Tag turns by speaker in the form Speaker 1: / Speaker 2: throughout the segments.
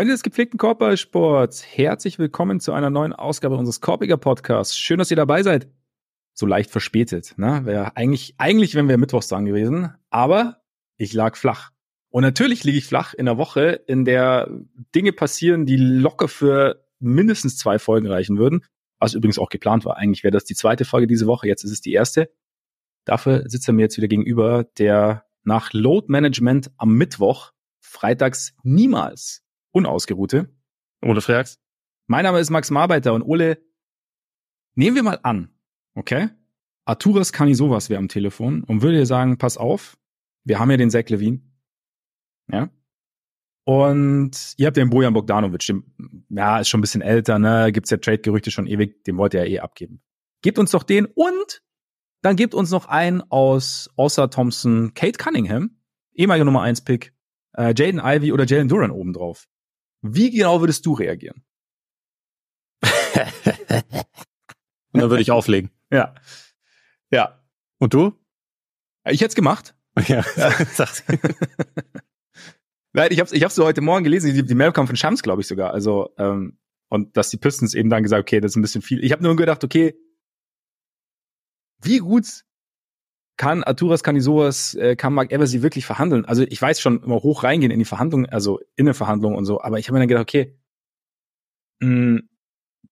Speaker 1: Freunde des gepflegten Korbballsports, herzlich willkommen zu einer neuen Ausgabe unseres Korbiger Podcasts. Schön, dass ihr dabei seid. So leicht verspätet, ne? Wäre eigentlich, eigentlich wären wir Mittwochs dran gewesen, aber ich lag flach. Und natürlich liege ich flach in einer Woche, in der Dinge passieren, die locker für mindestens zwei Folgen reichen würden. Was übrigens auch geplant war. Eigentlich wäre das die zweite Folge diese Woche, jetzt ist es die erste. Dafür sitzt er mir jetzt wieder gegenüber, der nach Load Management am Mittwoch freitags niemals unausgeruhte.
Speaker 2: Ole Freaks.
Speaker 1: Mein Name ist Max Marbeiter und Ole, nehmen wir mal an, okay? Arturas Kanisovas wäre am Telefon und würde dir sagen, pass auf, wir haben ja den Zach Levine. Ja? Und ihr habt den Bojan Bogdanovic, den, ja, ist schon ein bisschen älter, ne? Gibt's ja Trade-Gerüchte schon ewig, den wollt ihr ja eh abgeben. Gebt uns doch den und dann gebt uns noch einen aus außer Thompson, Kate Cunningham, ehemaliger Nummer 1 Pick, äh, Jaden Ivy oder Jalen Duran obendrauf. Wie genau würdest du reagieren?
Speaker 2: Und dann würde ich auflegen.
Speaker 1: Ja. Ja.
Speaker 2: Und du?
Speaker 1: Ich hätte es gemacht.
Speaker 2: Ja.
Speaker 1: Nein, ich habe ich hab's so heute Morgen gelesen, die, die Mail kam von Shams, glaube ich sogar. Also ähm, und dass die Pistons eben dann gesagt, okay, das ist ein bisschen viel. Ich habe nur gedacht, okay, wie gut kann Arturas Canisoas, äh, kann Mark Eversey wirklich verhandeln? Also ich weiß schon immer hoch reingehen in die Verhandlungen, also in eine Verhandlung und so, aber ich habe mir dann gedacht, okay, mh,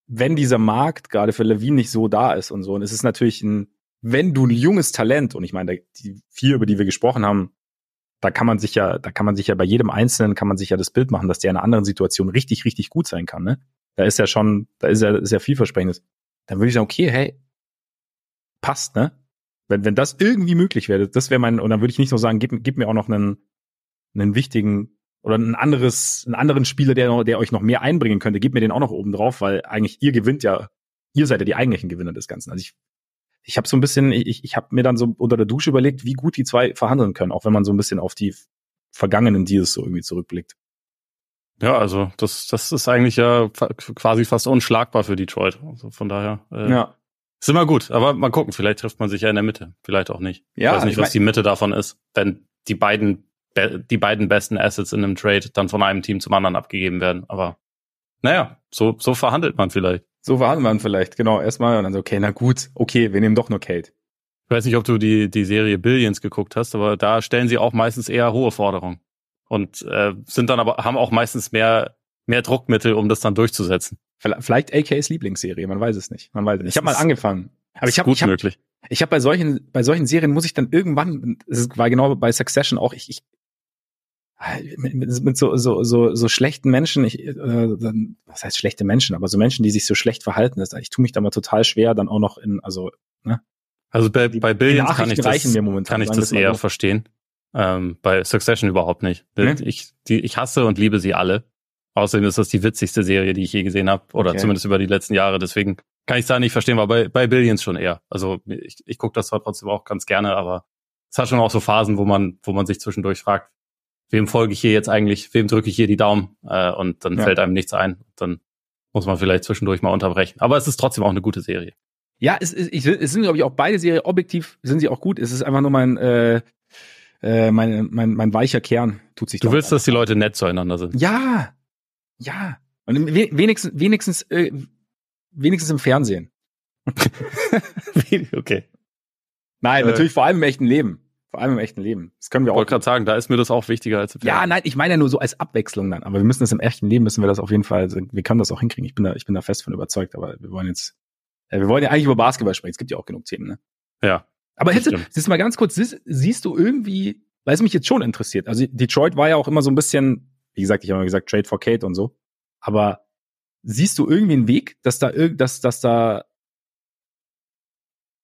Speaker 1: wenn dieser Markt gerade für Levine nicht so da ist und so, und es ist natürlich ein, wenn du ein junges Talent, und ich meine, die vier, über die wir gesprochen haben, da kann man sich ja, da kann man sich ja bei jedem Einzelnen kann man sich ja das Bild machen, dass der in einer anderen Situation richtig, richtig gut sein kann, ne? Da ist ja schon, da ist ja, ist ja vielversprechendes. Dann würde ich sagen, okay, hey, passt, ne? Wenn, wenn das irgendwie möglich wäre, das wäre mein, und dann würde ich nicht nur sagen, gib, gib mir auch noch einen, einen wichtigen oder ein anderes, einen anderen Spieler, der, der euch noch mehr einbringen könnte, gib mir den auch noch oben drauf, weil eigentlich ihr gewinnt ja, ihr seid ja die eigentlichen Gewinner des Ganzen. Also ich, ich habe so ein bisschen, ich, ich habe mir dann so unter der Dusche überlegt, wie gut die zwei verhandeln können, auch wenn man so ein bisschen auf die vergangenen Deals so irgendwie zurückblickt.
Speaker 2: Ja, also das, das ist eigentlich ja quasi fast unschlagbar für Detroit. Also von daher. Äh, ja. Ist immer gut, aber mal gucken, vielleicht trifft man sich ja in der Mitte, vielleicht auch nicht. Ja, ich weiß nicht, ich was die Mitte davon ist, wenn die beiden die beiden besten Assets in einem Trade dann von einem Team zum anderen abgegeben werden. Aber naja, so, so verhandelt man vielleicht.
Speaker 1: So verhandelt man vielleicht, genau. Erstmal und dann so, okay, na gut, okay, wir nehmen doch nur Kate.
Speaker 2: Ich weiß nicht, ob du die, die Serie Billions geguckt hast, aber da stellen sie auch meistens eher hohe Forderungen. Und äh, sind dann aber, haben auch meistens mehr, mehr Druckmittel, um das dann durchzusetzen.
Speaker 1: Vielleicht AKs Lieblingsserie, man weiß es nicht. Man weiß es nicht. Ich habe mal angefangen.
Speaker 2: Aber ich habe ich hab,
Speaker 1: möglich. Ich habe bei solchen bei solchen Serien muss ich dann irgendwann, es war genau bei Succession auch, ich, ich mit, mit so, so, so, so schlechten Menschen, ich, äh, was heißt schlechte Menschen, aber so Menschen, die sich so schlecht verhalten, das, ich tue mich da mal total schwer, dann auch noch in, also, ne?
Speaker 2: Also bei, bei Billions kann ich das, kann ich das eher verstehen. Ähm, bei Succession überhaupt nicht. Hm? Ich, die, ich hasse und liebe sie alle. Außerdem ist das die witzigste Serie, die ich je gesehen habe, oder okay. zumindest über die letzten Jahre. Deswegen kann ich da nicht verstehen, aber bei, bei Billions schon eher. Also ich, ich gucke das zwar trotzdem auch ganz gerne, aber es hat schon auch so Phasen, wo man, wo man sich zwischendurch fragt, wem folge ich hier jetzt eigentlich, wem drücke ich hier die Daumen äh, und dann ja. fällt einem nichts ein. Dann muss man vielleicht zwischendurch mal unterbrechen. Aber es ist trotzdem auch eine gute Serie.
Speaker 1: Ja, es, es, es sind, glaube ich, auch beide Serien objektiv sind sie auch gut. Es ist einfach nur mein, äh, äh, mein, mein, mein weicher Kern tut sich.
Speaker 2: Du willst, dass die Leute nett zueinander sind.
Speaker 1: Ja, ja. Und wenigstens, wenigstens, äh, wenigstens im Fernsehen.
Speaker 2: okay.
Speaker 1: Nein, äh, natürlich vor allem im echten Leben. Vor allem im echten Leben. Das können wir
Speaker 2: auch. Ich wollte gerade sagen, da ist mir das auch wichtiger als im
Speaker 1: Fernsehen. Ja, nein, ich meine ja nur so als Abwechslung dann. Aber wir müssen das im echten Leben, müssen wir das auf jeden Fall, also wir können das auch hinkriegen. Ich bin da, ich bin da fest von überzeugt. Aber wir wollen jetzt, äh, wir wollen ja eigentlich über Basketball sprechen. Es gibt ja auch genug Themen, ne?
Speaker 2: Ja.
Speaker 1: Aber hätte, siehst mal ganz kurz, siehst, siehst du irgendwie, weil es mich jetzt schon interessiert. Also Detroit war ja auch immer so ein bisschen, wie gesagt, ich habe immer gesagt, Trade for Kate und so. Aber siehst du irgendwie einen Weg, dass da irgend, dass, dass da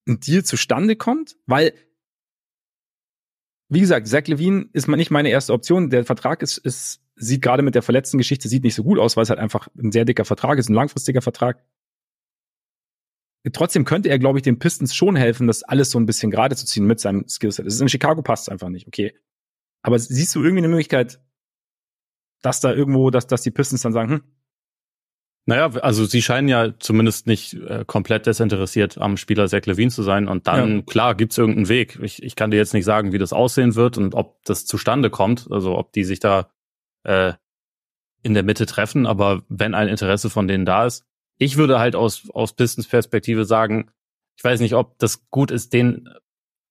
Speaker 1: ein Deal zustande kommt? Weil, wie gesagt, Zach Levine ist nicht meine erste Option. Der Vertrag ist, ist sieht gerade mit der verletzten Geschichte sieht nicht so gut aus, weil es halt einfach ein sehr dicker Vertrag ist, ein langfristiger Vertrag. Trotzdem könnte er, glaube ich, den Pistons schon helfen, das alles so ein bisschen gerade zu ziehen mit seinem Skillset. In Chicago passt es einfach nicht, okay. Aber siehst du irgendwie eine Möglichkeit, dass da irgendwo, dass, dass die Pistons dann sagen, hm,
Speaker 2: naja, also sie scheinen ja zumindest nicht äh, komplett desinteressiert am Spieler Zach Levine zu sein. Und dann, ja. klar, gibt's irgendeinen Weg. Ich, ich kann dir jetzt nicht sagen, wie das aussehen wird und ob das zustande kommt. Also ob die sich da äh, in der Mitte treffen, aber wenn ein Interesse von denen da ist, ich würde halt aus, aus Pistons Perspektive sagen, ich weiß nicht, ob das gut ist, den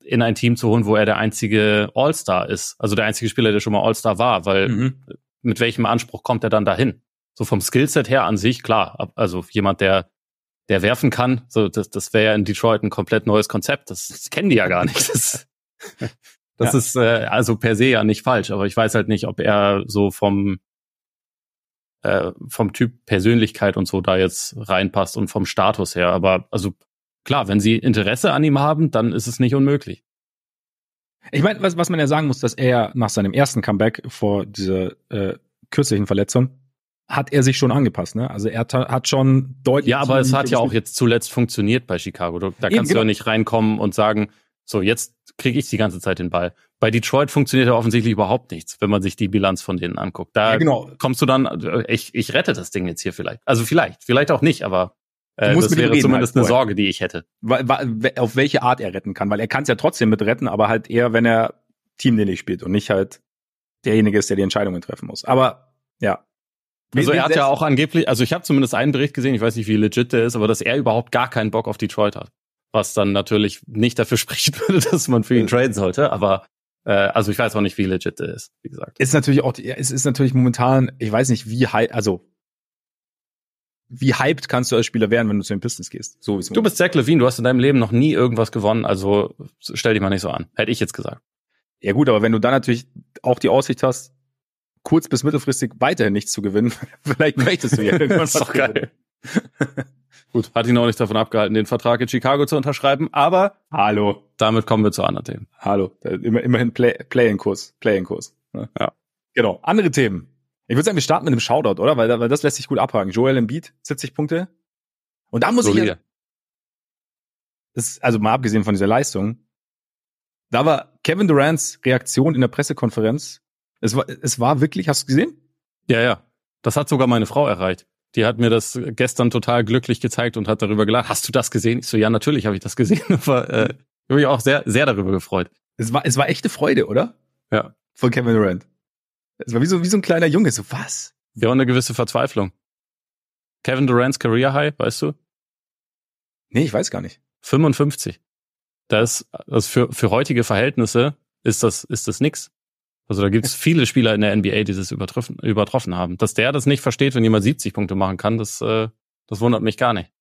Speaker 2: in ein Team zu holen, wo er der einzige All-Star ist. Also der einzige Spieler, der schon mal All-Star war, weil mhm. Mit welchem Anspruch kommt er dann dahin? So vom Skillset her an sich, klar. Also jemand, der, der werfen kann, so, das, das wäre ja in Detroit ein komplett neues Konzept. Das, das kennen die ja gar nicht. Das, das ja. ist äh, also per se ja nicht falsch, aber ich weiß halt nicht, ob er so vom, äh, vom Typ Persönlichkeit und so da jetzt reinpasst und vom Status her. Aber also klar, wenn sie Interesse an ihm haben, dann ist es nicht unmöglich.
Speaker 1: Ich meine, was, was man ja sagen muss, dass er nach seinem ersten Comeback vor dieser äh, kürzlichen Verletzung hat er sich schon angepasst, ne? Also er hat, hat schon deutlich.
Speaker 2: Ja, aber es hat ja auch jetzt zuletzt funktioniert bei Chicago. Da Eben, kannst genau. du ja nicht reinkommen und sagen, so jetzt kriege ich die ganze Zeit den Ball. Bei Detroit funktioniert ja offensichtlich überhaupt nichts, wenn man sich die Bilanz von denen anguckt. Da ja, genau. kommst du dann, äh, ich, ich rette das Ding jetzt hier vielleicht. Also vielleicht, vielleicht auch nicht, aber äh, das wäre zumindest halt eine Sorge, die ich hätte.
Speaker 1: Auf welche Art er retten kann, weil er kann es ja trotzdem mit retten, aber halt eher, wenn er teamdienlich spielt und nicht halt derjenige ist, der die Entscheidungen treffen muss. Aber ja.
Speaker 2: Also er hat ja auch angeblich, also ich habe zumindest einen Bericht gesehen, ich weiß nicht, wie legit der ist, aber dass er überhaupt gar keinen Bock auf Detroit hat. Was dann natürlich nicht dafür sprechen würde, dass man für ihn traden sollte, aber äh, also ich weiß auch nicht, wie legit der ist, wie gesagt.
Speaker 1: Ist natürlich auch, es ist natürlich momentan, ich weiß nicht, wie high, also wie hyped kannst du als Spieler werden, wenn du zu den Pistons gehst?
Speaker 2: So du bist Zach Levine, du hast in deinem Leben noch nie irgendwas gewonnen, also stell dich mal nicht so an. Hätte ich jetzt gesagt.
Speaker 1: Ja gut, aber wenn du dann natürlich auch die Aussicht hast, kurz bis mittelfristig weiterhin nichts zu gewinnen, vielleicht möchtest du ja irgendwann das ist doch geil.
Speaker 2: gut, hat ihn auch nicht davon abgehalten, den Vertrag in Chicago zu unterschreiben, aber
Speaker 1: hallo,
Speaker 2: damit kommen wir zu anderen Themen.
Speaker 1: Hallo, immer, immerhin Play, Play-in-Kurs, Play-in-Kurs. Ne? Ja. Genau, andere Themen. Ich würde sagen, wir starten mit einem Shoutout, oder? Weil, weil das lässt sich gut abhaken. Joel Embiid, 70 Punkte. Und da muss Solide. ich ja, das, also mal abgesehen von dieser Leistung, da war Kevin Durants Reaktion in der Pressekonferenz. Es war, es war wirklich, hast du gesehen?
Speaker 2: Ja, ja. Das hat sogar meine Frau erreicht. Die hat mir das gestern total glücklich gezeigt und hat darüber gelacht. Hast du das gesehen? Ich so, ja, natürlich habe ich das gesehen. Aber äh, ich habe mich auch sehr, sehr darüber gefreut.
Speaker 1: Es war, es war echte Freude, oder?
Speaker 2: Ja.
Speaker 1: Von Kevin Durant. Es war wie so, wie so ein kleiner Junge, so was?
Speaker 2: Ja, und eine gewisse Verzweiflung. Kevin Durant's Career High, weißt du?
Speaker 1: Nee, ich weiß gar nicht.
Speaker 2: 55. Das, also für, für heutige Verhältnisse ist das, ist das nix. Also da gibt es viele Spieler in der NBA, die das übertroffen, übertroffen haben. Dass der das nicht versteht, wenn jemand 70 Punkte machen kann, das, äh, das wundert mich gar nicht.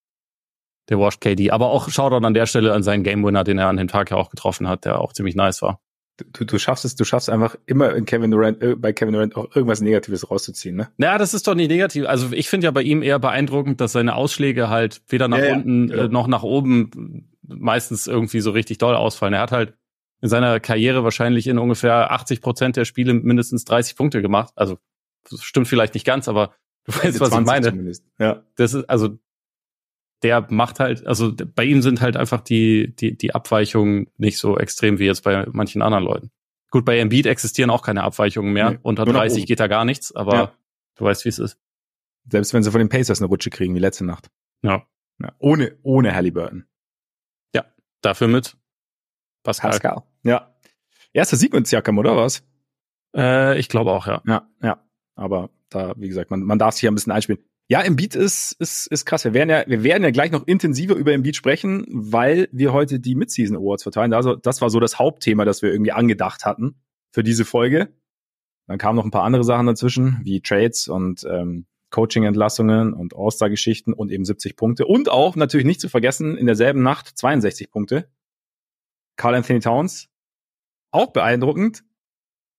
Speaker 2: Der Washed KD. Aber auch Shoutout an der Stelle an seinen Game Winner, den er an dem Tag ja auch getroffen hat, der auch ziemlich nice war
Speaker 1: du, du schaffst es, du schaffst einfach immer in Kevin Durant, äh, bei Kevin Durant auch irgendwas Negatives rauszuziehen, ne?
Speaker 2: Naja, das ist doch nicht negativ. Also ich finde ja bei ihm eher beeindruckend, dass seine Ausschläge halt weder nach ja, unten ja, äh, noch nach oben meistens irgendwie so richtig doll ausfallen. Er hat halt in seiner Karriere wahrscheinlich in ungefähr 80 Prozent der Spiele mindestens 30 Punkte gemacht. Also das stimmt vielleicht nicht ganz, aber du weißt, was ich meine. Zumindest. Ja. Das ist also der macht halt, also bei ihm sind halt einfach die, die, die Abweichungen nicht so extrem wie jetzt bei manchen anderen Leuten. Gut, bei Embiid existieren auch keine Abweichungen mehr. Nee, Unter 30 geht da gar nichts, aber ja. du weißt, wie es ist.
Speaker 1: Selbst wenn sie von den Pacers eine Rutsche kriegen, wie letzte Nacht.
Speaker 2: Ja.
Speaker 1: ja. Ohne, ohne Halliburton.
Speaker 2: Ja, dafür mit
Speaker 1: Pascal. Pascal. Ja. Erster Sieg mit Siakam, oder was?
Speaker 2: Äh, ich glaube auch, ja.
Speaker 1: Ja, ja. Aber da, wie gesagt, man, man darf sich ja ein bisschen einspielen. Ja, Embiid ist, ist, ist krass. Wir werden ja, wir werden ja gleich noch intensiver über Embiid sprechen, weil wir heute die Midseason Awards verteilen. Also, das war so das Hauptthema, das wir irgendwie angedacht hatten für diese Folge. Dann kamen noch ein paar andere Sachen dazwischen, wie Trades und ähm, Coaching-Entlassungen und All-Star-Geschichten und eben 70 Punkte. Und auch natürlich nicht zu vergessen, in derselben Nacht 62 Punkte. Carl Anthony Towns, auch beeindruckend.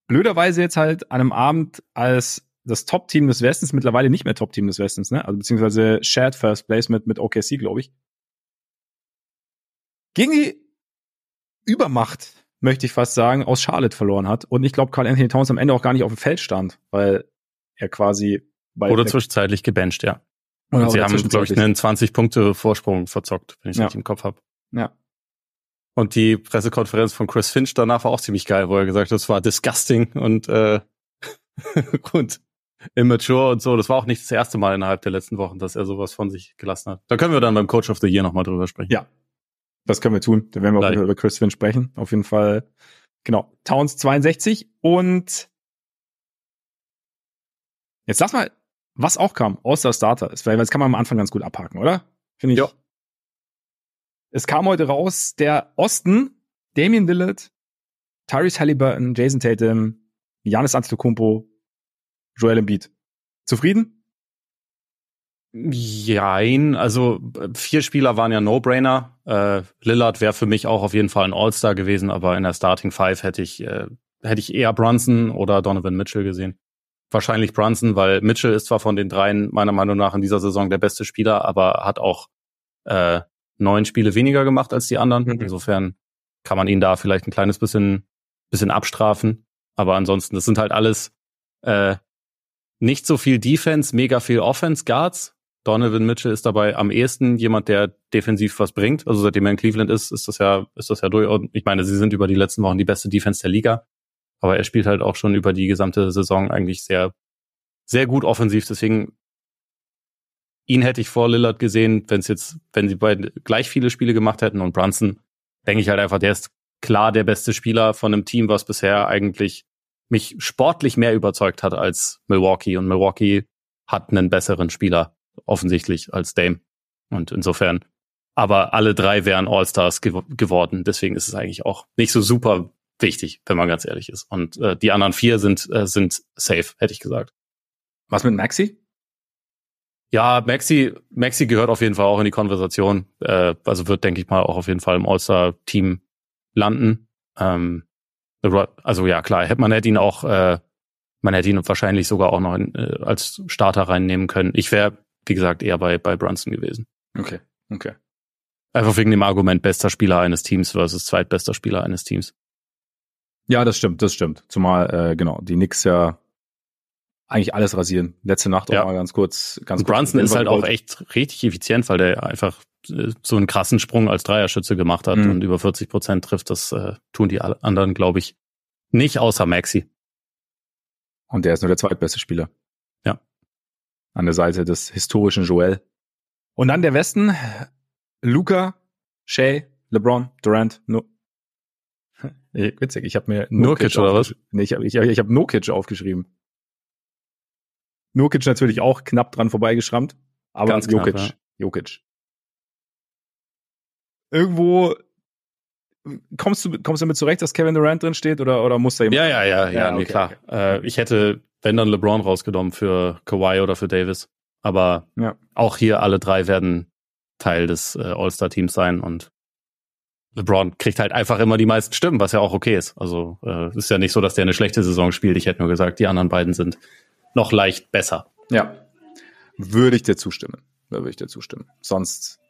Speaker 1: Blöderweise jetzt halt an einem Abend, als das Top-Team des Westens, mittlerweile nicht mehr Top-Team des Westens, ne? Also beziehungsweise Shared First Place mit, mit OKC, glaube ich. Gegen die Übermacht, möchte ich fast sagen, aus Charlotte verloren hat. Und ich glaube, Carl Anthony Towns am Ende auch gar nicht auf dem Feld stand, weil er quasi
Speaker 2: bei Oder zwischenzeitlich gebencht, ja. Und sie haben, glaube ich, einen 20-Punkte-Vorsprung verzockt, wenn ich es ja. richtig im Kopf habe.
Speaker 1: Ja.
Speaker 2: Und die Pressekonferenz von Chris Finch danach war auch ziemlich geil, wo er gesagt hat, es war disgusting und äh, gut immature und so. Das war auch nicht das erste Mal innerhalb der letzten Wochen, dass er sowas von sich gelassen hat. Da können wir dann beim Coach of the Year nochmal drüber sprechen.
Speaker 1: Ja, das können wir tun. Da werden wir Gleich. auch über Chris Finn sprechen. Auf jeden Fall. Genau. Towns 62 und jetzt lass mal Was auch kam, außer Starter ist, weil das kann man am Anfang ganz gut abhaken, oder? Finde ich. Ja. Es kam heute raus, der Osten, Damian Lillard, Tyrese Halliburton, Jason Tatum, Janis Antetokounmpo, Joel Embiid. Zufrieden?
Speaker 2: Jein, also vier Spieler waren ja No-Brainer. Äh, Lillard wäre für mich auch auf jeden Fall ein All-Star gewesen, aber in der Starting Five hätte ich äh, hätte ich eher Brunson oder Donovan Mitchell gesehen. Wahrscheinlich Brunson, weil Mitchell ist zwar von den dreien meiner Meinung nach in dieser Saison der beste Spieler, aber hat auch äh, neun Spiele weniger gemacht als die anderen. Mhm. Insofern kann man ihn da vielleicht ein kleines bisschen bisschen abstrafen. Aber ansonsten, das sind halt alles äh, nicht so viel Defense, mega viel Offense Guards. Donovan Mitchell ist dabei am ehesten jemand, der defensiv was bringt. Also seitdem er in Cleveland ist, ist das ja, ist das ja durch. Und ich meine, sie sind über die letzten Wochen die beste Defense der Liga. Aber er spielt halt auch schon über die gesamte Saison eigentlich sehr, sehr gut offensiv. Deswegen, ihn hätte ich vor Lillard gesehen, wenn es jetzt, wenn sie beide gleich viele Spiele gemacht hätten und Brunson, denke ich halt einfach, der ist klar der beste Spieler von einem Team, was bisher eigentlich mich sportlich mehr überzeugt hat als Milwaukee. Und Milwaukee hat einen besseren Spieler offensichtlich als Dame. Und insofern, aber alle drei wären All-Stars gew geworden. Deswegen ist es eigentlich auch nicht so super wichtig, wenn man ganz ehrlich ist. Und äh, die anderen vier sind, äh, sind safe, hätte ich gesagt.
Speaker 1: Was mit Maxi?
Speaker 2: Ja, Maxi, Maxi gehört auf jeden Fall auch in die Konversation. Äh, also wird, denke ich mal, auch auf jeden Fall im All-Star-Team landen. Ähm, also ja, klar, man hätte ihn auch, äh, man hätte ihn wahrscheinlich sogar auch noch in, äh, als Starter reinnehmen können. Ich wäre, wie gesagt, eher bei, bei Brunson gewesen.
Speaker 1: Okay, okay.
Speaker 2: Einfach wegen dem Argument bester Spieler eines Teams versus zweitbester Spieler eines Teams.
Speaker 1: Ja, das stimmt, das stimmt. Zumal, äh, genau, die Knicks ja eigentlich alles rasieren. Letzte Nacht auch ja. mal ganz kurz. Ganz
Speaker 2: Und Brunson ist halt auch echt richtig effizient, weil der einfach so einen krassen Sprung als Dreierschütze gemacht hat mhm. und über 40 Prozent trifft. Das äh, tun die anderen, glaube ich, nicht, außer Maxi.
Speaker 1: Und der ist nur der zweitbeste Spieler.
Speaker 2: Ja.
Speaker 1: An der Seite des historischen Joel. Und dann der Westen. Luca, Shea, LeBron, Durant, no Witzig, ich habe mir
Speaker 2: Nurkic oder was?
Speaker 1: Nee, ich habe ich, ich hab Nurkic aufgeschrieben. Nurkic natürlich auch knapp dran vorbeigeschrammt, aber Ganz Jokic. Knapp, ja. Jokic. Irgendwo kommst du kommst du damit zurecht, dass Kevin Durant drin steht oder oder muss da
Speaker 2: jemand? Ja, ja, ja, ja, ja nee, okay, klar. Okay. Äh, ich hätte wenn dann LeBron rausgenommen für Kawhi oder für Davis, aber ja. auch hier alle drei werden Teil des äh, All-Star-Teams sein und LeBron kriegt halt einfach immer die meisten Stimmen, was ja auch okay ist. Also äh, ist ja nicht so, dass der eine schlechte Saison spielt. Ich hätte nur gesagt, die anderen beiden sind noch leicht besser.
Speaker 1: Ja. Würde ich dir zustimmen. Da würde ich dir zustimmen. Sonst,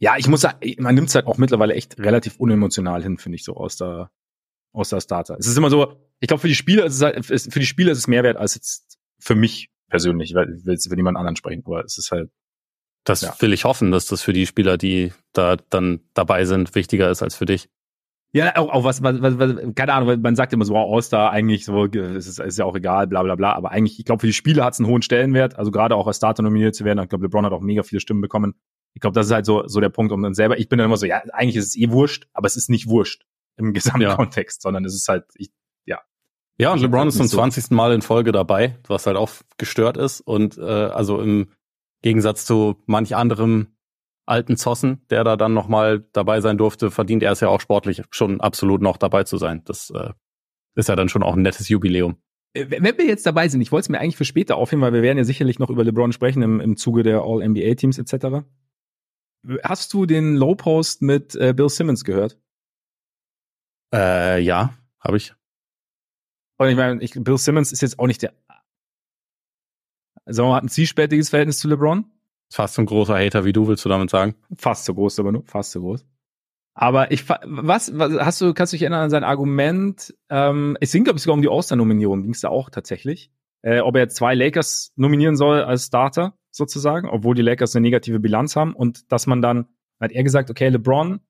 Speaker 1: ja, ich muss sagen, man nimmt es halt auch mittlerweile echt relativ unemotional hin, finde ich, so aus der, aus der Starter. Es ist immer so, ich glaube, für die Spieler ist es halt, für die Spieler ist es mehr wert als jetzt für mich persönlich, weil ich will jetzt für niemand anderen sprechen, aber es ist halt.
Speaker 2: Das ja. will ich hoffen, dass das für die Spieler, die da dann dabei sind, wichtiger ist als für dich.
Speaker 1: Ja, auch, auch was, was, was, keine Ahnung, man sagt immer so, wow, All-Star eigentlich so, es ist, ist ja auch egal, bla bla bla, aber eigentlich, ich glaube, für die Spiele hat es einen hohen Stellenwert, also gerade auch als Starter nominiert zu werden, ich glaube, LeBron hat auch mega viele Stimmen bekommen. Ich glaube, das ist halt so, so der Punkt, um dann selber, ich bin dann immer so, ja, eigentlich ist es eh wurscht, aber es ist nicht wurscht im Gesamtkontext, ja. sondern es ist halt, ich, ja.
Speaker 2: Ja, und LeBron ist zum so. 20. Mal in Folge dabei, was halt auch gestört ist und äh, also im Gegensatz zu manch anderem alten Zossen, der da dann nochmal dabei sein durfte, verdient er es ja auch sportlich schon absolut noch dabei zu sein. Das äh, ist ja dann schon auch ein nettes Jubiläum.
Speaker 1: Äh, wenn wir jetzt dabei sind, ich wollte es mir eigentlich für später aufheben, weil wir werden ja sicherlich noch über LeBron sprechen im, im Zuge der All-NBA-Teams etc. Hast du den Low-Post mit äh, Bill Simmons gehört?
Speaker 2: Äh, ja, habe ich.
Speaker 1: Und ich meine, ich, Bill Simmons ist jetzt auch nicht der. Sagen wir mal, hat ein zielspältiges Verhältnis zu LeBron.
Speaker 2: Fast so ein großer Hater wie du, willst du damit sagen?
Speaker 1: Fast so groß, aber nur fast so groß. Aber ich, was, was hast du, kannst du dich erinnern an sein Argument? Ähm, es ging, glaube ich, sogar um die Oster-Nominierung, ging es da auch tatsächlich. Äh, ob er zwei Lakers nominieren soll als Starter, sozusagen, obwohl die Lakers eine negative Bilanz haben und dass man dann, hat er gesagt, okay, LeBron,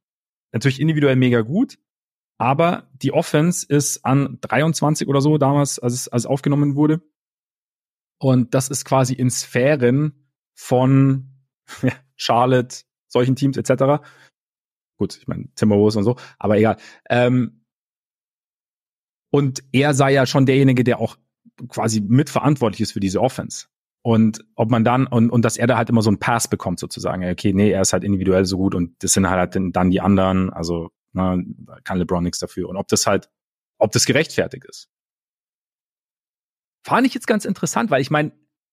Speaker 1: natürlich individuell mega gut, aber die Offense ist an 23 oder so damals, als es, als es aufgenommen wurde. Und das ist quasi in Sphären, von ja, Charlotte, solchen Teams etc. Gut, ich meine Timberwolves und so, aber egal. Ähm, und er sei ja schon derjenige, der auch quasi mitverantwortlich ist für diese Offense. Und ob man dann, und, und dass er da halt immer so einen Pass bekommt, sozusagen. Okay, nee, er ist halt individuell so gut und das sind halt dann die anderen, also na, kann LeBron nichts dafür. Und ob das halt, ob das gerechtfertigt ist. Fand ich jetzt ganz interessant, weil ich meine,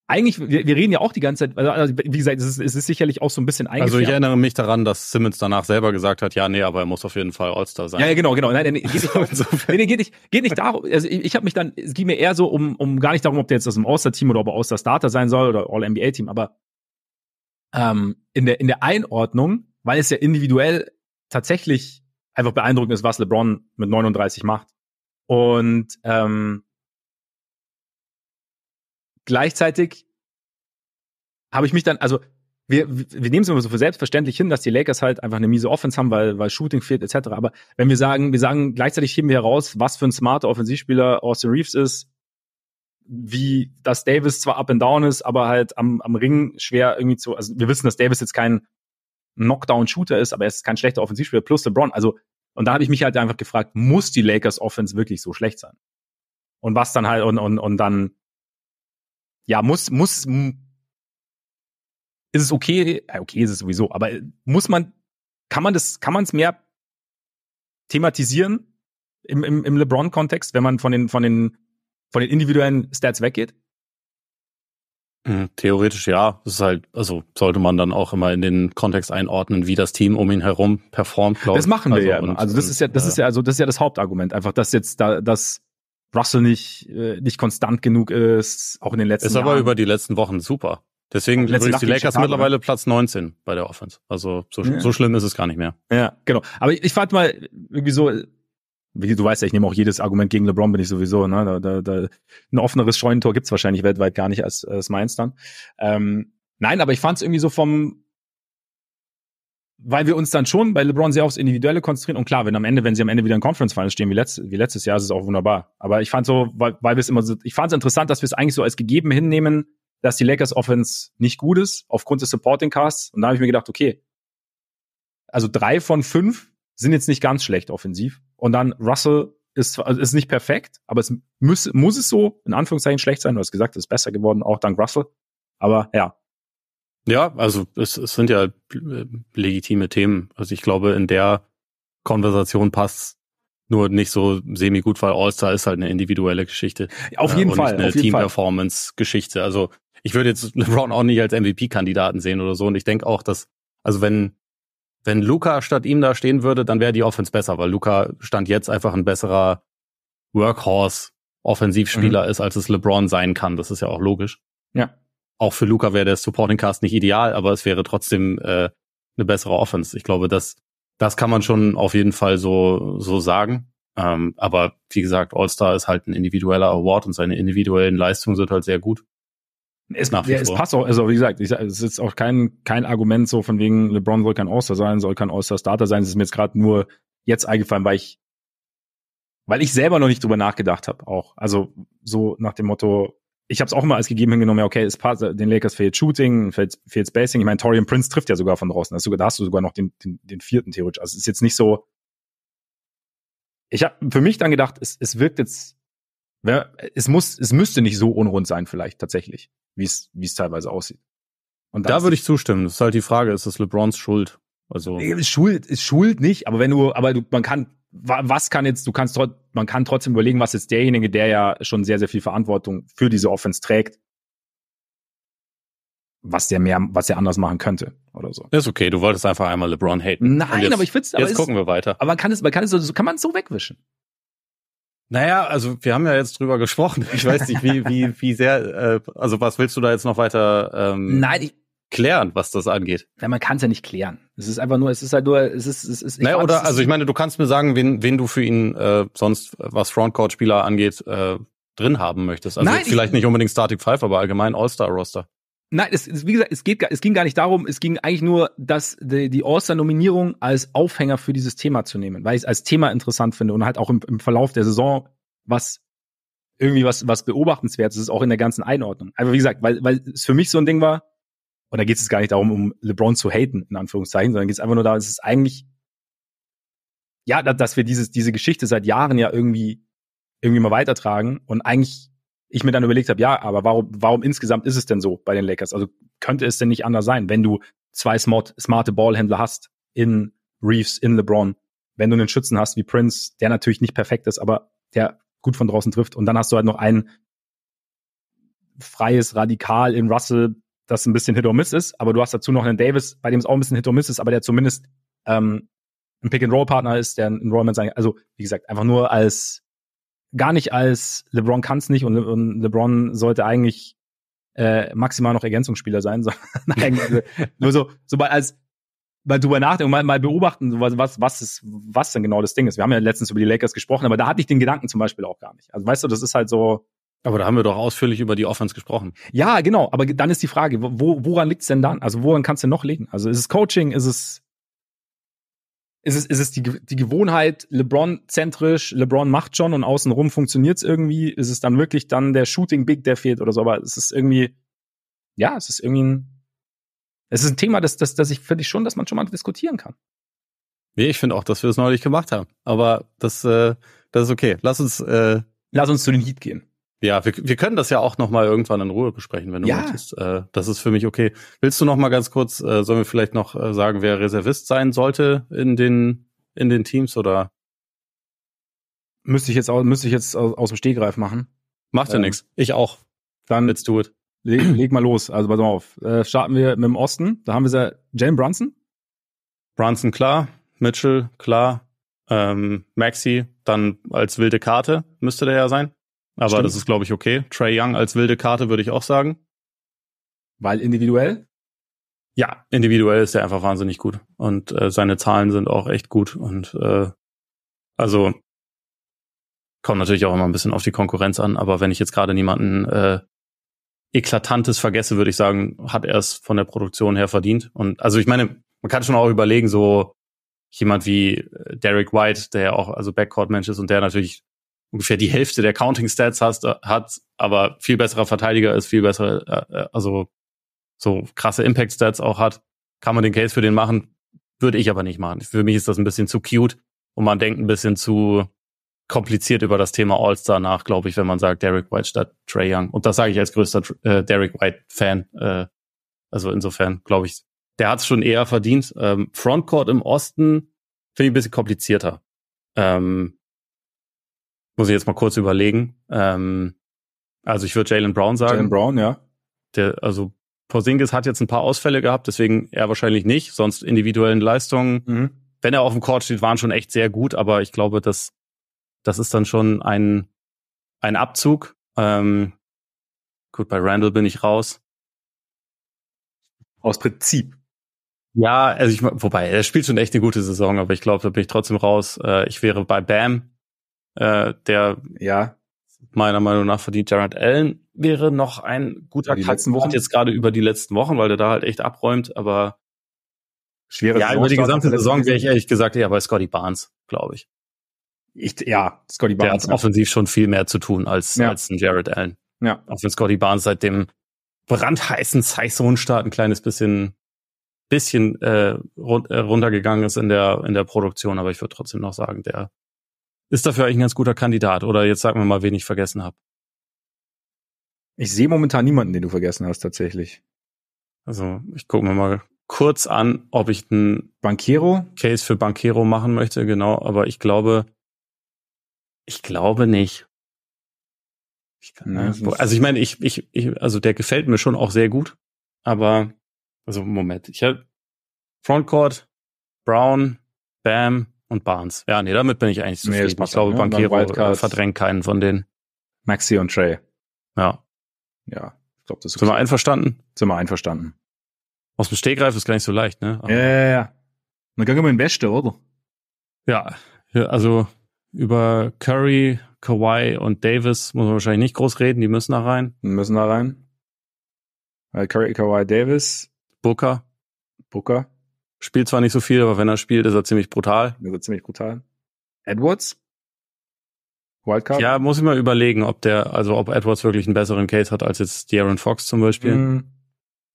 Speaker 1: eigentlich, wir, wir reden ja auch die ganze Zeit, also, also wie gesagt, es ist, es ist sicherlich auch so ein bisschen
Speaker 2: eingefärbt. Also ich erinnere mich daran, dass Simmons danach selber gesagt hat, ja, nee, aber er muss auf jeden Fall All-Star sein.
Speaker 1: Ja, ja, genau, genau. Nein, nee, geht nicht, darum, nee, nee, geht nicht, geht nicht darum, also ich, ich habe mich dann, es ging mir eher so um, um gar nicht darum, ob der jetzt aus dem All-Star-Team oder ob er All-Star-Starter sein soll oder All-NBA-Team, aber ähm, in, der, in der Einordnung, weil es ja individuell tatsächlich einfach beeindruckend ist, was LeBron mit 39 macht. Und ähm, gleichzeitig habe ich mich dann, also wir, wir nehmen es immer so für selbstverständlich hin, dass die Lakers halt einfach eine miese Offense haben, weil, weil Shooting fehlt etc. Aber wenn wir sagen, wir sagen, gleichzeitig heben wir heraus, was für ein smarter Offensivspieler Austin Reeves ist, wie dass Davis zwar up and down ist, aber halt am, am Ring schwer irgendwie zu, also wir wissen, dass Davis jetzt kein Knockdown-Shooter ist, aber er ist kein schlechter Offensivspieler plus LeBron. Also, und da habe ich mich halt einfach gefragt, muss die Lakers Offense wirklich so schlecht sein? Und was dann halt, und, und, und dann ja, muss, muss, ist es okay, okay ist es sowieso, aber muss man, kann man das, kann man es mehr thematisieren im, im, im LeBron-Kontext, wenn man von den, von den, von den individuellen Stats weggeht?
Speaker 2: Hm, theoretisch ja. Das ist halt, also sollte man dann auch immer in den Kontext einordnen, wie das Team um ihn herum performt,
Speaker 1: glaube ich. Das machen wir also, ja immer. Also das ist ja, das ist ja, also das ist ja das Hauptargument. Einfach, dass jetzt da, dass Russell nicht, äh, nicht konstant genug ist, auch in den letzten
Speaker 2: Ist Jahren. aber über die letzten Wochen super. Deswegen ich die Lakers Chicago, mittlerweile ne? Platz 19 bei der Offense. Also so, ja. so schlimm ist es gar nicht mehr.
Speaker 1: Ja, genau. Aber ich, ich fand mal irgendwie so, wie du weißt ja, ich nehme auch jedes Argument gegen LeBron bin ich sowieso, ne? Da, da, da, ein offeneres Scheunentor gibt's wahrscheinlich weltweit gar nicht als, als meins dann. Ähm, nein, aber ich fand es irgendwie so vom, weil wir uns dann schon bei LeBron sehr aufs Individuelle konzentrieren. Und klar, wenn am Ende, wenn sie am Ende wieder in Conference Finals stehen wie, letzt, wie letztes Jahr, ist es auch wunderbar. Aber ich fand so, weil, weil wir es immer so, ich fand es interessant, dass wir es eigentlich so als gegeben hinnehmen, dass die Lakers Offense nicht gut ist, aufgrund des Supporting Casts. Und da habe ich mir gedacht, okay, also drei von fünf sind jetzt nicht ganz schlecht offensiv. Und dann Russell ist, also ist nicht perfekt, aber es muss, muss es so, in Anführungszeichen, schlecht sein. Du hast gesagt, es ist besser geworden, auch dank Russell. Aber ja,
Speaker 2: ja, also es, es sind ja legitime Themen. Also ich glaube, in der Konversation passt nur nicht so semi gut, weil All-Star ist halt eine individuelle Geschichte.
Speaker 1: Auf jeden
Speaker 2: äh,
Speaker 1: Fall.
Speaker 2: Eine Team-Performance-Geschichte. Also ich würde jetzt LeBron auch nicht als MVP-Kandidaten sehen oder so. Und ich denke auch, dass, also wenn, wenn Luca statt ihm da stehen würde, dann wäre die Offense besser, weil Luca stand jetzt einfach ein besserer Workhorse Offensivspieler mhm. ist, als es LeBron sein kann. Das ist ja auch logisch.
Speaker 1: Ja
Speaker 2: auch für Luca wäre der Supporting Cast nicht ideal, aber es wäre trotzdem äh, eine bessere Offense. Ich glaube, das, das kann man schon auf jeden Fall so, so sagen. Ähm, aber wie gesagt, All-Star ist halt ein individueller Award und seine individuellen Leistungen sind halt sehr gut.
Speaker 1: Es, ja, es passt auch, also wie gesagt, ich, es ist auch kein, kein Argument so von wegen, LeBron soll kein All-Star sein, soll kein All-Star-Starter sein. Es ist mir jetzt gerade nur jetzt eingefallen, weil ich, weil ich selber noch nicht drüber nachgedacht habe, auch. Also so nach dem Motto, ich habe es auch immer als gegeben hingenommen, ja, okay, es passt, den Lakers fehlt Shooting, fehlt, fehlt Spacing. Ich meine, Torian Prince trifft ja sogar von draußen. Sogar, da hast du sogar noch den, den, den vierten theoretisch. Also es ist jetzt nicht so. Ich habe für mich dann gedacht, es, es wirkt jetzt, es muss, es müsste nicht so unrund sein, vielleicht tatsächlich, wie es, wie es teilweise aussieht.
Speaker 2: Und da würde ich zustimmen. Das ist halt die Frage, ist das LeBrons Schuld?
Speaker 1: Also Schuld ist Schuld nicht, aber wenn du, aber du, man kann was kann jetzt, du kannst man kann trotzdem überlegen, was jetzt derjenige, der ja schon sehr, sehr viel Verantwortung für diese Offense trägt, was der mehr, was er anders machen könnte oder so.
Speaker 2: Ist okay, du wolltest einfach einmal LeBron haten.
Speaker 1: Nein, jetzt, aber ich find's,
Speaker 2: aber jetzt gucken wir weiter.
Speaker 1: Aber man kann es, man kann es so, kann man es so wegwischen.
Speaker 2: Naja, also wir haben ja jetzt drüber gesprochen. Ich weiß nicht, wie, wie, wie sehr, äh, also was willst du da jetzt noch weiter ähm,
Speaker 1: Nein, ich,
Speaker 2: klären, was das angeht?
Speaker 1: Ja, man kann es ja nicht klären. Es ist einfach nur, es ist halt nur, es ist, es ist.
Speaker 2: Naja, oder, also ich meine, du kannst mir sagen, wen, wen du für ihn äh, sonst, was Frontcourt-Spieler angeht, äh, drin haben möchtest. Also Nein, vielleicht ich, nicht unbedingt Starting Five, aber allgemein All-Star-Roster.
Speaker 1: Nein, es, es, wie gesagt, es geht, es ging gar nicht darum, es ging eigentlich nur, dass die, die All-Star-Nominierung als Aufhänger für dieses Thema zu nehmen, weil ich es als Thema interessant finde und halt auch im, im Verlauf der Saison was irgendwie was, was beobachtenswert ist, auch in der ganzen Einordnung. Aber wie gesagt, weil, weil es für mich so ein Ding war, und da geht es gar nicht darum, um LeBron zu haten, in Anführungszeichen, sondern geht es einfach nur darum, es ist eigentlich, ja, dass wir dieses, diese Geschichte seit Jahren ja irgendwie, irgendwie mal weitertragen und eigentlich ich mir dann überlegt habe, ja, aber warum, warum insgesamt ist es denn so bei den Lakers? Also könnte es denn nicht anders sein, wenn du zwei smart, smarte Ballhändler hast in Reeves, in LeBron, wenn du einen Schützen hast wie Prince, der natürlich nicht perfekt ist, aber der gut von draußen trifft. Und dann hast du halt noch ein freies Radikal in Russell, das ein bisschen Hit or Miss ist, aber du hast dazu noch einen Davis, bei dem es auch ein bisschen Hit or Miss ist, aber der zumindest ähm, ein Pick-and-Roll-Partner ist, der ein Rollman sein Also, wie gesagt, einfach nur als, gar nicht als LeBron kann es nicht und, Le und LeBron sollte eigentlich äh, maximal noch Ergänzungsspieler sein, sondern eigentlich nur so, so mal als mal drüber nachdenken, mal, mal beobachten, was, was, was ist, was denn genau das Ding ist. Wir haben ja letztens über die Lakers gesprochen, aber da hatte ich den Gedanken zum Beispiel auch gar nicht. Also weißt du, das ist halt so.
Speaker 2: Aber da haben wir doch ausführlich über die Offense gesprochen.
Speaker 1: Ja, genau. Aber dann ist die Frage, wo, woran liegt's denn dann? Also woran kannst du noch legen? Also ist es Coaching? Ist es ist es, ist es die, die Gewohnheit, LeBron-zentrisch, LeBron macht schon und außenrum funktioniert's irgendwie? Ist es dann wirklich dann der Shooting Big, der fehlt oder so? Aber es ist irgendwie, ja, es ist irgendwie ein, es ist ein Thema, das, das, das ich finde ich schon, dass man schon mal diskutieren kann.
Speaker 2: Nee, ich finde auch, dass wir es neulich gemacht haben. Aber das, äh, das ist okay. Lass uns, äh,
Speaker 1: lass uns zu den Heat gehen.
Speaker 2: Ja, wir, wir können das ja auch noch mal irgendwann in Ruhe besprechen, wenn du ja. möchtest. Äh, das ist für mich okay. Willst du noch mal ganz kurz, äh, sollen wir vielleicht noch äh, sagen, wer Reservist sein sollte in den in den Teams oder?
Speaker 1: Müsste ich jetzt auch, müsste ich jetzt aus, aus dem Stehgreif machen.
Speaker 2: Macht ja ähm, nichts. Ich auch.
Speaker 1: Dann let's do it. Leg, leg mal los. Also pass mal auf. Äh, starten wir mit dem Osten. Da haben wir ja Jalen Brunson.
Speaker 2: Brunson klar, Mitchell klar, ähm, Maxi dann als wilde Karte müsste der ja sein. Aber Stimmt. das ist, glaube ich, okay. Trey Young als wilde Karte würde ich auch sagen.
Speaker 1: Weil individuell?
Speaker 2: Ja, individuell ist er einfach wahnsinnig gut. Und äh, seine Zahlen sind auch echt gut. Und äh, also kommt natürlich auch immer ein bisschen auf die Konkurrenz an, aber wenn ich jetzt gerade niemanden äh, Eklatantes vergesse, würde ich sagen, hat er es von der Produktion her verdient. Und also ich meine, man kann schon auch überlegen, so jemand wie äh, Derek White, der ja auch also Backcourt-Mensch ist und der natürlich ungefähr die Hälfte der Counting-Stats hast, äh, hat, aber viel besserer Verteidiger ist, viel bessere, äh, äh, also so krasse Impact-Stats auch hat, kann man den Case für den machen, würde ich aber nicht machen. Für mich ist das ein bisschen zu cute und man denkt ein bisschen zu kompliziert über das Thema All-Star nach, glaube ich, wenn man sagt Derek White statt Trey Young. Und das sage ich als größter äh, Derek White-Fan. Äh, also insofern, glaube ich, der hat es schon eher verdient. Ähm, Frontcourt im Osten finde ich ein bisschen komplizierter. Ähm, muss ich jetzt mal kurz überlegen. Ähm, also ich würde Jalen Brown sagen.
Speaker 1: Jalen Brown, ja.
Speaker 2: Der, also Porzingis hat jetzt ein paar Ausfälle gehabt, deswegen er wahrscheinlich nicht. Sonst individuellen Leistungen, mhm. wenn er auf dem Court steht, waren schon echt sehr gut. Aber ich glaube, dass das ist dann schon ein ein Abzug. Ähm, gut, bei Randall bin ich raus.
Speaker 1: Aus Prinzip.
Speaker 2: Ja, also ich, wobei, er spielt schon echt eine gute Saison, aber ich glaube, da bin ich trotzdem raus. Äh, ich wäre bei Bam, äh, der ja meiner Meinung nach verdient. Jared Allen wäre noch ein guter
Speaker 1: die letzten Wochen
Speaker 2: jetzt gerade über die letzten Wochen, weil der da halt echt abräumt, aber
Speaker 1: schwere
Speaker 2: Ja, Saison über die gesamte Saison wäre ich ehrlich gesagt eher bei Scotty Barnes, glaube ich.
Speaker 1: ich. Ja, Scotty Barnes.
Speaker 2: Der hat offensiv schon viel mehr zu tun als, ja. als ein Jared Allen.
Speaker 1: Ja.
Speaker 2: Auch wenn Scotty Barnes seit dem brandheißen Saison-Start ein kleines bisschen bisschen äh, runtergegangen ist in der in der Produktion, aber ich würde trotzdem noch sagen, der ist dafür eigentlich ein ganz guter Kandidat. Oder jetzt sagen wir mal, wen ich vergessen habe.
Speaker 1: Ich sehe momentan niemanden, den du vergessen hast, tatsächlich.
Speaker 2: Also ich gucke mir mal kurz an, ob ich einen
Speaker 1: Banquero
Speaker 2: Case für Banquero machen möchte, genau. Aber ich glaube, ich glaube nicht. Ich kann, ja, also ich meine, ich, ich, ich, also der gefällt mir schon auch sehr gut. Aber, also Moment, ich habe Frontcourt, Brown, Bam, und Barnes. Ja, nee, damit bin ich eigentlich zufrieden. Nee, ich glaube, ne? Banquero äh, verdrängt keinen von denen.
Speaker 1: Maxi und Trey.
Speaker 2: Ja.
Speaker 1: Ja, ich glaube, das ist
Speaker 2: Sind wir einverstanden?
Speaker 1: Sind wir einverstanden.
Speaker 2: Aus dem Stegreif ist gar nicht so leicht, ne?
Speaker 1: Aber ja, ja, ja. Dann gehen wir in den Beste, oder?
Speaker 2: Ja, also über Curry, Kawhi und Davis muss man wahrscheinlich nicht groß reden, die müssen da rein.
Speaker 1: Die müssen da rein. Curry, Kawhi, Davis.
Speaker 2: Booker.
Speaker 1: Booker.
Speaker 2: Spielt zwar nicht so viel, aber wenn er spielt, ist er ziemlich brutal.
Speaker 1: Ist er ziemlich brutal. Edwards? Wildcard?
Speaker 2: Ja, muss ich mal überlegen, ob der, also ob Edwards wirklich einen besseren Case hat als jetzt De'Aaron Fox zum Beispiel. Mm.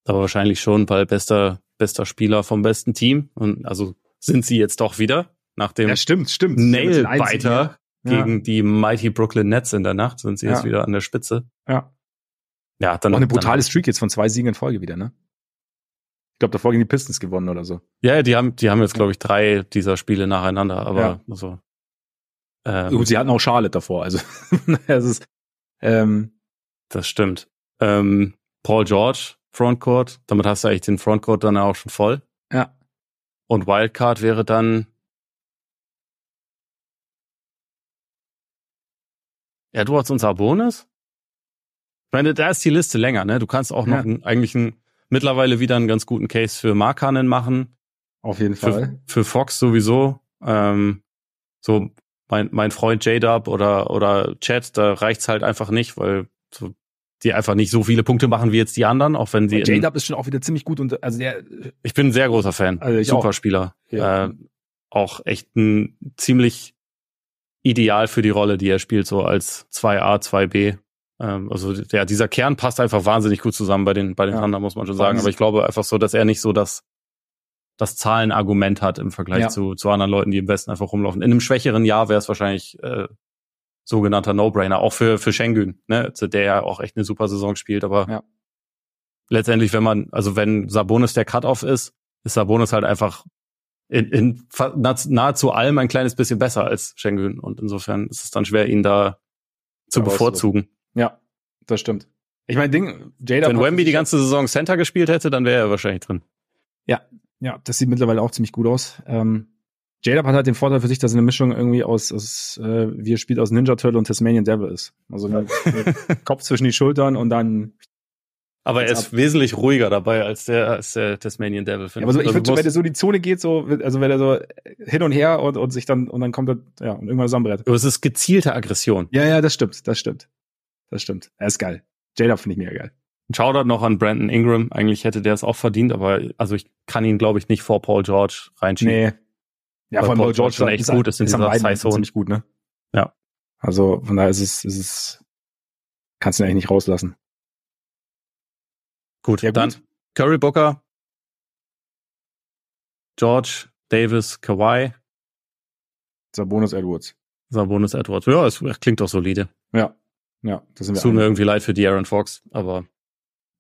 Speaker 2: Aber wahrscheinlich schon, weil bester, bester Spieler vom besten Team. Und also sind sie jetzt doch wieder nach dem
Speaker 1: ja, stimmt, stimmt.
Speaker 2: Nailbiter gegen die Mighty Brooklyn Nets in der Nacht, sind sie jetzt wieder an der Spitze.
Speaker 1: Ja. Ja, dann. Auch eine brutale dann, Streak jetzt von zwei Siegen in Folge wieder, ne? Ich glaube, davor gegen die Pistons gewonnen oder so.
Speaker 2: Ja, die haben, die haben jetzt, glaube ich, drei dieser Spiele nacheinander, aber ja. so.
Speaker 1: Ähm, Und sie hatten auch Charlotte davor, also es ist, ähm,
Speaker 2: das stimmt. Ähm, Paul George, Frontcourt, damit hast du eigentlich den Frontcourt dann auch schon voll.
Speaker 1: Ja.
Speaker 2: Und Wildcard wäre dann Edwards und Sabonis? Ich meine, da ist die Liste länger, ne? Du kannst auch noch ja. einen, eigentlich einen mittlerweile wieder einen ganz guten Case für Markanen machen.
Speaker 1: Auf jeden Fall.
Speaker 2: Für, für Fox sowieso. Ähm, so mein, mein Freund J-Dub oder, oder Chat, da reicht's halt einfach nicht, weil so, die einfach nicht so viele Punkte machen wie jetzt die anderen, auch wenn sie.
Speaker 1: J-Dub ist schon auch wieder ziemlich gut und also der.
Speaker 2: Ich bin ein sehr großer Fan. Also Super auch. Spieler. Ja. Äh, auch echt ein ziemlich ideal für die Rolle, die er spielt, so als 2A, 2B. Ähm, also ja, dieser Kern passt einfach wahnsinnig gut zusammen bei den bei den ja. Thunder, muss man schon sagen. Aber ich glaube einfach so, dass er nicht so das das Zahlenargument hat im Vergleich ja. zu, zu anderen Leuten, die im Westen einfach rumlaufen. In einem schwächeren Jahr wäre es wahrscheinlich äh, sogenannter No-Brainer, auch für für Schengen, ne, der ja auch echt eine super Saison spielt. Aber ja. letztendlich, wenn man, also wenn Sabonis der Cut-off ist, ist Sabonis halt einfach in, in nahezu allem ein kleines bisschen besser als Schengen. Und insofern ist es dann schwer, ihn da zu bevorzugen.
Speaker 1: Ja, das stimmt. Ich meine, Ding,
Speaker 2: Jada. Wenn Wemby die ganze Saison Center gespielt hätte, dann wäre er wahrscheinlich drin.
Speaker 1: Ja, ja, das sieht mittlerweile auch ziemlich gut aus. Ähm, J-Dub hat halt den Vorteil für sich, dass er eine Mischung irgendwie aus, aus äh, wie er spielt, aus Ninja Turtle und Tasmanian Devil ist. Also Kopf zwischen die Schultern und dann.
Speaker 2: Aber er ist ab. wesentlich ruhiger dabei als der, als der Tasmanian Devil.
Speaker 1: Ja, aber so, ich also finde, wenn er so die Zone geht, so, also wenn er so hin und her und, und sich dann, und dann kommt er, ja, und irgendwann zusammenbrett.
Speaker 2: Aber es ist gezielte Aggression.
Speaker 1: Ja, ja, das stimmt, das stimmt. Das stimmt. Er ist geil. J-Dub finde ich mega geil.
Speaker 2: Ein Shoutout noch an Brandon Ingram. Eigentlich hätte der es auch verdient, aber also ich kann ihn, glaube ich, nicht vor Paul George reinschieben. Nee.
Speaker 1: Ja, von Paul, Paul George schon echt gut ist in
Speaker 2: dieser Zeitzone.
Speaker 1: ziemlich gut, ne?
Speaker 2: Ja.
Speaker 1: Also von daher ist es, ist es, kannst du ihn eigentlich nicht rauslassen.
Speaker 2: Gut, ja, gut. dann Curry Booker, George, Davis, Kawhi.
Speaker 1: Sabonis Edwards.
Speaker 2: Sabonis Edwards. Ja, es klingt doch solide.
Speaker 1: Ja. Ja,
Speaker 2: das sind wir. Tut mir irgendwie leid für De'Aaron Fox, aber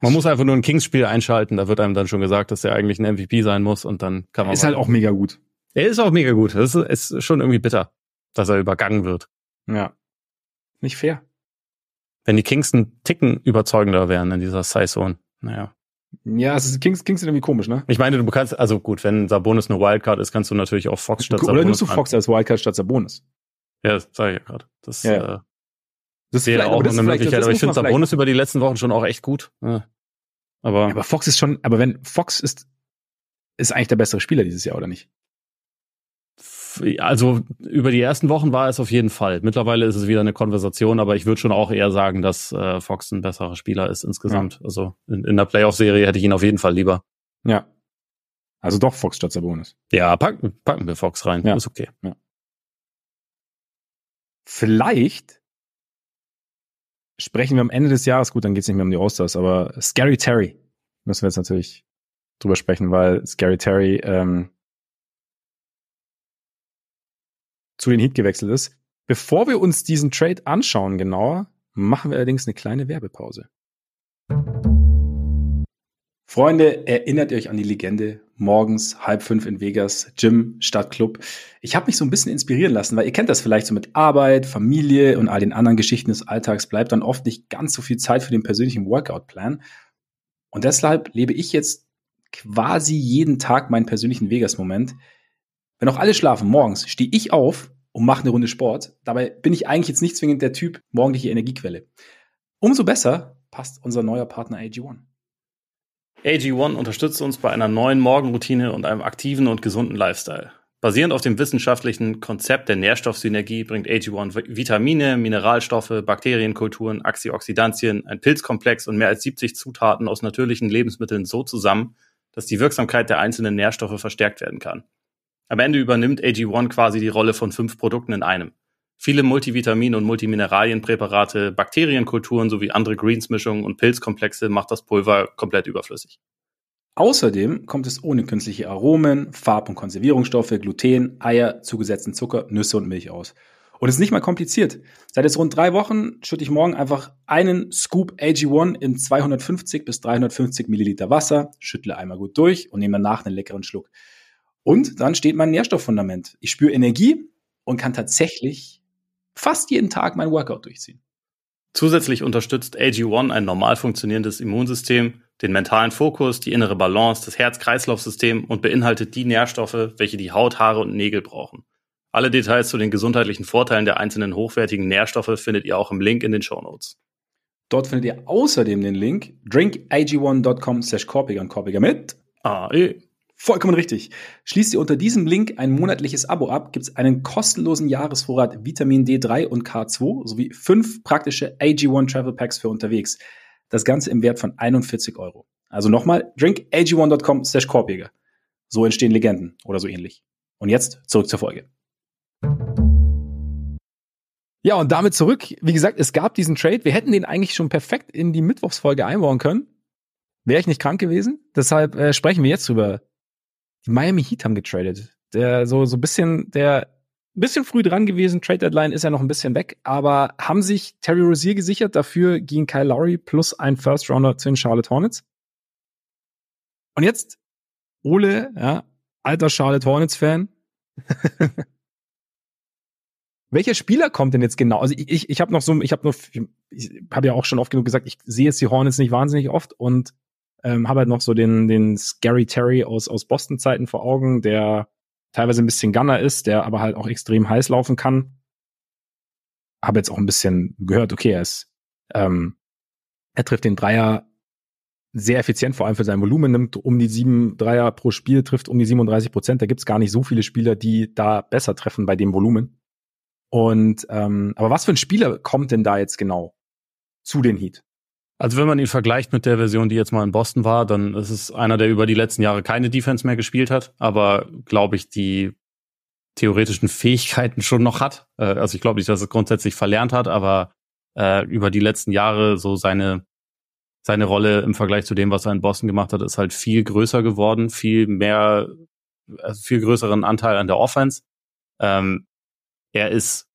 Speaker 2: man muss einfach nur ein Kings-Spiel einschalten, da wird einem dann schon gesagt, dass er eigentlich ein MVP sein muss und dann kann man.
Speaker 1: Ist halt auch mega gut.
Speaker 2: Er ist auch mega gut. Das ist, ist schon irgendwie bitter, dass er übergangen wird.
Speaker 1: Ja. Nicht fair.
Speaker 2: Wenn die Kings ein Ticken überzeugender wären in dieser Size-Zone. Naja.
Speaker 1: Ja, es ist, Kings, Kings sind irgendwie komisch, ne?
Speaker 2: Ich meine, du kannst, also gut, wenn Sabonis eine Wildcard ist, kannst du natürlich auch Fox statt Sabonis.
Speaker 1: Oder nimmst du Fox als Wildcard statt Sabonis?
Speaker 2: Ja, das sage ich ja gerade. Das,
Speaker 1: ja.
Speaker 2: Äh, das wäre auch eine Möglichkeit, aber ich finde Sabonis über die letzten Wochen schon auch echt gut. Ja. Aber,
Speaker 1: ja, aber Fox ist schon, aber wenn Fox ist, ist eigentlich der bessere Spieler dieses Jahr, oder nicht?
Speaker 2: Also über die ersten Wochen war es auf jeden Fall. Mittlerweile ist es wieder eine Konversation, aber ich würde schon auch eher sagen, dass äh, Fox ein besserer Spieler ist insgesamt. Ja. Also in, in der Playoff-Serie hätte ich ihn auf jeden Fall lieber.
Speaker 1: Ja. Also doch Fox statt Sabonis.
Speaker 2: Ja, packen, packen wir Fox rein. Ja. Ist okay. Ja.
Speaker 1: Vielleicht sprechen wir am Ende des Jahres, gut, dann geht es nicht mehr um die Osters, aber Scary Terry müssen wir jetzt natürlich drüber sprechen, weil Scary Terry ähm, zu den Heat gewechselt ist. Bevor wir uns diesen Trade anschauen genauer, machen wir allerdings eine kleine Werbepause. Freunde, erinnert ihr euch an die Legende? Morgens halb fünf in Vegas, Gym, Stadtclub. Ich habe mich so ein bisschen inspirieren lassen, weil ihr kennt das vielleicht so mit Arbeit, Familie und all den anderen Geschichten des Alltags bleibt dann oft nicht ganz so viel Zeit für den persönlichen Workout-Plan. Und deshalb lebe ich jetzt quasi jeden Tag meinen persönlichen Vegas-Moment. Wenn auch alle schlafen morgens, stehe ich auf und mache eine Runde Sport. Dabei bin ich eigentlich jetzt nicht zwingend der Typ morgendliche Energiequelle. Umso besser passt unser neuer Partner AG1.
Speaker 2: AG1 unterstützt uns bei einer neuen Morgenroutine und einem aktiven und gesunden Lifestyle. Basierend auf dem wissenschaftlichen Konzept der Nährstoffsynergie bringt AG1 Vitamine, Mineralstoffe, Bakterienkulturen, Antioxidantien, ein Pilzkomplex und mehr als 70 Zutaten aus natürlichen Lebensmitteln so zusammen, dass die Wirksamkeit der einzelnen Nährstoffe verstärkt werden kann. Am Ende übernimmt AG1 quasi die Rolle von fünf Produkten in einem. Viele Multivitamin- und Multimineralienpräparate, Bakterienkulturen sowie andere Greens-Mischungen und Pilzkomplexe macht das Pulver komplett überflüssig.
Speaker 1: Außerdem kommt es ohne künstliche Aromen, Farb- und Konservierungsstoffe, Gluten, Eier, zugesetzten Zucker, Nüsse und Milch aus. Und es ist nicht mal kompliziert. Seit jetzt rund drei Wochen schütte ich morgen einfach einen Scoop AG1 in 250 bis 350 Milliliter Wasser, schüttle einmal gut durch und nehme danach einen leckeren Schluck. Und dann steht mein Nährstofffundament. Ich spüre Energie und kann tatsächlich fast jeden Tag mein Workout durchziehen.
Speaker 2: Zusätzlich unterstützt AG1 ein normal funktionierendes Immunsystem, den mentalen Fokus, die innere Balance, das Herz-Kreislauf-System und beinhaltet die Nährstoffe, welche die Haut, Haare und Nägel brauchen. Alle Details zu den gesundheitlichen Vorteilen der einzelnen hochwertigen Nährstoffe findet ihr auch im Link in den Show Notes.
Speaker 1: Dort findet ihr außerdem den Link drinkag1.com slash Korpiger mit AE. Vollkommen richtig. Schließt ihr unter diesem Link ein monatliches Abo ab, gibt es einen kostenlosen Jahresvorrat Vitamin D3 und K2 sowie fünf praktische AG1 Travel Packs für unterwegs. Das Ganze im Wert von 41 Euro. Also nochmal, drinkag1.com slash Korbjäger. So entstehen Legenden oder so ähnlich. Und jetzt zurück zur Folge. Ja, und damit zurück. Wie gesagt, es gab diesen Trade. Wir hätten den eigentlich schon perfekt in die Mittwochsfolge einbauen können. Wäre ich nicht krank gewesen. Deshalb äh, sprechen wir jetzt drüber. Die Miami Heat haben getradet. Der so so bisschen der bisschen früh dran gewesen. Trade Deadline ist ja noch ein bisschen weg, aber haben sich Terry Rozier gesichert. Dafür ging Kyle Lowry plus ein First Rounder zu den Charlotte Hornets. Und jetzt Ole, ja, alter Charlotte Hornets Fan. Welcher Spieler kommt denn jetzt genau? Also ich, ich, ich habe noch so, ich habe nur, ich habe ja auch schon oft genug gesagt, ich sehe jetzt die Hornets nicht wahnsinnig oft und ähm, habe halt noch so den, den Scary Terry aus, aus Boston-Zeiten vor Augen, der teilweise ein bisschen Gunner ist, der aber halt auch extrem heiß laufen kann. Habe jetzt auch ein bisschen gehört, okay, er ist, ähm, er trifft den Dreier sehr effizient, vor allem für sein Volumen, nimmt um die sieben Dreier pro Spiel, trifft um die 37 Prozent. Da gibt's gar nicht so viele Spieler, die da besser treffen bei dem Volumen. Und ähm, aber was für ein Spieler kommt denn da jetzt genau zu den Heat?
Speaker 2: Also wenn man ihn vergleicht mit der Version, die jetzt mal in Boston war, dann ist es einer, der über die letzten Jahre keine Defense mehr gespielt hat, aber glaube ich die theoretischen Fähigkeiten schon noch hat. Äh, also ich glaube nicht, dass er grundsätzlich verlernt hat, aber äh, über die letzten Jahre so seine seine Rolle im Vergleich zu dem, was er in Boston gemacht hat, ist halt viel größer geworden, viel mehr, also viel größeren Anteil an der Offense. Ähm, er ist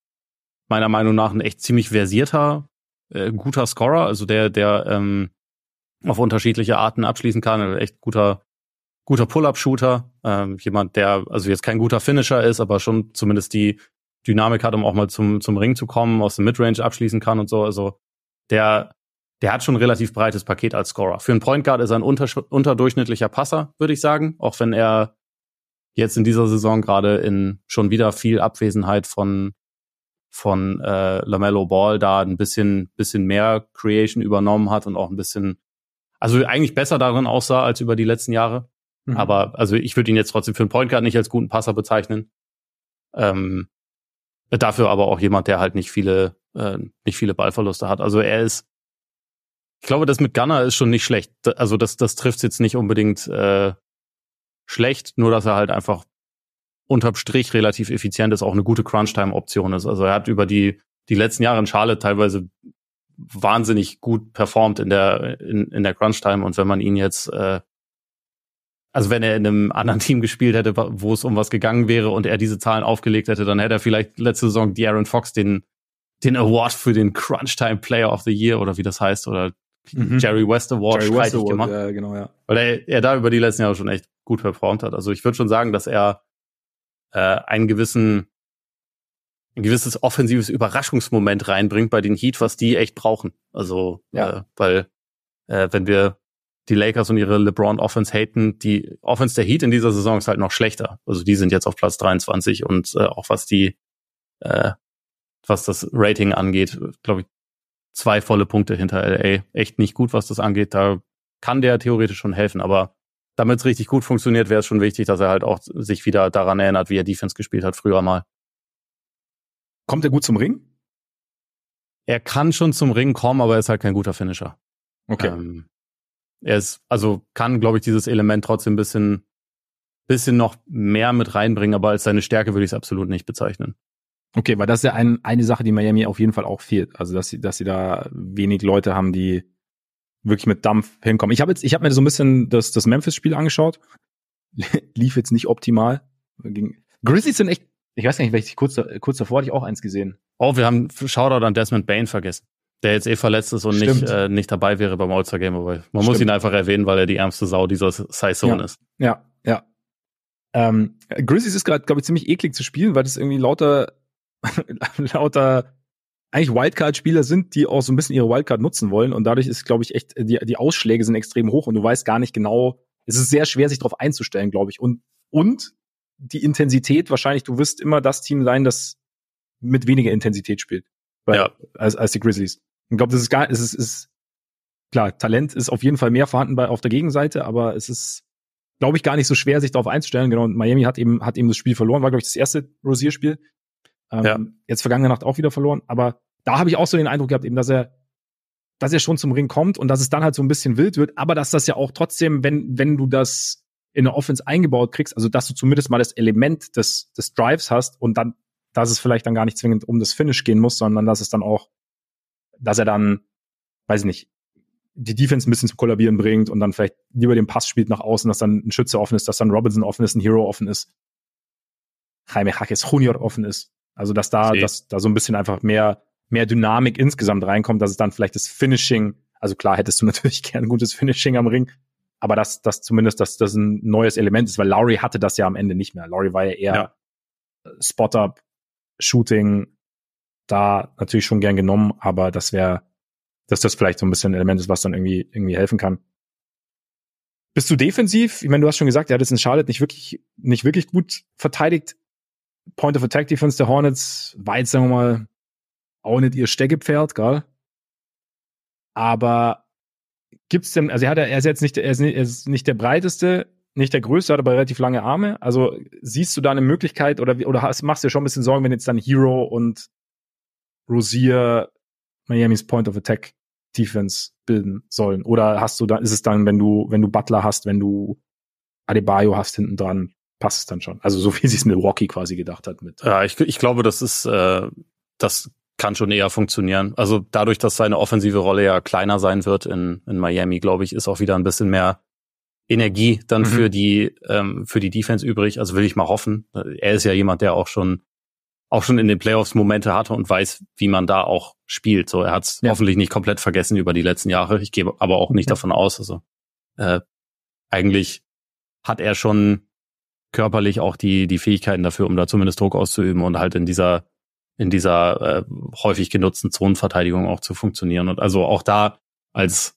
Speaker 2: meiner Meinung nach ein echt ziemlich versierter, äh, guter Scorer, also der, der ähm, auf unterschiedliche Arten abschließen kann, also echt guter, guter Pull-up-Shooter, ähm, jemand, der also jetzt kein guter Finisher ist, aber schon zumindest die Dynamik hat, um auch mal zum, zum Ring zu kommen, aus dem Midrange abschließen kann und so. Also der, der hat schon ein relativ breites Paket als Scorer. Für einen Point Guard ist er ein unter, unterdurchschnittlicher Passer, würde ich sagen, auch wenn er jetzt in dieser Saison gerade in schon wieder viel Abwesenheit von von äh, Lamello Ball da ein bisschen bisschen mehr Creation übernommen hat und auch ein bisschen also eigentlich besser darin aussah als über die letzten Jahre. Mhm. Aber also ich würde ihn jetzt trotzdem für einen Point Guard nicht als guten Passer bezeichnen. Ähm, dafür aber auch jemand, der halt nicht viele äh, nicht viele Ballverluste hat. Also er ist ich glaube, das mit Gunner ist schon nicht schlecht. Also das das trifft jetzt nicht unbedingt äh, schlecht, nur dass er halt einfach unterm Strich relativ effizient ist, auch eine gute Crunch-Time-Option ist. Also er hat über die, die letzten Jahre in Charlotte teilweise wahnsinnig gut performt in der, in, in der Crunch-Time und wenn man ihn jetzt, äh, also wenn er in einem anderen Team gespielt hätte, wo es um was gegangen wäre und er diese Zahlen aufgelegt hätte, dann hätte er vielleicht letzte Saison Aaron Fox den, den Award für den Crunch-Time Player of the Year oder wie das heißt oder mhm. Jerry West Award Jerry West Award, gemacht. Ja, genau, ja. Weil er, er da über die letzten Jahre schon echt gut performt hat. Also ich würde schon sagen, dass er äh, einen gewissen ein gewisses offensives Überraschungsmoment reinbringt bei den Heat, was die echt brauchen. Also ja. äh, weil äh, wenn wir die Lakers und ihre LeBron Offense haten, die Offense der Heat in dieser Saison ist halt noch schlechter. Also die sind jetzt auf Platz 23 und äh, auch was die äh, was das Rating angeht, glaube ich, zwei volle Punkte hinter LA. Echt nicht gut, was das angeht. Da kann der theoretisch schon helfen, aber damit es richtig gut funktioniert, wäre es schon wichtig, dass er halt auch sich wieder daran erinnert, wie er Defense gespielt hat früher mal.
Speaker 1: Kommt er gut zum Ring?
Speaker 2: Er kann schon zum Ring kommen, aber er ist halt kein guter Finisher.
Speaker 1: Okay. Ähm,
Speaker 2: er ist, also kann, glaube ich, dieses Element trotzdem ein bisschen, bisschen noch mehr mit reinbringen, aber als seine Stärke würde ich es absolut nicht bezeichnen.
Speaker 1: Okay, weil das ist ja ein, eine Sache, die Miami auf jeden Fall auch fehlt. Also, dass sie, dass sie da wenig Leute haben, die wirklich mit Dampf hinkommen. Ich habe jetzt, ich habe mir so ein bisschen das, das Memphis-Spiel angeschaut. Lief jetzt nicht optimal. Grizzlies sind echt, Ich weiß gar nicht, welches kurz, kurz davor hatte ich auch eins gesehen.
Speaker 2: Oh, wir haben Shoutout an Desmond Bain vergessen. Der jetzt eh verletzt ist und nicht, äh, nicht dabei wäre beim All-Star Game, aber man Stimmt. muss ihn einfach erwähnen, weil er die ärmste Sau dieser Saison
Speaker 1: ja.
Speaker 2: ist.
Speaker 1: Ja, ja. Ähm, Grizzlies ist gerade, glaube ich, ziemlich eklig zu spielen, weil das irgendwie lauter, lauter eigentlich Wildcard-Spieler sind, die auch so ein bisschen ihre Wildcard nutzen wollen. Und dadurch ist, glaube ich, echt, die, die Ausschläge sind extrem hoch und du weißt gar nicht genau, es ist sehr schwer, sich darauf einzustellen, glaube ich. Und, und die Intensität, wahrscheinlich, du wirst immer das Team sein, das mit weniger Intensität spielt. Weil, ja. als, als die Grizzlies. Ich glaube, das ist gar, es ist, ist, klar, Talent ist auf jeden Fall mehr vorhanden bei, auf der Gegenseite, aber es ist, glaube ich, gar nicht so schwer, sich darauf einzustellen. Genau, und Miami hat eben, hat eben das Spiel verloren, war, glaube ich, das erste Rosier-Spiel. Ähm, ja. Jetzt vergangene Nacht auch wieder verloren. Aber da habe ich auch so den Eindruck gehabt, eben, dass er, dass er schon zum Ring kommt und dass es dann halt so ein bisschen wild wird, aber dass das ja auch trotzdem, wenn, wenn du das in der Offense eingebaut kriegst, also dass du zumindest mal das Element des, des Drives hast und dann, dass es vielleicht dann gar nicht zwingend um das Finish gehen muss, sondern dass es dann auch, dass er dann, weiß ich nicht, die Defense ein bisschen zum Kollabieren bringt und dann vielleicht lieber den Pass spielt nach außen, dass dann ein Schütze offen ist, dass dann Robinson offen ist, ein Hero offen ist, Jaime Jaques Junior offen ist. Also dass da, dass da so ein bisschen einfach mehr, mehr Dynamik insgesamt reinkommt, dass es dann vielleicht das Finishing, also klar hättest du natürlich gern ein gutes Finishing am Ring, aber dass das zumindest dass das ein neues Element ist, weil Lowry hatte das ja am Ende nicht mehr. Lowry war ja eher ja. Spot-up, Shooting, da natürlich schon gern genommen, aber das wäre, dass das vielleicht so ein bisschen ein Element ist, was dann irgendwie irgendwie helfen kann. Bist du defensiv? Ich meine, du hast schon gesagt, er hat jetzt in Charlotte nicht wirklich nicht wirklich gut verteidigt. Point of Attack Defense der Hornets war jetzt, sagen wir mal, auch nicht ihr Steckepferd, gell? Aber gibt's denn, also er hat er ist jetzt nicht, er ist nicht, er ist nicht der breiteste, nicht der größte, hat aber relativ lange Arme. Also siehst du da eine Möglichkeit oder, oder hast, machst du dir schon ein bisschen Sorgen, wenn jetzt dann Hero und Rosier Miamis Point of Attack Defense bilden sollen? Oder hast du da, ist es dann, wenn du, wenn du Butler hast, wenn du Adebayo hast hinten dran, passt es dann schon. Also so wie sie es Milwaukee quasi gedacht hat mit.
Speaker 2: Ja, ich, ich glaube, das ist, äh, das kann schon eher funktionieren. Also dadurch, dass seine offensive Rolle ja kleiner sein wird in, in Miami, glaube ich, ist auch wieder ein bisschen mehr Energie dann mhm. für die ähm, für die Defense übrig. Also will ich mal hoffen. Er ist ja jemand, der auch schon auch schon in den Playoffs Momente hatte und weiß, wie man da auch spielt. So, er hat es ja. hoffentlich nicht komplett vergessen über die letzten Jahre. Ich gehe aber auch nicht mhm. davon aus. Also äh, eigentlich hat er schon körperlich auch die, die Fähigkeiten dafür, um da zumindest Druck auszuüben und halt in dieser, in dieser äh, häufig genutzten Zonenverteidigung auch zu funktionieren. Und also auch da als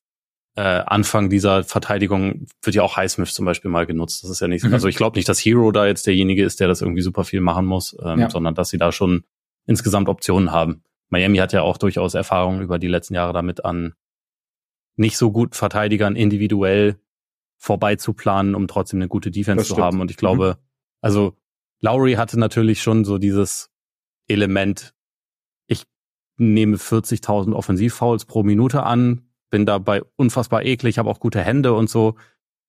Speaker 2: äh, Anfang dieser Verteidigung wird ja auch Highsmith zum Beispiel mal genutzt. Das ist ja nicht, mhm. also ich glaube nicht, dass Hero da jetzt derjenige ist, der das irgendwie super viel machen muss, ähm, ja. sondern dass sie da schon insgesamt Optionen haben. Miami hat ja auch durchaus Erfahrungen über die letzten Jahre damit an nicht so gut Verteidigern individuell vorbeizuplanen, um trotzdem eine gute Defense zu haben. Und ich glaube, mhm. also Lowry hatte natürlich schon so dieses Element, ich nehme 40.000 Offensivfouls pro Minute an, bin dabei unfassbar eklig, habe auch gute Hände und so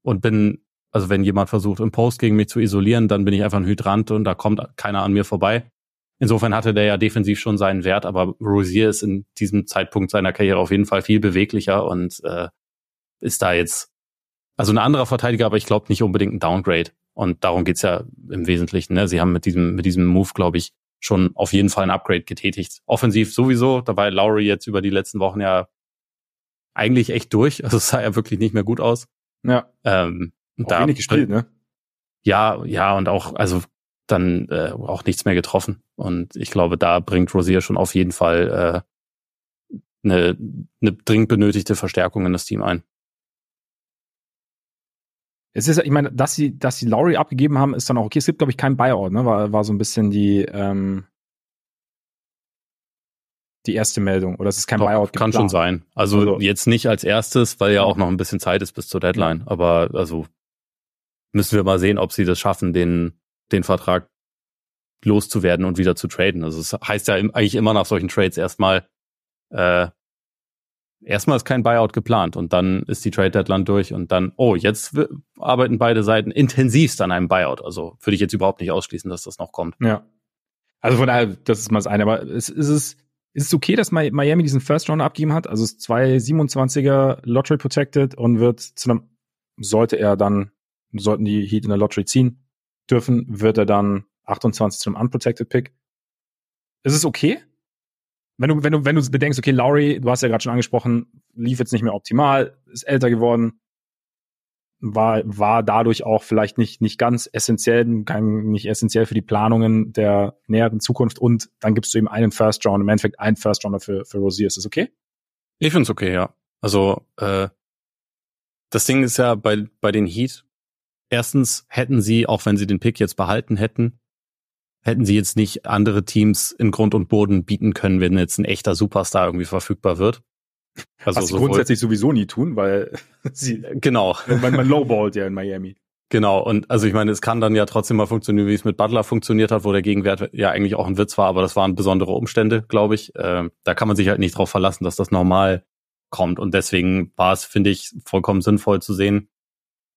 Speaker 2: und bin, also wenn jemand versucht, im Post gegen mich zu isolieren, dann bin ich einfach ein Hydrant und da kommt keiner an mir vorbei. Insofern hatte der ja defensiv schon seinen Wert, aber Rosier ist in diesem Zeitpunkt seiner Karriere auf jeden Fall viel beweglicher und äh, ist da jetzt also ein anderer Verteidiger, aber ich glaube nicht unbedingt ein Downgrade. Und darum geht's ja im Wesentlichen. Ne? Sie haben mit diesem, mit diesem Move, glaube ich, schon auf jeden Fall ein Upgrade getätigt. Offensiv sowieso, da war Lowry jetzt über die letzten Wochen ja eigentlich echt durch. Also es sah ja wirklich nicht mehr gut aus.
Speaker 1: Ja.
Speaker 2: Ähm,
Speaker 1: auch da, wenig gespielt, ne?
Speaker 2: Ja, ja, und auch, also dann äh, auch nichts mehr getroffen. Und ich glaube, da bringt Rosier schon auf jeden Fall äh, eine, eine dringend benötigte Verstärkung in das Team ein.
Speaker 1: Es ist, ich meine, dass sie, dass sie Lowry abgegeben haben, ist dann auch okay. Es gibt, glaube ich, keinen Buyout, ne? War, war so ein bisschen die, ähm, die erste Meldung. Oder es ist kein Doch, Buyout.
Speaker 2: Kann schon sein. Also, also, jetzt nicht als erstes, weil ja auch noch ein bisschen Zeit ist bis zur Deadline. Aber also müssen wir mal sehen, ob sie das schaffen, den, den Vertrag loszuwerden und wieder zu traden. Also es heißt ja eigentlich immer nach solchen Trades erstmal, äh, erstmal ist kein Buyout geplant und dann ist die Trade Deadline durch und dann, oh, jetzt arbeiten beide Seiten intensivst an einem Buyout. Also würde ich jetzt überhaupt nicht ausschließen, dass das noch kommt.
Speaker 1: Ja. Also von daher, das ist mal das eine. Aber ist, ist es, ist es okay, dass Miami diesen First Round abgeben hat? Also zwei 27er Lottery protected und wird zu einem, sollte er dann, sollten die Heat in der Lottery ziehen dürfen, wird er dann 28 zum Unprotected Pick. Ist es okay? Wenn du, wenn du, wenn du bedenkst, okay, Lowry, du hast ja gerade schon angesprochen, lief jetzt nicht mehr optimal, ist älter geworden, war, war dadurch auch vielleicht nicht, nicht ganz essentiell, nicht essentiell für die Planungen der näheren Zukunft und dann gibst du ihm einen First Round, im Endeffekt einen First Rounder für, für Rosier. Ist das okay?
Speaker 2: Ich finde es okay, ja. Also, äh, das Ding ist ja bei, bei den Heat, erstens hätten sie, auch wenn sie den Pick jetzt behalten hätten, hätten sie jetzt nicht andere Teams in Grund und Boden bieten können, wenn jetzt ein echter Superstar irgendwie verfügbar wird.
Speaker 1: Also Was sie grundsätzlich sowieso nie tun, weil sie
Speaker 2: genau
Speaker 1: man, man lowballt ja in Miami.
Speaker 2: Genau, und also ich meine, es kann dann ja trotzdem mal funktionieren, wie es mit Butler funktioniert hat, wo der Gegenwert ja eigentlich auch ein Witz war, aber das waren besondere Umstände, glaube ich. Äh, da kann man sich halt nicht drauf verlassen, dass das normal kommt. Und deswegen war es, finde ich, vollkommen sinnvoll zu sehen,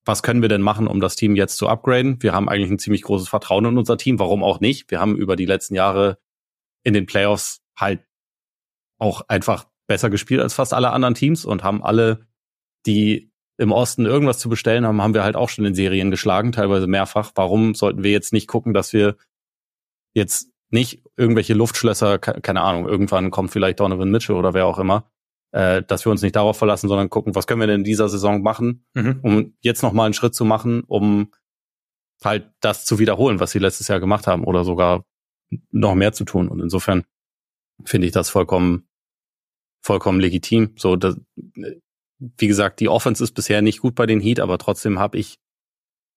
Speaker 2: was können wir denn machen, um das Team jetzt zu upgraden? Wir haben eigentlich ein ziemlich großes Vertrauen in unser Team. Warum auch nicht? Wir haben über die letzten Jahre in den Playoffs halt auch einfach besser gespielt als fast alle anderen Teams und haben alle, die im Osten irgendwas zu bestellen haben, haben wir halt auch schon in Serien geschlagen, teilweise mehrfach. Warum sollten wir jetzt nicht gucken, dass wir jetzt nicht irgendwelche Luftschlösser, keine Ahnung, irgendwann kommt vielleicht Donovan Mitchell oder wer auch immer, äh, dass wir uns nicht darauf verlassen, sondern gucken, was können wir denn in dieser Saison machen, mhm. um jetzt nochmal einen Schritt zu machen, um halt das zu wiederholen, was sie letztes Jahr gemacht haben oder sogar noch mehr zu tun. Und insofern finde ich das vollkommen, vollkommen legitim. So, das, wie gesagt, die Offense ist bisher nicht gut bei den Heat, aber trotzdem habe ich,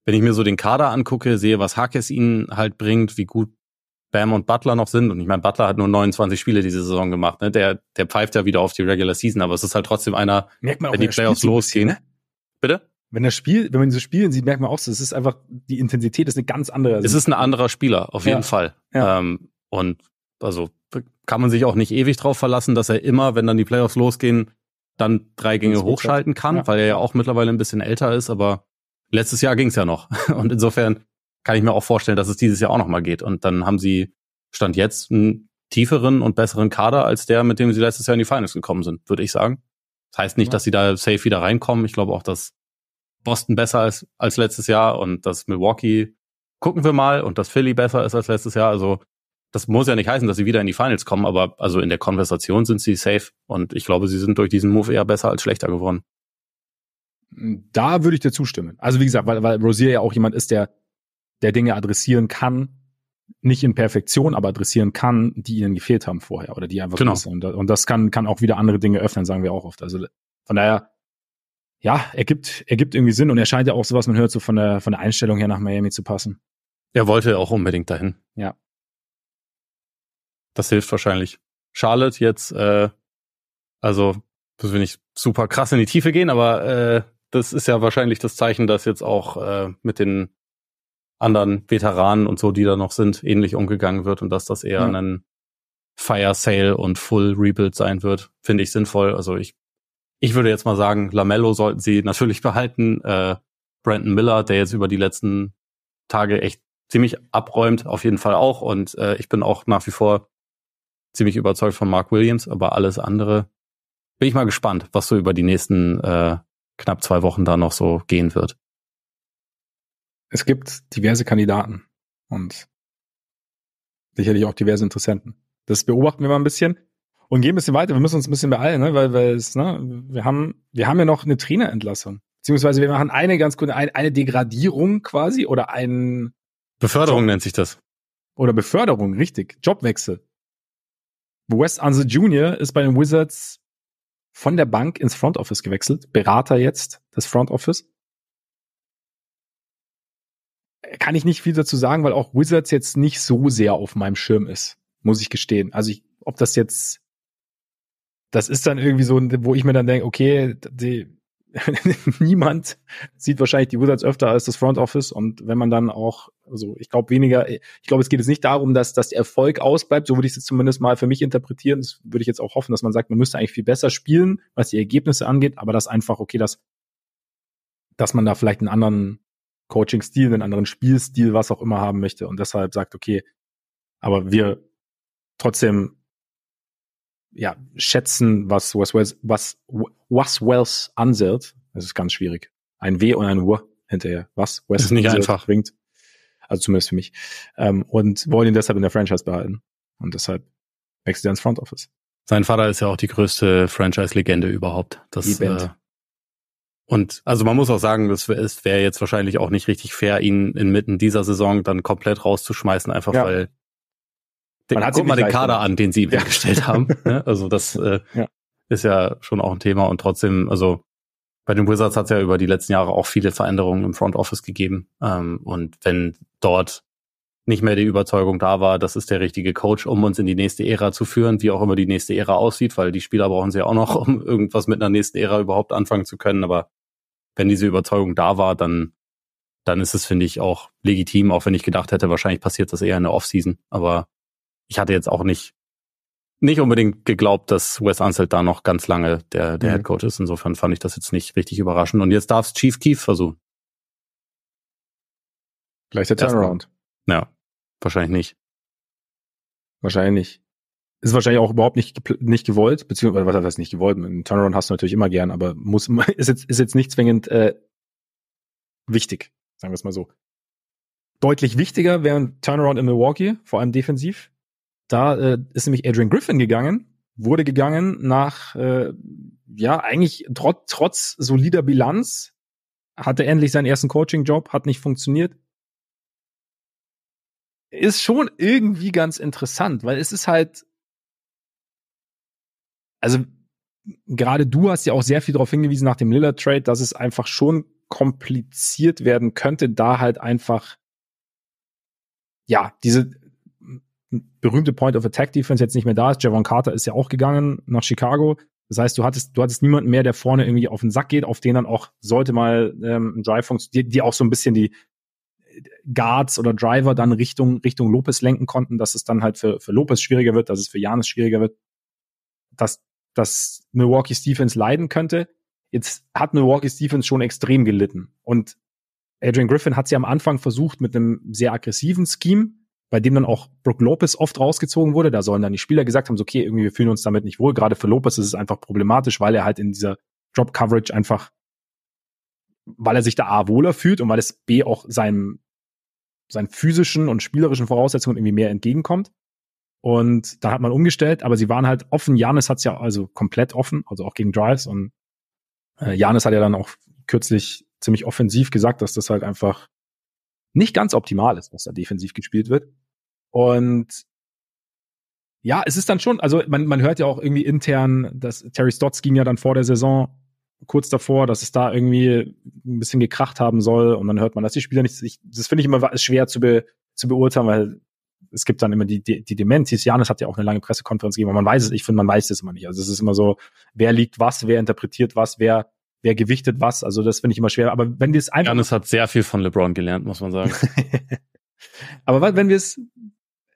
Speaker 2: wenn ich mir so den Kader angucke, sehe, was Hackes ihnen halt bringt, wie gut Bam und Butler noch sind. Und ich meine, Butler hat nur 29 Spiele diese Saison gemacht. Ne? Der, der pfeift ja wieder auf die Regular Season, aber es ist halt trotzdem einer,
Speaker 1: merkt man
Speaker 2: auch, wenn die Playoffs losgehen. Ne?
Speaker 1: Bitte? Wenn er spielt, wenn man so spielen sieht, merkt man auch so, es ist einfach, die Intensität ist eine ganz andere.
Speaker 2: Es ist ein anderer Spieler, auf jeden ja. Fall. Ja. Ähm, und also kann man sich auch nicht ewig drauf verlassen, dass er immer, wenn dann die Playoffs losgehen, dann drei Gänge hochschalten kann, ja. weil er ja auch mittlerweile ein bisschen älter ist, aber letztes Jahr ging es ja noch. Und insofern kann ich mir auch vorstellen, dass es dieses Jahr auch nochmal geht. Und dann haben sie Stand jetzt einen tieferen und besseren Kader als der, mit dem sie letztes Jahr in die Finals gekommen sind, würde ich sagen. Das heißt nicht, dass sie da safe wieder reinkommen. Ich glaube auch, dass Boston besser ist als letztes Jahr und dass Milwaukee gucken wir mal und dass Philly besser ist als letztes Jahr. Also das muss ja nicht heißen, dass sie wieder in die Finals kommen, aber also in der Konversation sind sie safe und ich glaube, sie sind durch diesen Move eher besser als schlechter geworden.
Speaker 1: Da würde ich dir zustimmen. Also wie gesagt, weil, weil Rosier ja auch jemand ist, der der Dinge adressieren kann, nicht in Perfektion, aber adressieren kann, die ihnen gefehlt haben vorher oder die einfach
Speaker 2: genau.
Speaker 1: Und, und das kann, kann auch wieder andere Dinge öffnen, sagen wir auch oft. Also von daher, ja, er gibt, er gibt irgendwie Sinn und er scheint ja auch so, was man hört, so von der, von der Einstellung her nach Miami zu passen.
Speaker 2: Er wollte auch unbedingt dahin.
Speaker 1: Ja.
Speaker 2: Das hilft wahrscheinlich. Charlotte jetzt, äh, also, das will nicht super krass in die Tiefe gehen, aber äh, das ist ja wahrscheinlich das Zeichen, dass jetzt auch äh, mit den anderen Veteranen und so, die da noch sind, ähnlich umgegangen wird und dass das eher ja. ein Fire Sale und Full Rebuild sein wird, finde ich sinnvoll. Also ich, ich würde jetzt mal sagen, Lamello sollten sie natürlich behalten. Äh, Brandon Miller, der jetzt über die letzten Tage echt ziemlich abräumt, auf jeden Fall auch. Und äh, ich bin auch nach wie vor ziemlich überzeugt von Mark Williams, aber alles andere bin ich mal gespannt, was so über die nächsten äh, knapp zwei Wochen da noch so gehen wird
Speaker 1: es gibt diverse Kandidaten und sicherlich auch diverse Interessenten. Das beobachten wir mal ein bisschen und gehen ein bisschen weiter. Wir müssen uns ein bisschen beeilen, ne? weil, weil es, ne, wir haben, wir haben ja noch eine Trainerentlassung. Beziehungsweise wir machen eine ganz gute, eine, eine Degradierung quasi oder ein
Speaker 2: Beförderung Job, nennt sich das.
Speaker 1: Oder Beförderung, richtig. Jobwechsel. Wes Unser Jr. ist bei den Wizards von der Bank ins Front Office gewechselt. Berater jetzt des Front Office kann ich nicht viel dazu sagen, weil auch Wizards jetzt nicht so sehr auf meinem Schirm ist, muss ich gestehen. Also ich, ob das jetzt, das ist dann irgendwie so, wo ich mir dann denke, okay, die, niemand sieht wahrscheinlich die Wizards öfter als das Front Office und wenn man dann auch, also ich glaube weniger, ich glaube, es geht jetzt nicht darum, dass, dass der Erfolg ausbleibt, so würde ich es jetzt zumindest mal für mich interpretieren. Das würde ich jetzt auch hoffen, dass man sagt, man müsste eigentlich viel besser spielen, was die Ergebnisse angeht, aber das einfach, okay, dass, dass man da vielleicht einen anderen Coaching-Stil, einen anderen Spielstil, was auch immer haben möchte und deshalb sagt, okay, aber wir trotzdem ja, schätzen, was was was was Wells ansieht. Das ist ganz schwierig. Ein W und ein W hinterher. Was
Speaker 2: Wes ist nicht einfach
Speaker 1: bringt. Also zumindest für mich. Ähm, und wollen ihn deshalb in der Franchise behalten. Und deshalb wechselt er ins Front Office.
Speaker 2: Sein Vater ist ja auch die größte Franchise-Legende überhaupt. Das, äh, und also man muss auch sagen, das wäre jetzt wahrscheinlich auch nicht richtig fair, ihn inmitten dieser Saison dann komplett rauszuschmeißen, einfach ja. weil den, guck mal den Kader an, den sie ihm ja. gestellt haben. Ne? also das äh, ja. ist ja schon auch ein Thema und trotzdem, also bei den Wizards hat es ja über die letzten Jahre auch viele Veränderungen im Front Office gegeben. Ähm, und wenn dort nicht mehr die Überzeugung da war, das ist der richtige Coach, um uns in die nächste Ära zu führen, wie auch immer die nächste Ära aussieht, weil die Spieler brauchen sie ja auch noch, um irgendwas mit einer nächsten Ära überhaupt anfangen zu können. Aber wenn diese Überzeugung da war, dann, dann ist es, finde ich, auch legitim, auch wenn ich gedacht hätte, wahrscheinlich passiert das eher in der Offseason. Aber ich hatte jetzt auch nicht, nicht unbedingt geglaubt, dass Wes Anseld da noch ganz lange der, der mhm. Head Coach ist. Insofern fand ich das jetzt nicht richtig überraschend. Und jetzt darf es Chief Keef versuchen.
Speaker 1: Gleich der Turnaround.
Speaker 2: Ja, wahrscheinlich nicht.
Speaker 1: Wahrscheinlich nicht. Ist wahrscheinlich auch überhaupt nicht, nicht gewollt, beziehungsweise was heißt nicht gewollt? Einen Turnaround hast du natürlich immer gern, aber muss, ist jetzt, ist jetzt nicht zwingend äh, wichtig, sagen wir es mal so. Deutlich wichtiger wäre ein Turnaround in Milwaukee, vor allem defensiv. Da äh, ist nämlich Adrian Griffin gegangen, wurde gegangen nach, äh, ja, eigentlich trotz, trotz solider Bilanz, hatte endlich seinen ersten Coaching-Job, hat nicht funktioniert. Ist schon irgendwie ganz interessant, weil es ist halt, also gerade du hast ja auch sehr viel darauf hingewiesen nach dem Lillard-Trade, dass es einfach schon kompliziert werden könnte, da halt einfach ja, diese berühmte Point of Attack Defense jetzt nicht mehr da ist. Javon Carter ist ja auch gegangen nach Chicago. Das heißt, du hattest, du hattest niemanden mehr, der vorne irgendwie auf den Sack geht, auf den dann auch sollte mal ähm, ein Drive funktionieren, die, auch so ein bisschen die Guards oder Driver dann Richtung Richtung Lopez lenken konnten, dass es dann halt für, für Lopez schwieriger wird, dass es für Janis schwieriger wird, dass, dass Milwaukee's Defense leiden könnte. Jetzt hat Milwaukee's Defense schon extrem gelitten. Und Adrian Griffin hat sie am Anfang versucht mit einem sehr aggressiven Scheme, bei dem dann auch Brook Lopez oft rausgezogen wurde. Da sollen dann die Spieler gesagt haben, so, okay, irgendwie wir fühlen uns damit nicht wohl. Gerade für Lopez ist es einfach problematisch, weil er halt in dieser Drop Coverage einfach, weil er sich da A wohler fühlt und weil es B auch seinem, seinen physischen und spielerischen Voraussetzungen irgendwie mehr entgegenkommt. Und da hat man umgestellt, aber sie waren halt offen. Janis hat's ja also komplett offen, also auch gegen Drives. Und äh, Janis hat ja dann auch kürzlich ziemlich offensiv gesagt, dass das halt einfach nicht ganz optimal ist, was da defensiv gespielt wird. Und ja, es ist dann schon, also man, man hört ja auch irgendwie intern, dass Terry Stotts ging ja dann vor der Saison kurz davor, dass es da irgendwie ein bisschen gekracht haben soll und dann hört man, dass die Spieler nicht, ich, das finde ich immer schwer zu, be, zu beurteilen, weil es gibt dann immer die, die, die Dementis. Janis hat ja auch eine lange Pressekonferenz gegeben, aber man weiß es, ich finde, man weiß es immer nicht. Also es ist immer so, wer liegt was, wer interpretiert was, wer wer gewichtet was. Also das finde ich immer schwer. Aber wenn wir es einfach.
Speaker 2: Janis hat sehr viel von LeBron gelernt, muss man sagen.
Speaker 1: Aber wenn wir es,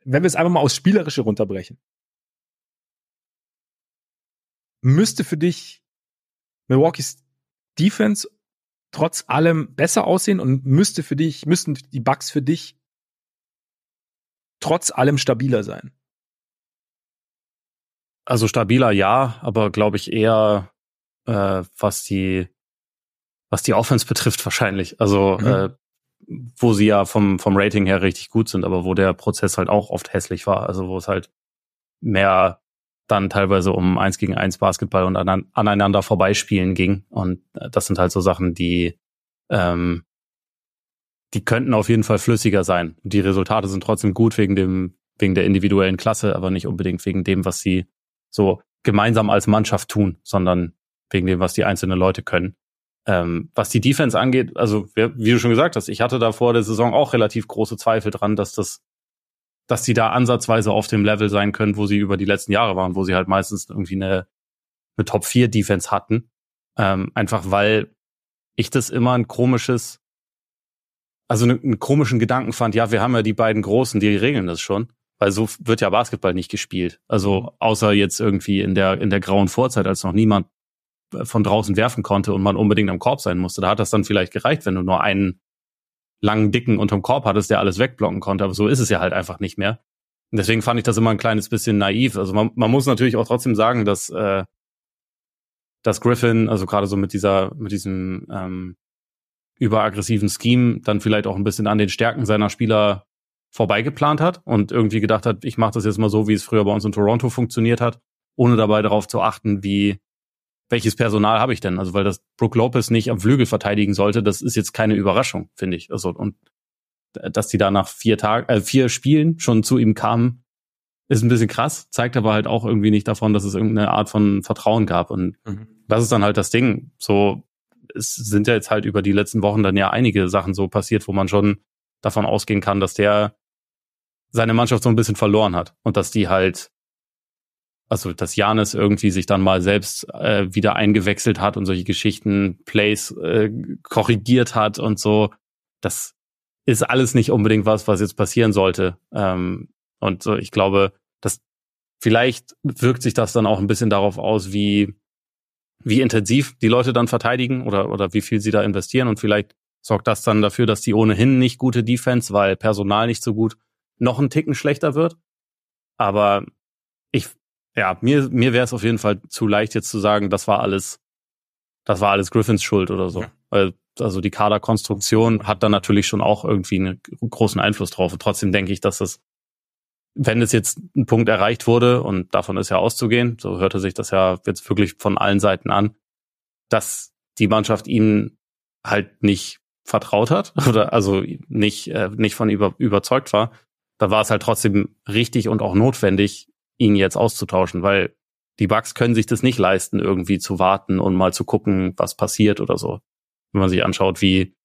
Speaker 1: wenn wir es einfach mal aus Spielerische runterbrechen, müsste für dich Milwaukee's Defense trotz allem besser aussehen und müsste für dich, müssten die Bugs für dich trotz allem stabiler sein?
Speaker 2: Also stabiler ja, aber glaube ich eher äh, was die was die Offense betrifft wahrscheinlich. Also mhm. äh, wo sie ja vom vom Rating her richtig gut sind, aber wo der Prozess halt auch oft hässlich war. Also wo es halt mehr dann teilweise um eins gegen eins Basketball und an, aneinander vorbeispielen ging. Und äh, das sind halt so Sachen, die ähm, die könnten auf jeden Fall flüssiger sein. Die Resultate sind trotzdem gut wegen dem wegen der individuellen Klasse, aber nicht unbedingt wegen dem, was sie so gemeinsam als Mannschaft tun, sondern wegen dem, was die einzelnen Leute können. Ähm, was die Defense angeht, also wie du schon gesagt hast, ich hatte da vor der Saison auch relativ große Zweifel dran, dass das, dass die da ansatzweise auf dem Level sein können, wo sie über die letzten Jahre waren, wo sie halt meistens irgendwie eine, eine Top 4 Defense hatten. Ähm, einfach weil ich das immer ein komisches, also einen, einen komischen Gedanken fand, ja, wir haben ja die beiden Großen, die regeln das schon weil so wird ja Basketball nicht gespielt. Also außer jetzt irgendwie in der in der grauen Vorzeit, als noch niemand von draußen werfen konnte und man unbedingt am Korb sein musste. Da hat das dann vielleicht gereicht, wenn du nur einen langen, dicken unterm Korb hattest, der alles wegblocken konnte. Aber so ist es ja halt einfach nicht mehr. Und deswegen fand ich das immer ein kleines bisschen naiv. Also man, man muss natürlich auch trotzdem sagen, dass, äh, dass Griffin, also gerade so mit dieser, mit diesem, ähm, überaggressiven Scheme dann vielleicht auch ein bisschen an den Stärken seiner Spieler vorbeigeplant hat und irgendwie gedacht hat, ich mache das jetzt mal so, wie es früher bei uns in Toronto funktioniert hat, ohne dabei darauf zu achten, wie welches Personal habe ich denn? Also weil das Brook Lopez nicht am Flügel verteidigen sollte, das ist jetzt keine Überraschung, finde ich. Also und dass die da nach vier Tagen, äh, vier Spielen schon zu ihm kamen, ist ein bisschen krass, zeigt aber halt auch irgendwie nicht davon, dass es irgendeine Art von Vertrauen gab. Und mhm. das ist dann halt das Ding. So, es sind ja jetzt halt über die letzten Wochen dann ja einige Sachen so passiert, wo man schon davon ausgehen kann, dass der seine Mannschaft so ein bisschen verloren hat und dass die halt, also dass Janis irgendwie sich dann mal selbst äh, wieder eingewechselt hat und solche Geschichten, Plays äh, korrigiert hat und so. Das ist alles nicht unbedingt was, was jetzt passieren sollte. Ähm, und so, ich glaube, dass vielleicht wirkt sich das dann auch ein bisschen darauf aus, wie wie intensiv die Leute dann verteidigen oder oder wie viel sie da investieren und vielleicht sorgt das dann dafür, dass die ohnehin nicht gute Defense, weil Personal nicht so gut noch einen Ticken schlechter wird. Aber ich, ja, mir, mir wäre es auf jeden Fall zu leicht jetzt zu sagen, das war alles, das war alles Griffins Schuld oder so. Ja. Also die Kaderkonstruktion hat da natürlich schon auch irgendwie einen großen Einfluss drauf. Und trotzdem denke ich, dass das, wenn es jetzt ein Punkt erreicht wurde, und davon ist ja auszugehen, so hörte sich das ja jetzt wirklich von allen Seiten an, dass die Mannschaft ihm halt nicht vertraut hat oder also nicht, äh, nicht von über, überzeugt war, da war es halt trotzdem richtig und auch notwendig, ihn jetzt auszutauschen, weil die Bugs können sich das nicht leisten, irgendwie zu warten und mal zu gucken, was passiert oder so. Wenn man sich anschaut, wie,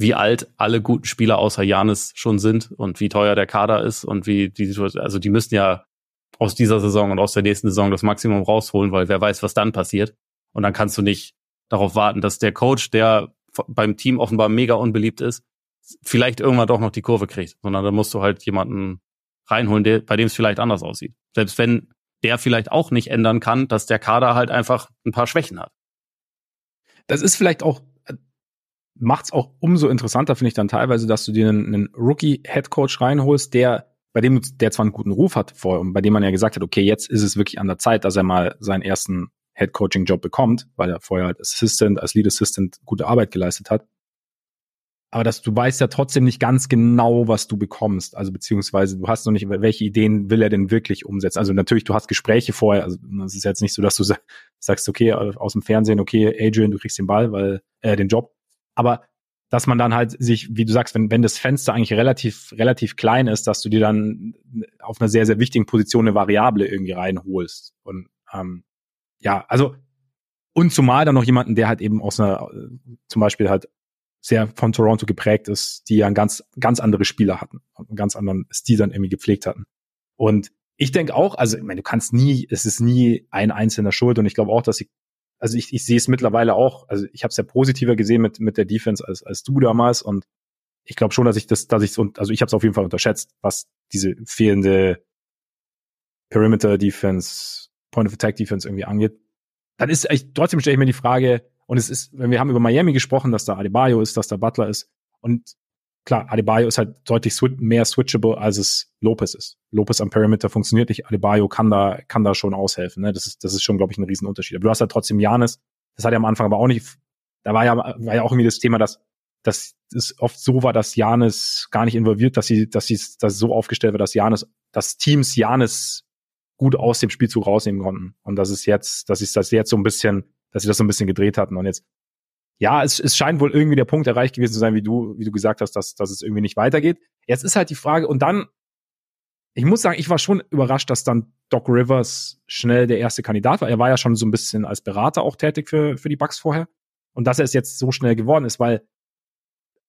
Speaker 2: wie alt alle guten Spieler außer Janis schon sind und wie teuer der Kader ist und wie die Situation, also die müssen ja aus dieser Saison und aus der nächsten Saison das Maximum rausholen, weil wer weiß, was dann passiert. Und dann kannst du nicht darauf warten, dass der Coach, der beim Team offenbar mega unbeliebt ist, vielleicht irgendwann doch noch die Kurve kriegt, sondern dann musst du halt jemanden reinholen, der, bei dem es vielleicht anders aussieht. Selbst wenn der vielleicht auch nicht ändern kann, dass der Kader halt einfach ein paar Schwächen hat.
Speaker 1: Das ist vielleicht auch, macht es auch umso interessanter, finde ich dann teilweise, dass du dir einen, einen Rookie-Headcoach reinholst, der bei dem der zwar einen guten Ruf hat vorher und bei dem man ja gesagt hat, okay, jetzt ist es wirklich an der Zeit, dass er mal seinen ersten Head-Coaching-Job bekommt, weil er vorher als Assistant, als Lead Assistant gute Arbeit geleistet hat aber dass du weißt ja trotzdem nicht ganz genau, was du bekommst. Also beziehungsweise du hast noch nicht, welche Ideen will er denn wirklich umsetzen. Also natürlich, du hast Gespräche vorher. Also es ist jetzt nicht so, dass du sagst, okay, aus dem Fernsehen, okay, Adrian, du kriegst den Ball, weil äh, den Job. Aber dass man dann halt sich, wie du sagst, wenn, wenn das Fenster eigentlich relativ, relativ klein ist, dass du dir dann auf einer sehr, sehr wichtigen Position eine Variable irgendwie reinholst. Und ähm, ja, also und zumal dann noch jemanden, der halt eben aus einer, zum Beispiel halt sehr von Toronto geprägt ist, die ja ein ganz, ganz andere Spieler hatten und einen ganz anderen Stil dann irgendwie gepflegt hatten. Und ich denke auch, also ich meine, du kannst nie, es ist nie ein einzelner Schuld und ich glaube auch, dass ich, also ich, ich sehe es mittlerweile auch, also ich habe es ja positiver gesehen mit, mit der Defense als, als du damals und ich glaube schon, dass ich das, dass ich so, also ich habe es auf jeden Fall unterschätzt, was diese fehlende Perimeter Defense, Point of Attack Defense irgendwie angeht. Dann ist echt, trotzdem stelle ich mir die Frage, und es ist, wenn wir haben über Miami gesprochen, dass da Adebayo ist, dass da Butler ist. Und klar, Adebayo ist halt deutlich swi mehr switchable, als es Lopez ist. Lopez am Perimeter funktioniert nicht, Adebayo kann da, kann da schon aushelfen. Ne? Das ist, das ist schon, glaube ich, ein Riesenunterschied. Aber du hast halt trotzdem Janis, das hat er am Anfang aber auch nicht, da war ja, war ja auch irgendwie das Thema, dass, dass es oft so war, dass Janis gar nicht involviert, dass sie, dass sie, dass so aufgestellt war, dass Janis, dass Teams Janis gut aus dem Spielzug rausnehmen konnten. Und das ist jetzt, das ist das jetzt so ein bisschen dass sie das so ein bisschen gedreht hatten. Und jetzt, ja, es, es scheint wohl irgendwie der Punkt erreicht gewesen zu sein, wie du, wie du gesagt hast, dass, dass es irgendwie nicht weitergeht. Jetzt ist halt die Frage, und dann, ich muss sagen, ich war schon überrascht, dass dann Doc Rivers schnell der erste Kandidat war. Er war ja schon so ein bisschen als Berater auch tätig für, für die Bucks vorher. Und dass er es jetzt so schnell geworden ist, weil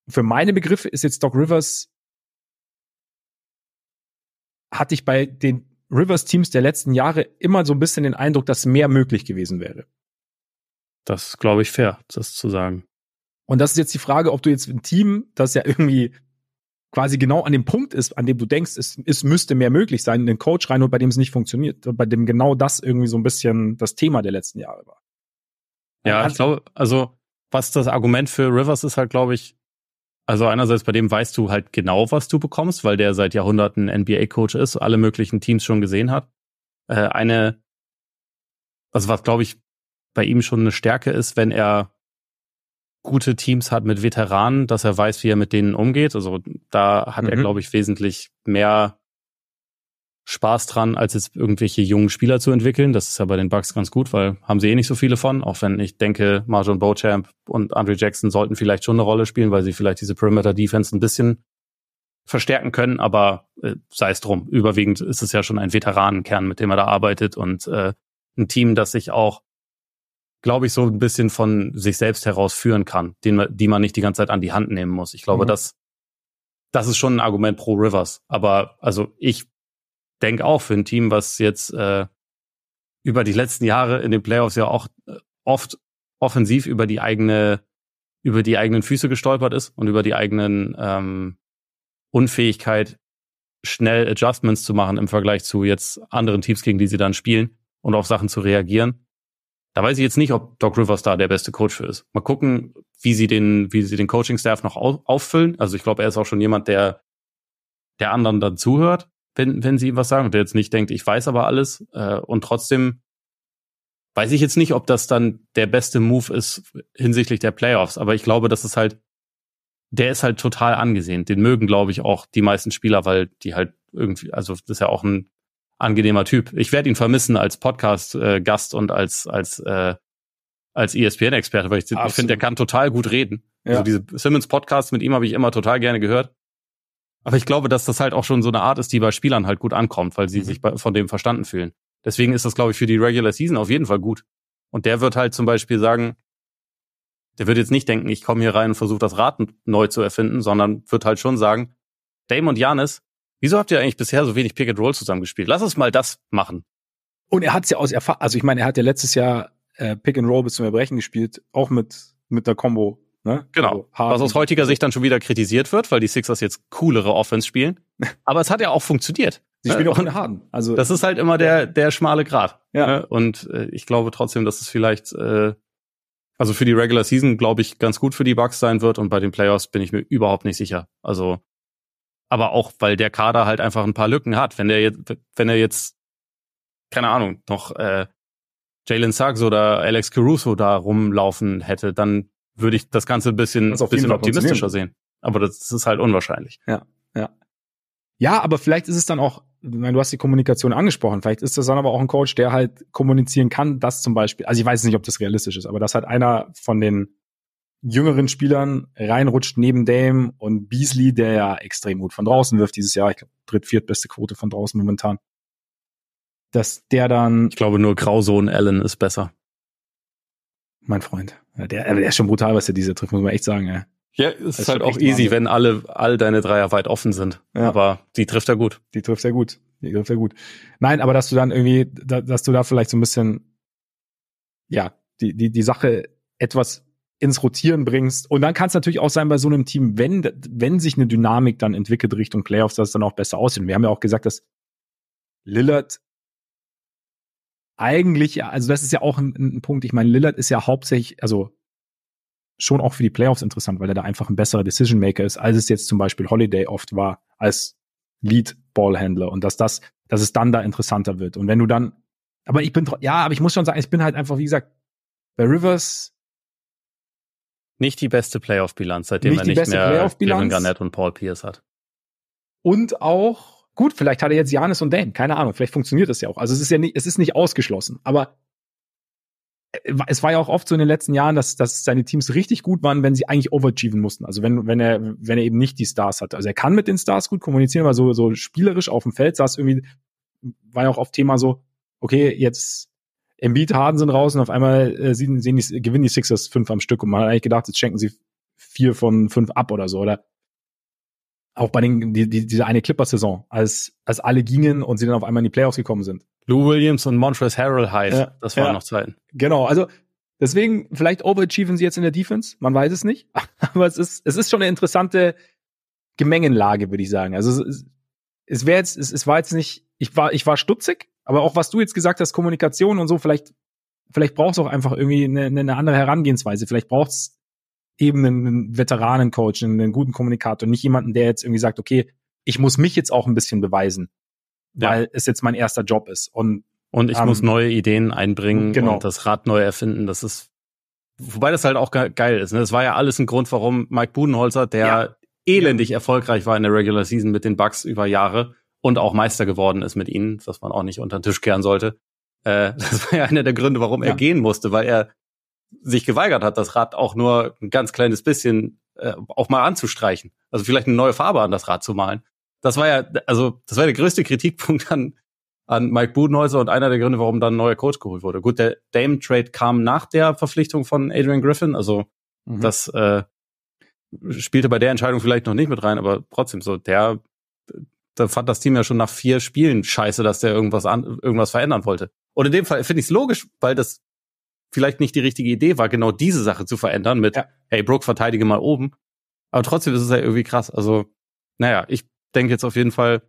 Speaker 1: für meine Begriffe ist jetzt Doc Rivers, hatte ich bei den Rivers-Teams der letzten Jahre immer so ein bisschen den Eindruck, dass mehr möglich gewesen wäre.
Speaker 2: Das glaube ich fair, das zu sagen.
Speaker 1: Und das ist jetzt die Frage, ob du jetzt ein Team, das ja irgendwie quasi genau an dem Punkt ist, an dem du denkst, es, es müsste mehr möglich sein, einen Coach rein und bei dem es nicht funktioniert, bei dem genau das irgendwie so ein bisschen das Thema der letzten Jahre war.
Speaker 2: Ja, ich glaube, also was das Argument für Rivers ist halt, glaube ich, also einerseits bei dem weißt du halt genau, was du bekommst, weil der seit Jahrhunderten NBA-Coach ist, alle möglichen Teams schon gesehen hat. Äh, eine, also was glaube ich bei ihm schon eine Stärke ist, wenn er gute Teams hat mit Veteranen, dass er weiß, wie er mit denen umgeht. Also da hat mhm. er, glaube ich, wesentlich mehr Spaß dran, als jetzt irgendwelche jungen Spieler zu entwickeln. Das ist ja bei den Bucks ganz gut, weil haben sie eh nicht so viele von. Auch wenn ich denke, Marjon Beauchamp und Andre Jackson sollten vielleicht schon eine Rolle spielen, weil sie vielleicht diese Perimeter Defense ein bisschen verstärken können. Aber äh, sei es drum. Überwiegend ist es ja schon ein Veteranenkern, mit dem er da arbeitet und äh, ein Team, das sich auch glaube ich, so ein bisschen von sich selbst heraus führen kann, den man, die man nicht die ganze Zeit an die Hand nehmen muss. Ich glaube, mhm. das, das ist schon ein Argument pro Rivers. Aber also ich denke auch für ein Team, was jetzt äh, über die letzten Jahre in den Playoffs ja auch äh, oft offensiv über die eigene, über die eigenen Füße gestolpert ist und über die eigenen ähm, Unfähigkeit, schnell Adjustments zu machen im Vergleich zu jetzt anderen Teams, gegen die sie dann spielen und auf Sachen zu reagieren. Da weiß ich jetzt nicht, ob Doc Rivers da der beste Coach für ist. Mal gucken, wie sie den, wie sie den Coaching-Staff noch auffüllen. Also ich glaube, er ist auch schon jemand, der der anderen dann zuhört, wenn, wenn sie ihm was sagen und der jetzt nicht denkt, ich weiß aber alles. Äh, und trotzdem weiß ich jetzt nicht, ob das dann der beste Move ist hinsichtlich der Playoffs. Aber ich glaube, das ist halt, der ist halt total angesehen. Den mögen, glaube ich, auch die meisten Spieler, weil die halt irgendwie, also das ist ja auch ein angenehmer Typ. Ich werde ihn vermissen als Podcast-Gast und als als äh, als ESPN-Experte, weil ich, ich finde, der kann total gut reden. Ja. Also diese Simmons-Podcasts mit ihm habe ich immer total gerne gehört. Aber ich glaube, dass das halt auch schon so eine Art ist, die bei Spielern halt gut ankommt, weil sie mhm. sich bei, von dem verstanden fühlen. Deswegen ist das, glaube ich, für die Regular Season auf jeden Fall gut. Und der wird halt zum Beispiel sagen, der wird jetzt nicht denken, ich komme hier rein und versuche das Rad neu zu erfinden, sondern wird halt schon sagen, Dame und Janis Wieso habt ihr eigentlich bisher so wenig Pick and Roll zusammengespielt? Lass uns mal das machen.
Speaker 1: Und er hat es ja aus Erfahrung, also ich meine, er hat ja letztes Jahr äh, Pick and Roll bis zum Erbrechen gespielt, auch mit mit der Combo. Ne?
Speaker 2: Genau. Also Was aus heutiger Sicht dann schon wieder kritisiert wird, weil die Sixers jetzt coolere Offense spielen. Aber es hat ja auch funktioniert.
Speaker 1: Sie spielen auch in Harden.
Speaker 2: Also das ist halt immer der der schmale Grat. Ja. Ne? Und äh, ich glaube trotzdem, dass es vielleicht äh, also für die Regular Season glaube ich ganz gut für die Bucks sein wird und bei den Playoffs bin ich mir überhaupt nicht sicher. Also aber auch, weil der Kader halt einfach ein paar Lücken hat. Wenn der jetzt, wenn er jetzt, keine Ahnung, noch äh, Jalen Suggs oder Alex Caruso da rumlaufen hätte, dann würde ich das Ganze ein bisschen, bisschen optimistischer sehen. Aber das ist halt unwahrscheinlich.
Speaker 1: Ja, ja. Ja, aber vielleicht ist es dann auch, meine, du hast die Kommunikation angesprochen, vielleicht ist das dann aber auch ein Coach, der halt kommunizieren kann, dass zum Beispiel, also ich weiß nicht, ob das realistisch ist, aber dass halt einer von den jüngeren Spielern reinrutscht neben Dame und Beasley, der ja extrem gut von draußen wirft dieses Jahr. Ich glaube, dritt, viertbeste Quote von draußen momentan. Dass der dann.
Speaker 2: Ich glaube, nur Grausohn Allen ist besser.
Speaker 1: Mein Freund. Ja, der, der ist schon brutal, was er diese trifft, muss man echt sagen. Ja,
Speaker 2: ja es ist, halt auch easy, Wahnsinn. wenn alle, all deine Dreier weit offen sind. Ja. Aber die trifft er gut.
Speaker 1: Die trifft er gut. Die trifft er gut. Nein, aber dass du dann irgendwie, dass du da vielleicht so ein bisschen, ja, die, die, die Sache etwas ins Rotieren bringst. Und dann kann es natürlich auch sein bei so einem Team, wenn, wenn sich eine Dynamik dann entwickelt Richtung Playoffs, dass es dann auch besser aussieht. Wir haben ja auch gesagt, dass Lillard eigentlich, also das ist ja auch ein, ein Punkt, ich meine, Lillard ist ja hauptsächlich, also schon auch für die Playoffs interessant, weil er da einfach ein besserer Decision Maker ist, als es jetzt zum Beispiel Holiday oft war, als Lead Ballhändler und dass das, dass es dann da interessanter wird. Und wenn du dann, aber ich bin, ja, aber ich muss schon sagen, ich bin halt einfach, wie gesagt, bei Rivers
Speaker 2: nicht die beste Playoff-Bilanz, seitdem nicht er nicht mehr Kevin Garnett und Paul Pierce hat.
Speaker 1: Und auch, gut, vielleicht hat er jetzt Janis und Dane, keine Ahnung, vielleicht funktioniert das ja auch. Also es ist ja nicht, es ist nicht ausgeschlossen, aber äh, es war ja auch oft so in den letzten Jahren, dass, dass seine Teams richtig gut waren, wenn sie eigentlich overachieven mussten. Also wenn, wenn er, wenn er eben nicht die Stars hatte. Also er kann mit den Stars gut kommunizieren, aber so, so spielerisch auf dem Feld saß irgendwie, war ja auch oft Thema so, okay, jetzt Embiid, Harden sind raus und auf einmal äh, sehen, sehen die, gewinnen die Sixers fünf am Stück und man hat eigentlich gedacht, jetzt schenken sie vier von fünf ab oder so, oder? Auch bei den, die, die, diese eine Clippers-Saison, als, als alle gingen und sie dann auf einmal in die Playoffs gekommen sind.
Speaker 2: Lou Williams und Montrezl Harrell Hyde, ja, das waren ja, noch Zeiten.
Speaker 1: Genau, also deswegen, vielleicht overachieven sie jetzt in der Defense, man weiß es nicht, aber es ist, es ist schon eine interessante Gemengenlage, würde ich sagen. Also es, es wäre jetzt, es, es war jetzt nicht, ich war, ich war stutzig, aber auch was du jetzt gesagt hast, Kommunikation und so, vielleicht, vielleicht braucht es auch einfach irgendwie eine, eine andere Herangehensweise. Vielleicht braucht es eben einen Veteranencoach, einen guten Kommunikator, nicht jemanden, der jetzt irgendwie sagt, okay, ich muss mich jetzt auch ein bisschen beweisen, weil ja. es jetzt mein erster Job ist. Und,
Speaker 2: und ich ähm, muss neue Ideen einbringen genau. und das Rad neu erfinden. Das ist wobei das halt auch geil ist. Ne? Das war ja alles ein Grund, warum Mike Budenholzer, der ja. elendig ja. erfolgreich war in der Regular Season mit den Bucks über Jahre und auch Meister geworden ist mit ihnen, was man auch nicht unter den Tisch kehren sollte. Äh, das war ja einer der Gründe, warum ja. er gehen musste, weil er sich geweigert hat, das Rad auch nur ein ganz kleines bisschen äh, auch mal anzustreichen. Also vielleicht eine neue Farbe an das Rad zu malen. Das war ja, also das war der größte Kritikpunkt an, an Mike Budenholzer und einer der Gründe, warum dann ein neuer Coach geholt wurde. Gut, der Dame-Trade kam nach der Verpflichtung von Adrian Griffin, also mhm. das äh, spielte bei der Entscheidung vielleicht noch nicht mit rein, aber trotzdem so, der, da fand das Team ja schon nach vier Spielen scheiße, dass der irgendwas an, irgendwas verändern wollte. Und in dem Fall finde ich es logisch, weil das vielleicht nicht die richtige Idee war, genau diese Sache zu verändern mit, ja. hey, Brooke, verteidige mal oben. Aber trotzdem ist es ja irgendwie krass. Also, naja, ich denke jetzt auf jeden Fall,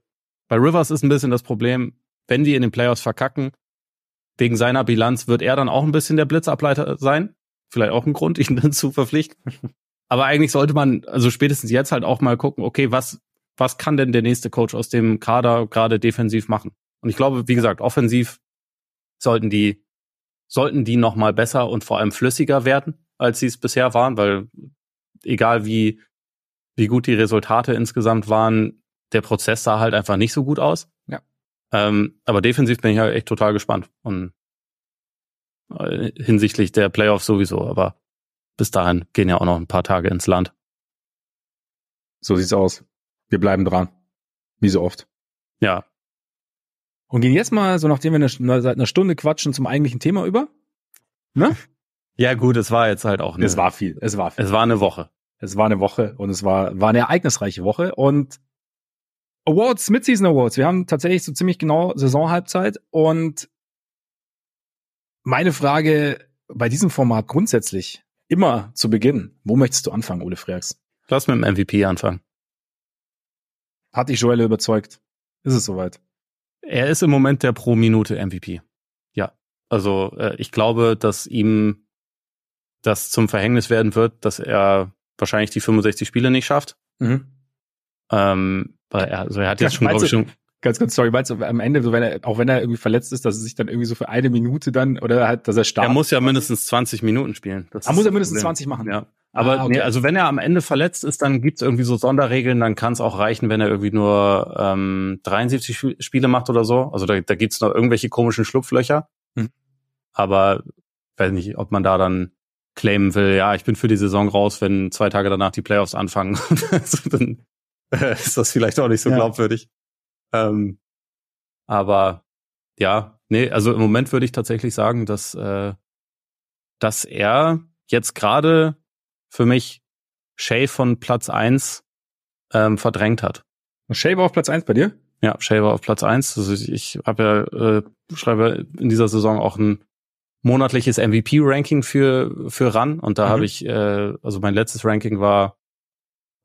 Speaker 2: bei Rivers ist ein bisschen das Problem, wenn die in den Playoffs verkacken, wegen seiner Bilanz wird er dann auch ein bisschen der Blitzableiter sein. Vielleicht auch ein Grund, ihn dann zu verpflichten. Aber eigentlich sollte man, also spätestens jetzt halt auch mal gucken, okay, was, was kann denn der nächste Coach aus dem Kader gerade defensiv machen? Und ich glaube, wie gesagt, offensiv sollten die sollten die noch mal besser und vor allem flüssiger werden, als sie es bisher waren, weil egal wie wie gut die Resultate insgesamt waren, der Prozess sah halt einfach nicht so gut aus.
Speaker 1: Ja.
Speaker 2: Ähm, aber defensiv bin ich halt echt total gespannt und äh, hinsichtlich der Playoffs sowieso. Aber bis dahin gehen ja auch noch ein paar Tage ins Land.
Speaker 1: So sieht's aus. Wir bleiben dran. Wie so oft.
Speaker 2: Ja,
Speaker 1: und gehen jetzt mal, so nachdem wir eine, seit einer Stunde quatschen, zum eigentlichen Thema über.
Speaker 2: Ne? Ja, gut, es war jetzt halt auch
Speaker 1: eine, Es war viel. Es war viel.
Speaker 2: Es war eine Woche.
Speaker 1: Es war eine Woche und es war, war eine ereignisreiche Woche und Awards, Midseason Awards. Wir haben tatsächlich so ziemlich genau Saisonhalbzeit und meine Frage bei diesem Format grundsätzlich immer zu Beginn. Wo möchtest du anfangen, Ole Freaks?
Speaker 2: Lass mit dem MVP anfangen.
Speaker 1: Hat dich Joelle überzeugt? Ist es soweit?
Speaker 2: Er ist im Moment der pro Minute MVP. Ja. Also äh, ich glaube, dass ihm das zum Verhängnis werden wird, dass er wahrscheinlich die 65 Spiele nicht schafft. Mhm. Ähm, weil er, also er hat jetzt ja, schon, glaube ich, schon.
Speaker 1: Ganz kurz, sorry, meinst du am Ende, so wenn er, auch wenn er irgendwie verletzt ist, dass er sich dann irgendwie so für eine Minute dann, oder halt, dass er startet?
Speaker 2: Er muss ja mindestens 20 Minuten spielen.
Speaker 1: Das er muss er mindestens 20 machen.
Speaker 2: Ja. Aber ah, okay. nee, also wenn er am Ende verletzt ist, dann gibt's irgendwie so Sonderregeln, dann kann es auch reichen, wenn er irgendwie nur ähm, 73 Spiele macht oder so. Also da, da gibt's noch irgendwelche komischen Schlupflöcher. Hm. Aber weiß nicht, ob man da dann claimen will, ja, ich bin für die Saison raus, wenn zwei Tage danach die Playoffs anfangen. also dann äh, ist das vielleicht auch nicht so ja. Ähm, aber ja, nee, also im Moment würde ich tatsächlich sagen, dass, äh, dass er jetzt gerade für mich Shay von Platz eins ähm, verdrängt hat.
Speaker 1: Shay war auf Platz eins bei dir?
Speaker 2: Ja, Shay war auf Platz eins. Also ich, ich habe ja, äh, schreibe in dieser Saison auch ein monatliches MVP-Ranking für, für RAN und da mhm. habe ich, äh, also mein letztes Ranking war,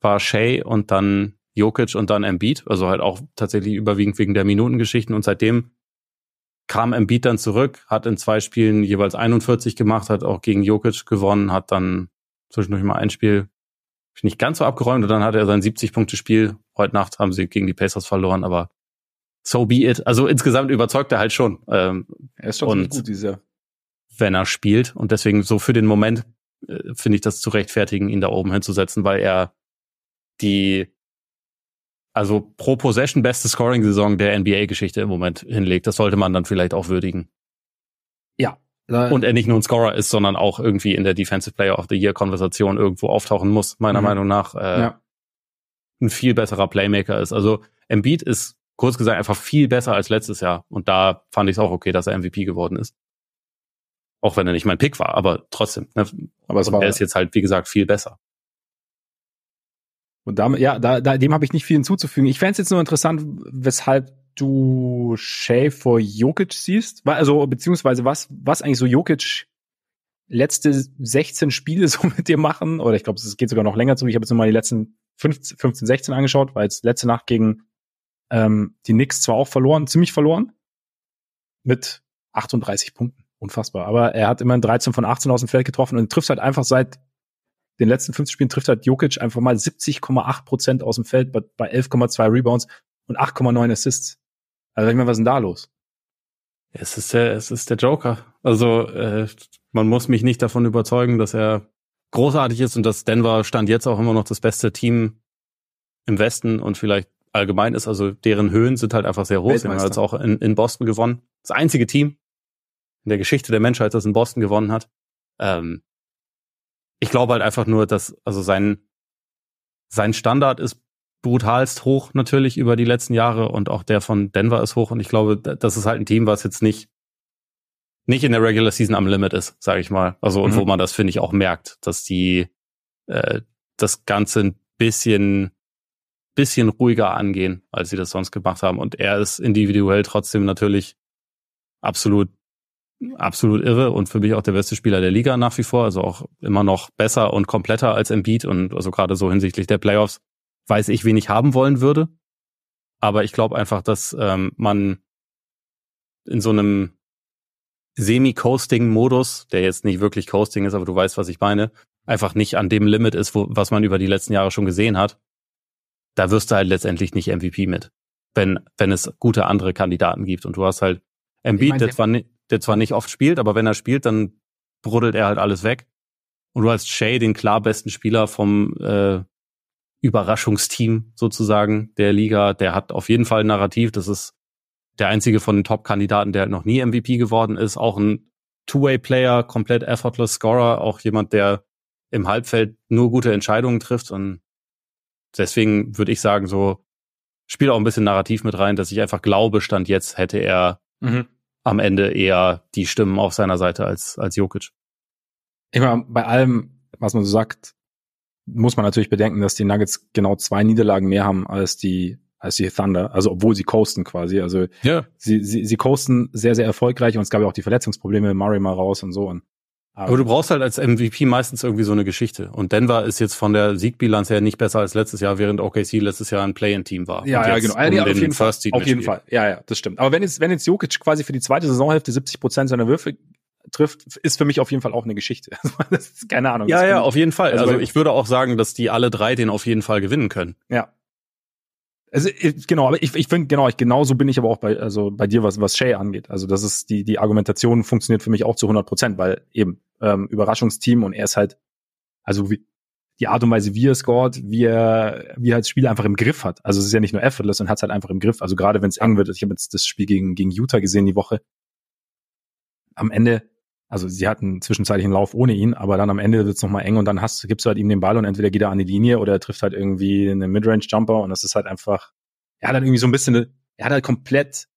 Speaker 2: war Shay und dann Jokic und dann Embiid, also halt auch tatsächlich überwiegend wegen der Minutengeschichten und seitdem kam Embiid dann zurück, hat in zwei Spielen jeweils 41 gemacht, hat auch gegen Jokic gewonnen, hat dann zwischendurch mal ein Spiel nicht ganz so abgeräumt und dann hatte er sein 70-Punkte-Spiel. Heute Nacht haben sie gegen die Pacers verloren, aber so be it. Also insgesamt überzeugt er halt schon. Ähm,
Speaker 1: er ist schon gut, dieser.
Speaker 2: Wenn er spielt und deswegen so für den Moment äh, finde ich das zu rechtfertigen, ihn da oben hinzusetzen, weil er die also pro Possession beste Scoring-Saison der NBA-Geschichte im Moment hinlegt. Das sollte man dann vielleicht auch würdigen.
Speaker 1: Ja,
Speaker 2: und er nicht nur ein Scorer ist, sondern auch irgendwie in der Defensive Player of the Year Konversation irgendwo auftauchen muss, meiner mhm. Meinung nach, äh, ja. ein viel besserer Playmaker ist. Also Embiid ist kurz gesagt einfach viel besser als letztes Jahr und da fand ich es auch okay, dass er MVP geworden ist. Auch wenn er nicht mein Pick war, aber trotzdem. Ne? Aber es war, er ist jetzt halt, wie gesagt, viel besser.
Speaker 1: Und damit, ja, da, da, dem habe ich nicht viel hinzuzufügen. Ich fände es jetzt nur interessant, weshalb du Shay vor Jokic siehst? Also, beziehungsweise was, was eigentlich so Jokic letzte 16 Spiele so mit dir machen? Oder ich glaube, es geht sogar noch länger zurück. Ich habe jetzt nochmal die letzten 15, 15, 16 angeschaut, weil jetzt letzte Nacht gegen ähm, die Knicks zwar auch verloren, ziemlich verloren, mit 38 Punkten. Unfassbar. Aber er hat immerhin 13 von 18 aus dem Feld getroffen und trifft halt einfach seit den letzten 15 Spielen trifft halt Jokic einfach mal 70,8 Prozent aus dem Feld bei, bei 11,2 Rebounds und 8,9 Assists. Also ich meine, was ist denn da los?
Speaker 2: Es ist der, es ist der Joker. Also äh, man muss mich nicht davon überzeugen, dass er großartig ist und dass Denver stand jetzt auch immer noch das beste Team im Westen und vielleicht allgemein ist. Also deren Höhen sind halt einfach sehr hoch. Sie haben jetzt auch in, in Boston gewonnen. Das einzige Team in der Geschichte der Menschheit, das in Boston gewonnen hat. Ähm, ich glaube halt einfach nur, dass also sein sein Standard ist brutalst hoch natürlich über die letzten Jahre und auch der von Denver ist hoch und ich glaube, das ist halt ein Team, was jetzt nicht nicht in der Regular Season am Limit ist, sage ich mal. Also und mhm. wo man das finde ich auch merkt, dass die äh, das Ganze ein bisschen bisschen ruhiger angehen, als sie das sonst gemacht haben. Und er ist individuell trotzdem natürlich absolut absolut irre und für mich auch der beste Spieler der Liga nach wie vor, also auch immer noch besser und kompletter als Embiid und also gerade so hinsichtlich der Playoffs weiß ich, wen ich haben wollen würde. Aber ich glaube einfach, dass ähm, man in so einem Semi-Coasting-Modus, der jetzt nicht wirklich Coasting ist, aber du weißt, was ich meine, einfach nicht an dem Limit ist, wo, was man über die letzten Jahre schon gesehen hat. Da wirst du halt letztendlich nicht MVP mit, wenn, wenn es gute andere Kandidaten gibt. Und du hast halt Embiid, ich mein, der, zwar nicht, der zwar nicht oft spielt, aber wenn er spielt, dann bruddelt er halt alles weg. Und du hast Shay, den klar besten Spieler vom äh, Überraschungsteam sozusagen der Liga. Der hat auf jeden Fall ein Narrativ. Das ist der einzige von den Top-Kandidaten, der noch nie MVP geworden ist. Auch ein Two-Way-Player, komplett effortless Scorer, auch jemand, der im Halbfeld nur gute Entscheidungen trifft. Und deswegen würde ich sagen, so spielt auch ein bisschen Narrativ mit rein, dass ich einfach glaube, Stand jetzt hätte er mhm. Am Ende eher die Stimmen auf seiner Seite als, als Jokic.
Speaker 1: Immer bei allem, was man so sagt, muss man natürlich bedenken, dass die Nuggets genau zwei Niederlagen mehr haben als die als die Thunder, also obwohl sie coasten quasi. Also ja. sie, sie, sie coasten sehr, sehr erfolgreich und es gab ja auch die Verletzungsprobleme, Murray mal raus und so. Und,
Speaker 2: aber, aber du brauchst halt als MVP meistens irgendwie so eine Geschichte. Und Denver ist jetzt von der Siegbilanz her nicht besser als letztes Jahr, während OKC letztes Jahr ein Play-in-Team war.
Speaker 1: Ja, ja, genau. Um ja, auf jeden, Fall, auf jeden Fall. Ja, ja, das stimmt. Aber wenn jetzt, wenn jetzt Jokic quasi für die zweite Saisonhälfte 70 Prozent seiner Würfe trifft, ist für mich auf jeden Fall auch eine Geschichte. das ist keine Ahnung.
Speaker 2: Ja, ja, auf jeden Fall. Also, also ich würde auch sagen, dass die alle drei den auf jeden Fall gewinnen können.
Speaker 1: Ja. Also genau, aber ich, ich finde genau, ich genauso bin ich aber auch bei also bei dir was was Shay angeht. Also das ist die die Argumentation funktioniert für mich auch zu 100 Prozent, weil eben ähm, Überraschungsteam und er ist halt also wie, die Art und Weise, wie er scored, wie er wie er das Spiel einfach im Griff hat. Also es ist ja nicht nur effortless und hat es halt einfach im Griff. Also gerade wenn es eng wird, ich habe jetzt das Spiel gegen gegen Utah gesehen die Woche. Am Ende also sie hatten zwischenzeitlich einen Lauf ohne ihn, aber dann am Ende wird's nochmal eng und dann hast, gibst du halt ihm den Ball und entweder geht er an die Linie oder er trifft halt irgendwie einen Midrange-Jumper und das ist halt einfach, er hat halt irgendwie so ein bisschen, er hat halt komplett,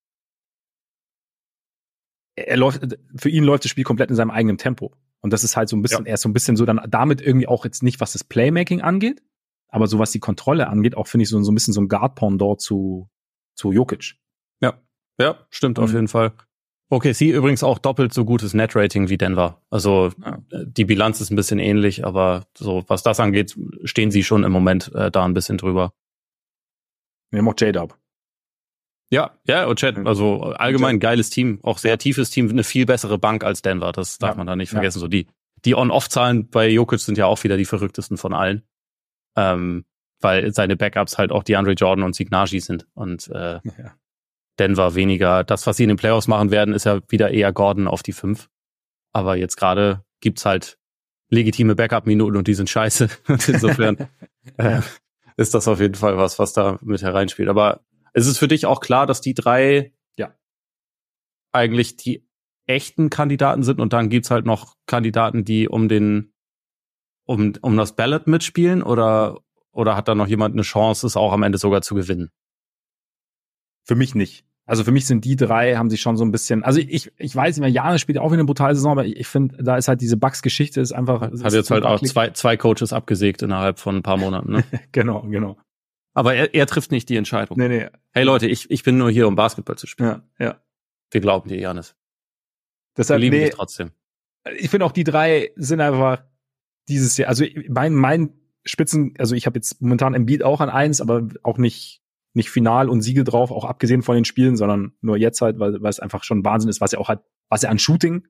Speaker 1: er läuft, für ihn läuft das Spiel komplett in seinem eigenen Tempo. Und das ist halt so ein bisschen, ja. er ist so ein bisschen so dann damit irgendwie auch jetzt nicht, was das Playmaking angeht, aber so was die Kontrolle angeht, auch finde ich so, so ein bisschen so ein Guard-Pendant zu, zu Jokic.
Speaker 2: Ja, ja, stimmt mhm. auf jeden Fall. Okay, sie übrigens auch doppelt so gutes Net-Rating wie Denver. Also ja. Äh, die Bilanz ist ein bisschen ähnlich, aber so was das angeht, stehen sie schon im Moment äh, da ein bisschen drüber.
Speaker 1: Wir haben auch J-Dub.
Speaker 2: Ja, ja, und Chad, also allgemein ein geiles Team, auch sehr tiefes Team, eine viel bessere Bank als Denver, das darf ja. man da nicht vergessen. Ja. So die, die On-Off-Zahlen bei Jokic sind ja auch wieder die verrücktesten von allen. Ähm, weil seine Backups halt auch die Andre Jordan und Signaji sind. Und äh, ja. Denver weniger. Das, was sie in den Playoffs machen werden, ist ja wieder eher Gordon auf die fünf. Aber jetzt gerade gibt's halt legitime Backup-Minuten und die sind scheiße. Insofern äh, ist das auf jeden Fall was, was da mit hereinspielt. Aber ist es für dich auch klar, dass die drei ja eigentlich die echten Kandidaten sind und dann gibt's halt noch Kandidaten, die um den um, um das Ballot mitspielen oder oder hat da noch jemand eine Chance, es auch am Ende sogar zu gewinnen?
Speaker 1: Für mich nicht. Also für mich sind die drei, haben sich schon so ein bisschen, also ich, ich weiß immer, Janis spielt auch wieder eine brutale Saison, aber ich, ich finde, da ist halt diese Bugs-Geschichte ist einfach. Hat
Speaker 2: ist jetzt halt auch zwei, zwei Coaches abgesägt innerhalb von ein paar Monaten, ne?
Speaker 1: genau, genau.
Speaker 2: Aber er, er trifft nicht die Entscheidung.
Speaker 1: Nee, nee.
Speaker 2: Hey Leute, ich, ich bin nur hier, um Basketball zu spielen.
Speaker 1: Ja, ja.
Speaker 2: Wir glauben dir, Janis.
Speaker 1: Deshalb, Wir lieben nee, dich trotzdem. Ich finde auch die drei sind einfach dieses Jahr, also mein, mein Spitzen, also ich habe jetzt momentan im Beat auch an eins, aber auch nicht nicht Final und Siege drauf, auch abgesehen von den Spielen, sondern nur jetzt halt, weil, weil es einfach schon Wahnsinn ist, was er auch hat, was er an Shooting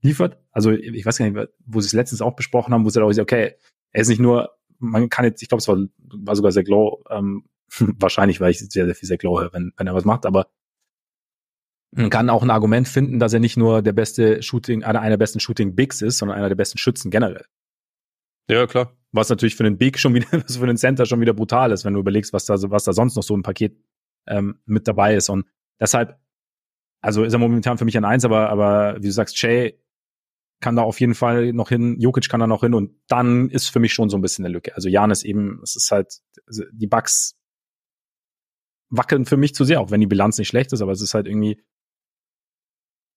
Speaker 1: liefert. Also ich weiß gar nicht, wo sie es letztens auch besprochen haben, wo sie auch gesagt, okay, er ist nicht nur, man kann jetzt, ich glaube, es war, war sogar sehr glow, ähm, wahrscheinlich, weil ich sehr, sehr viel sehr glow höre, wenn, wenn er was macht, aber Man kann auch ein Argument finden, dass er nicht nur der beste Shooting, einer, einer der besten Shooting Bigs ist, sondern einer der besten Schützen generell.
Speaker 2: Ja, klar.
Speaker 1: Was natürlich für einen Big schon wieder, was für einen Center schon wieder brutal ist, wenn du überlegst, was da, was da sonst noch so im Paket ähm, mit dabei ist. Und deshalb, also ist er momentan für mich ein Eins, aber, aber wie du sagst, Shay kann da auf jeden Fall noch hin, Jokic kann da noch hin und dann ist für mich schon so ein bisschen eine Lücke. Also Jan ist eben, es ist halt, also die Bugs wackeln für mich zu sehr, auch wenn die Bilanz nicht schlecht ist, aber es ist halt irgendwie,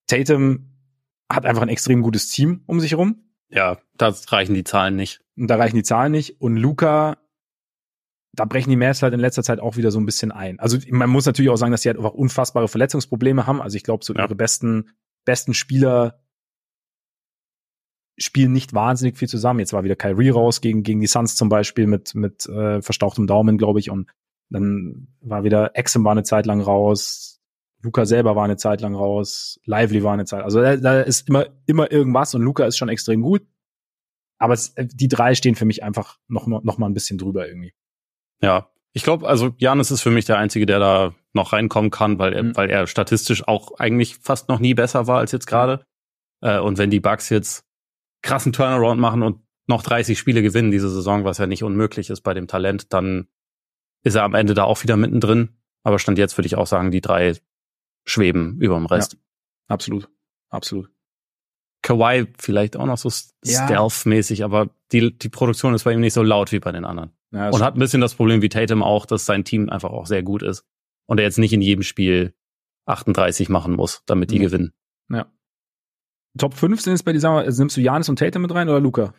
Speaker 1: Tatum hat einfach ein extrem gutes Team um sich rum.
Speaker 2: Ja, da reichen die Zahlen nicht.
Speaker 1: Und da reichen die Zahlen nicht. Und Luca, da brechen die Mavs halt in letzter Zeit auch wieder so ein bisschen ein. Also man muss natürlich auch sagen, dass sie halt einfach unfassbare Verletzungsprobleme haben. Also ich glaube, so ja. ihre besten, besten Spieler spielen nicht wahnsinnig viel zusammen. Jetzt war wieder Kyrie raus gegen, gegen die Suns zum Beispiel mit, mit äh, verstauchtem Daumen, glaube ich. Und dann war wieder Exum war eine Zeit lang raus. Luca selber war eine Zeit lang raus, Lively war eine Zeit. Also da, da ist immer immer irgendwas und Luca ist schon extrem gut. Aber es, die drei stehen für mich einfach noch noch mal ein bisschen drüber irgendwie.
Speaker 2: Ja, ich glaube, also Janis ist für mich der einzige, der da noch reinkommen kann, weil er mhm. weil er statistisch auch eigentlich fast noch nie besser war als jetzt gerade. Äh, und wenn die Bucks jetzt krassen Turnaround machen und noch 30 Spiele gewinnen diese Saison, was ja nicht unmöglich ist bei dem Talent, dann ist er am Ende da auch wieder mittendrin. Aber stand jetzt würde ich auch sagen, die drei schweben über dem Rest. Ja,
Speaker 1: absolut, absolut.
Speaker 2: Kawhi vielleicht auch noch so ja. stealth-mäßig, aber die, die Produktion ist bei ihm nicht so laut wie bei den anderen. Ja, und hat ein bisschen das Problem wie Tatum auch, dass sein Team einfach auch sehr gut ist und er jetzt nicht in jedem Spiel 38 machen muss, damit die ja. gewinnen.
Speaker 1: Ja. Top 5 sind es bei dieser, also nimmst du Janis und Tatum mit rein oder Luca?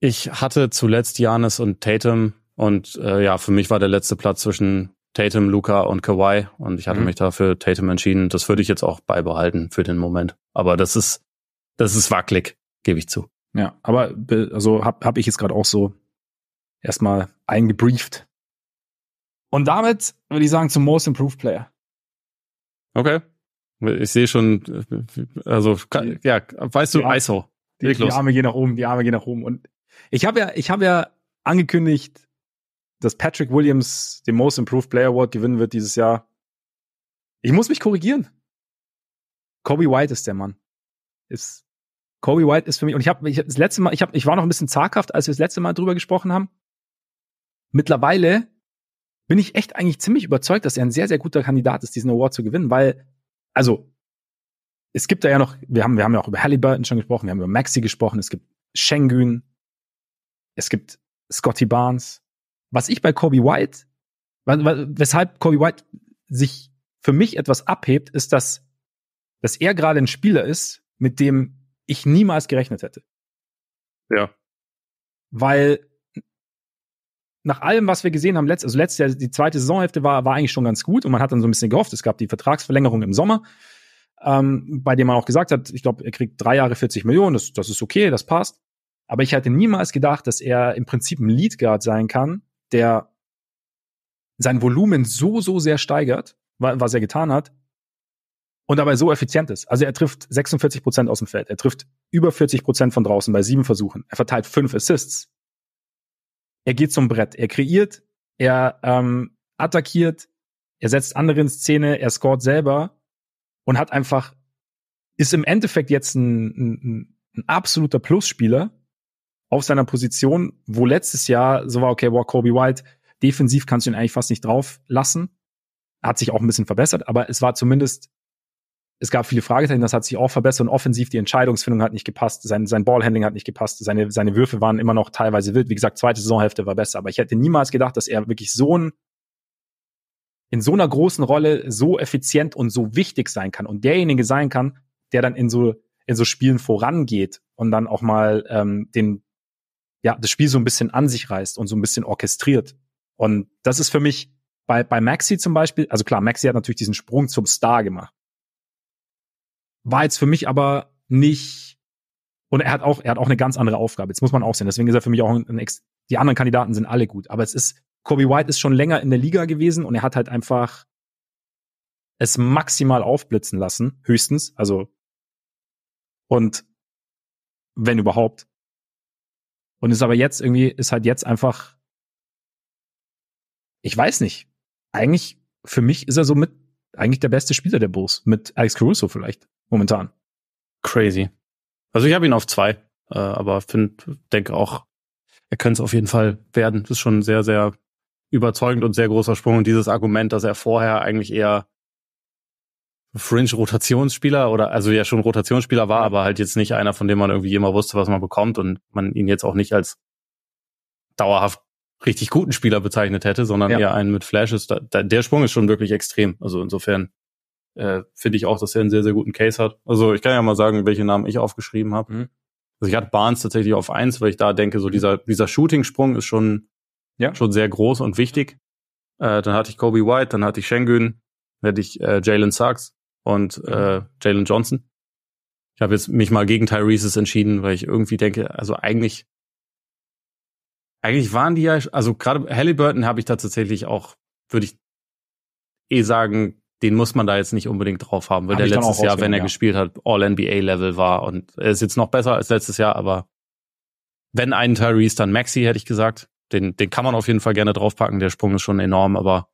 Speaker 2: Ich hatte zuletzt Janis und Tatum und äh, ja, für mich war der letzte Platz zwischen Tatum, Luca und Kawhi und ich hatte mhm. mich da für Tatum entschieden. Das würde ich jetzt auch beibehalten für den Moment. Aber das ist, das ist wackelig, gebe ich zu.
Speaker 1: Ja, aber also habe hab ich jetzt gerade auch so erstmal eingebrieft. Und damit würde ich sagen zum Most Improved Player.
Speaker 2: Okay. Ich sehe schon, also ja, weißt du, ja, ISO.
Speaker 1: Die, die Arme gehen nach oben, die Arme gehen nach oben. Und ich habe ja, ich habe ja angekündigt, dass Patrick Williams den Most Improved Player Award gewinnen wird dieses Jahr. Ich muss mich korrigieren. Kobe White ist der Mann. Ist Kobe White ist für mich und ich habe ich das letzte Mal ich habe ich war noch ein bisschen zaghaft, als wir das letzte Mal drüber gesprochen haben. Mittlerweile bin ich echt eigentlich ziemlich überzeugt, dass er ein sehr sehr guter Kandidat ist, diesen Award zu gewinnen, weil also es gibt da ja noch, wir haben wir haben ja auch über Halliburton schon gesprochen, wir haben über Maxi gesprochen, es gibt Schengen, es gibt Scotty Barnes, was ich bei Kobe White, weshalb Kobe White sich für mich etwas abhebt, ist, dass, dass er gerade ein Spieler ist, mit dem ich niemals gerechnet hätte.
Speaker 2: Ja.
Speaker 1: Weil nach allem, was wir gesehen haben, letzt, also letztes Jahr, die zweite Saisonhälfte war, war eigentlich schon ganz gut und man hat dann so ein bisschen gehofft. Es gab die Vertragsverlängerung im Sommer, ähm, bei dem man auch gesagt hat, ich glaube, er kriegt drei Jahre 40 Millionen, das, das ist okay, das passt. Aber ich hätte niemals gedacht, dass er im Prinzip ein Lead Guard sein kann, der sein Volumen so, so sehr steigert, was er getan hat, und dabei so effizient ist. Also er trifft 46 Prozent aus dem Feld. Er trifft über 40 Prozent von draußen bei sieben Versuchen. Er verteilt fünf Assists. Er geht zum Brett. Er kreiert. Er ähm, attackiert. Er setzt andere in Szene. Er scoret selber und hat einfach ist im Endeffekt jetzt ein, ein, ein absoluter Plusspieler auf seiner Position, wo letztes Jahr so war, okay, wow, Kobe White, defensiv kannst du ihn eigentlich fast nicht drauf lassen. Hat sich auch ein bisschen verbessert, aber es war zumindest, es gab viele Fragezeichen, das hat sich auch verbessert und offensiv die Entscheidungsfindung hat nicht gepasst, sein, sein Ballhandling hat nicht gepasst, seine, seine Würfe waren immer noch teilweise wild. Wie gesagt, zweite Saisonhälfte war besser, aber ich hätte niemals gedacht, dass er wirklich so ein, in so einer großen Rolle so effizient und so wichtig sein kann und derjenige sein kann, der dann in so, in so Spielen vorangeht und dann auch mal ähm, den, ja, das Spiel so ein bisschen an sich reißt und so ein bisschen orchestriert. Und das ist für mich bei, bei Maxi zum Beispiel, also klar, Maxi hat natürlich diesen Sprung zum Star gemacht. War jetzt für mich aber nicht, und er hat auch, er hat auch eine ganz andere Aufgabe. Jetzt muss man auch sehen. Deswegen ist er für mich auch ein, ein Ex, die anderen Kandidaten sind alle gut. Aber es ist, Kobe White ist schon länger in der Liga gewesen und er hat halt einfach es maximal aufblitzen lassen, höchstens. Also, und wenn überhaupt. Und ist aber jetzt irgendwie, ist halt jetzt einfach, ich weiß nicht. Eigentlich, für mich ist er so mit eigentlich der beste Spieler der Bulls mit Alex Caruso vielleicht momentan.
Speaker 2: Crazy. Also ich habe ihn auf zwei, äh, aber finde, denke auch, er könnte es auf jeden Fall werden. Das ist schon sehr, sehr überzeugend und sehr großer Sprung. Und dieses Argument, dass er vorher eigentlich eher Fringe-Rotationsspieler oder also ja schon Rotationsspieler war, aber halt jetzt nicht einer, von dem man irgendwie immer wusste, was man bekommt und man ihn jetzt auch nicht als dauerhaft richtig guten Spieler bezeichnet hätte, sondern ja. eher einen mit Flashes. Da, da, der Sprung ist schon wirklich extrem. Also insofern äh, finde ich auch, dass er einen sehr, sehr guten Case hat. Also ich kann ja mal sagen, welche Namen ich aufgeschrieben habe. Mhm. Also ich hatte Barnes tatsächlich auf eins, weil ich da denke, so dieser, dieser Shooting-Sprung ist schon, ja. schon sehr groß und wichtig. Äh, dann hatte ich Kobe White, dann hatte ich Schengen, dann hatte ich äh, Jalen Sachs und äh, Jalen Johnson. Ich habe jetzt mich mal gegen Tyrese's entschieden, weil ich irgendwie denke, also eigentlich eigentlich waren die ja, also gerade Halliburton habe ich da tatsächlich auch, würde ich eh sagen, den muss man da jetzt nicht unbedingt drauf haben, weil Hab der letztes Jahr, wenn er ja. gespielt hat, All-NBA-Level war und er ist jetzt noch besser als letztes Jahr, aber wenn ein Tyrese, dann Maxi, hätte ich gesagt. Den, den kann man auf jeden Fall gerne draufpacken, der Sprung ist schon enorm, aber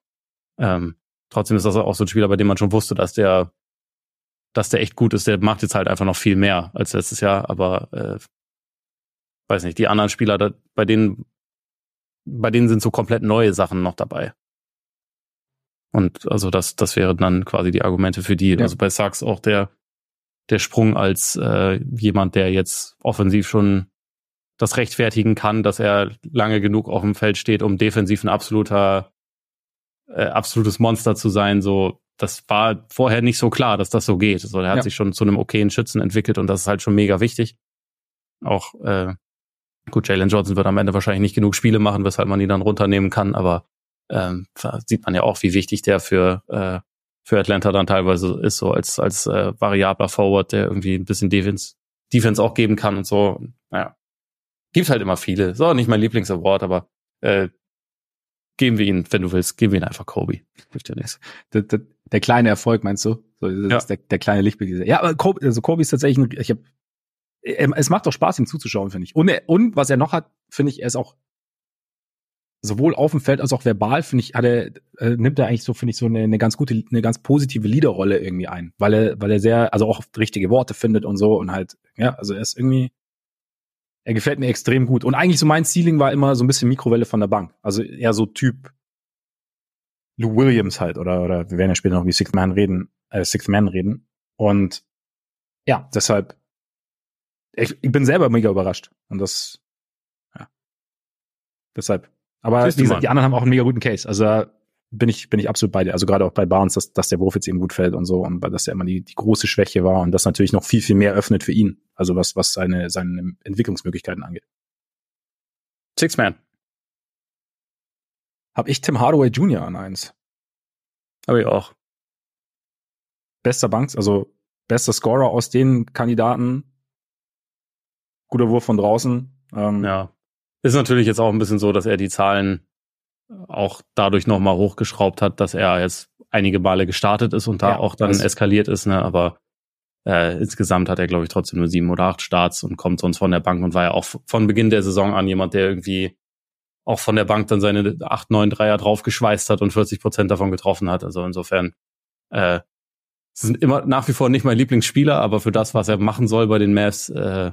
Speaker 2: ähm, trotzdem ist das auch so ein Spieler, bei dem man schon wusste, dass der, dass der echt gut ist. Der macht jetzt halt einfach noch viel mehr als letztes Jahr, aber äh, weiß nicht, die anderen Spieler, da, bei denen bei denen sind so komplett neue Sachen noch dabei. Und also das, das wären dann quasi die Argumente für die. Ja. Also bei Sachs auch der, der Sprung als äh, jemand, der jetzt offensiv schon das rechtfertigen kann, dass er lange genug auf dem Feld steht, um defensiv ein absoluter, äh, absolutes Monster zu sein. So, das war vorher nicht so klar, dass das so geht. So, er hat ja. sich schon zu einem okayen Schützen entwickelt und das ist halt schon mega wichtig. Auch äh, Gut, Jalen Johnson wird am Ende wahrscheinlich nicht genug Spiele machen, weshalb man ihn dann runternehmen kann, aber ähm, sieht man ja auch, wie wichtig der für, äh, für Atlanta dann teilweise ist, so als, als äh, variabler Forward, der irgendwie ein bisschen Defense, Defense auch geben kann und so. Naja. Gibt halt immer viele. So, nicht mein Lieblingsaward, aber äh, geben wir ihn, wenn du willst, geben wir ihn einfach Kobe. Hilft
Speaker 1: ja nichts. Der, kleine Erfolg, meinst du? So, ja. der, der kleine Lichtblick. Ja, aber Kobe, also Kobe ist tatsächlich, ein, ich habe ähm, es macht doch Spaß, ihm zuzuschauen, finde ich. Und, und was er noch hat, finde ich, er ist auch sowohl auf dem Feld als auch verbal, finde ich, hat er, äh, nimmt er eigentlich so, finde ich, so eine, eine ganz gute, eine ganz positive Leaderrolle irgendwie ein. Weil er, weil er sehr, also auch richtige Worte findet und so und halt, ja, also er ist irgendwie, er gefällt mir extrem gut. Und eigentlich so mein Ceiling war immer so ein bisschen Mikrowelle von der Bank. Also eher so Typ Lou Williams halt, oder, oder wir werden ja später noch wie Sixth Man reden, äh, Sixth Man reden. Und ja, deshalb ich, ich bin selber mega überrascht. Und das, ja. Deshalb. Aber wie gesagt, die anderen haben auch einen mega guten Case. Also da bin ich, bin ich absolut bei dir. Also gerade auch bei Barnes, dass, dass der Wurf jetzt eben gut fällt und so und dass er immer die, die große Schwäche war und das natürlich noch viel, viel mehr öffnet für ihn. Also was, was seine, seine Entwicklungsmöglichkeiten angeht.
Speaker 2: Six Man.
Speaker 1: Hab ich Tim Hardaway Jr. an eins.
Speaker 2: Habe ich auch.
Speaker 1: Bester Banks, also bester Scorer aus den Kandidaten guter Wurf von draußen.
Speaker 2: Ähm, ja. Ist natürlich jetzt auch ein bisschen so, dass er die Zahlen auch dadurch nochmal hochgeschraubt hat, dass er jetzt einige Male gestartet ist und da ja, auch dann eskaliert ist, ne? Aber äh, insgesamt hat er, glaube ich, trotzdem nur sieben oder acht Starts und kommt sonst von der Bank und war ja auch von Beginn der Saison an jemand, der irgendwie auch von der Bank dann seine acht, neun Dreier draufgeschweißt hat und 40 Prozent davon getroffen hat. Also insofern äh, sind immer nach wie vor nicht mein Lieblingsspieler, aber für das, was er machen soll bei den Mavs, äh,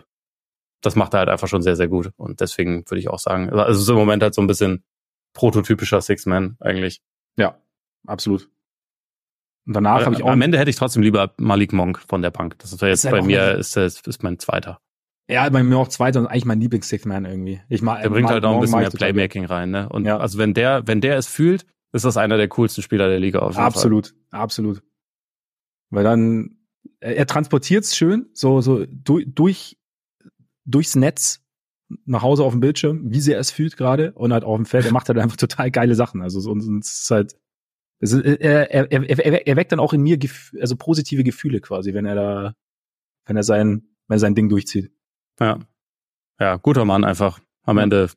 Speaker 2: das macht er halt einfach schon sehr, sehr gut. Und deswegen würde ich auch sagen, also ist im Moment halt so ein bisschen prototypischer Six-Man eigentlich.
Speaker 1: Ja, absolut. Und danach habe ich auch.
Speaker 2: Am Ende hätte ich trotzdem lieber Malik Monk von der Bank. Das ist jetzt bei mir ist, ist, ist mein zweiter.
Speaker 1: Ja, bei mir auch zweiter und eigentlich mein Lieblings Sixth Man irgendwie. Ich
Speaker 2: mag, der bringt halt auch ein bisschen mehr Playmaking rein, ne? Und ja. also wenn der, wenn der es fühlt, ist das einer der coolsten Spieler der Liga
Speaker 1: auf jeden Absolut, Fall. absolut. Weil dann er transportiert's schön, so so durch, durch durchs Netz nach Hause auf dem Bildschirm, wie sehr er es fühlt gerade und halt auf dem Feld. Er macht halt einfach total geile Sachen. Also so, und es ist halt, es ist, er, er, er, er weckt dann auch in mir also positive Gefühle quasi, wenn er da, wenn er sein, wenn er sein Ding durchzieht.
Speaker 2: Ja. Ja, guter Mann einfach. Am Ende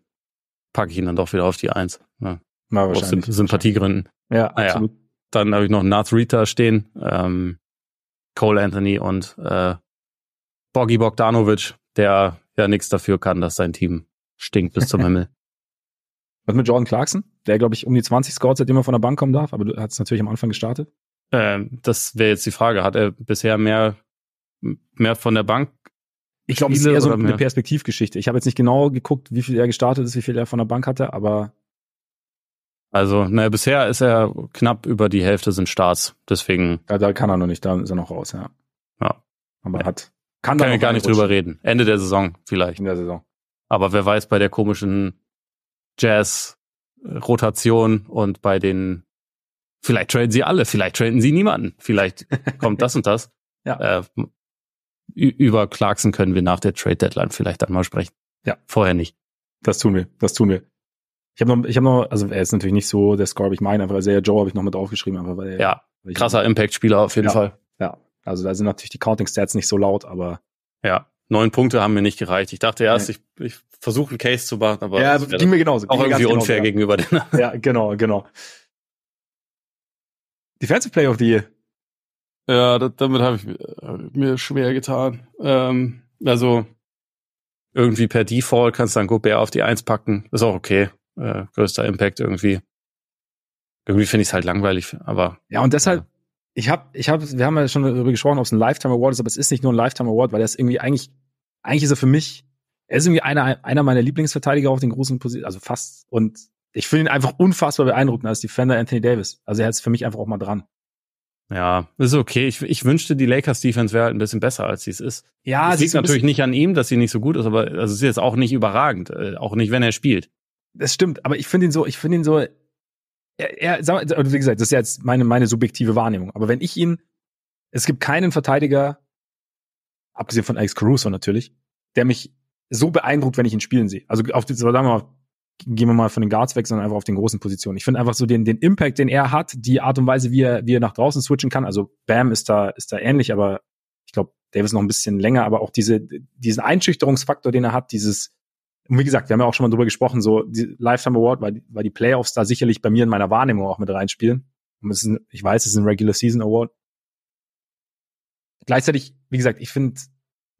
Speaker 2: packe ich ihn dann doch wieder auf die Eins. Ja. Na, Aus Symp Sympathiegründen.
Speaker 1: Ja, naja. absolut.
Speaker 2: Dann habe ich noch Nath Rita stehen, ähm, Cole Anthony und äh, Boggy Bogdanovic, der ja nichts dafür kann, dass sein Team stinkt bis zum Himmel.
Speaker 1: Was mit Jordan Clarkson? Der, glaube ich, um die 20 scored, seitdem er von der Bank kommen darf, aber du hast natürlich am Anfang gestartet.
Speaker 2: Ähm, das wäre jetzt die Frage. Hat er bisher mehr, mehr von der Bank?
Speaker 1: Ich glaube, es ist eher so eine Perspektivgeschichte. Ich habe jetzt nicht genau geguckt, wie viel er gestartet ist, wie viel er von der Bank hatte, aber
Speaker 2: also, naja, bisher ist er knapp über die Hälfte sind Starts. Deswegen.
Speaker 1: Ja, da kann er noch nicht, da ist er noch raus, ja.
Speaker 2: Ja.
Speaker 1: Aber
Speaker 2: ja.
Speaker 1: hat.
Speaker 2: Kann, kann da gar nicht drüber reden. Ende der Saison vielleicht.
Speaker 1: In der Saison.
Speaker 2: Aber wer weiß, bei der komischen Jazz-Rotation und bei den, vielleicht traden sie alle, vielleicht traden sie niemanden, vielleicht kommt das und das.
Speaker 1: Ja. Äh,
Speaker 2: über Clarkson können wir nach der Trade Deadline vielleicht dann mal sprechen.
Speaker 1: Ja.
Speaker 2: Vorher nicht.
Speaker 1: Das tun wir, das tun wir. Ich habe noch, ich habe noch, also er ist natürlich nicht so der Score, ich meine, einfach sehr Joe habe ich noch mit draufgeschrieben, einfach weil
Speaker 2: ja krasser Impact-Spieler auf jeden
Speaker 1: ja,
Speaker 2: Fall.
Speaker 1: Ja, also da sind natürlich die Counting-Stats nicht so laut, aber
Speaker 2: ja, neun Punkte haben mir nicht gereicht. Ich dachte erst, nee. ich, ich versuche einen Case zu machen, aber
Speaker 1: ja, ging mir genauso.
Speaker 2: Auch irgendwie unfair
Speaker 1: genauso,
Speaker 2: gegenüber den.
Speaker 1: Ja, genau, genau. Defensive Player of the Year.
Speaker 2: Ja, das, damit habe ich mir schwer getan. Ähm, also irgendwie per Default kannst du dann Gobert auf die Eins packen. Ist auch okay äh, größter Impact irgendwie. Irgendwie finde ich es halt langweilig, aber.
Speaker 1: Ja, und deshalb, ich habe, ich habe, wir haben ja schon darüber gesprochen, ob es ein Lifetime Award ist, aber es ist nicht nur ein Lifetime Award, weil er ist irgendwie eigentlich, eigentlich ist er für mich, er ist irgendwie einer, einer meiner Lieblingsverteidiger auf den großen Positionen, also fast. Und ich finde ihn einfach unfassbar beeindruckend als Defender Anthony Davis. Also er ist für mich einfach auch mal dran.
Speaker 2: Ja, ist okay. Ich, ich wünschte, die Lakers Defense wäre halt ein bisschen besser, als sie es ist.
Speaker 1: Ja,
Speaker 2: es liegt natürlich nicht an ihm, dass sie nicht so gut ist, aber also es ist jetzt auch nicht überragend, äh, auch nicht, wenn er spielt.
Speaker 1: Das stimmt, aber ich finde ihn so, ich finde ihn so, er, er sag, wie gesagt, das ist jetzt meine, meine subjektive Wahrnehmung. Aber wenn ich ihn, es gibt keinen Verteidiger, abgesehen von Alex Caruso natürlich, der mich so beeindruckt, wenn ich ihn spielen sehe. Also auf die, sagen wir mal, gehen wir mal von den Guards weg, sondern einfach auf den großen Positionen. Ich finde einfach so den, den Impact, den er hat, die Art und Weise, wie er, wie er nach draußen switchen kann. Also Bam ist da, ist da ähnlich, aber ich glaube, Davis noch ein bisschen länger, aber auch diese, diesen Einschüchterungsfaktor, den er hat, dieses, und wie gesagt, wir haben ja auch schon mal drüber gesprochen, so die Lifetime Award, weil, weil die Playoffs da sicherlich bei mir in meiner Wahrnehmung auch mit reinspielen. Und es ist ein, ich weiß, es ist ein Regular Season Award. Gleichzeitig, wie gesagt, ich finde,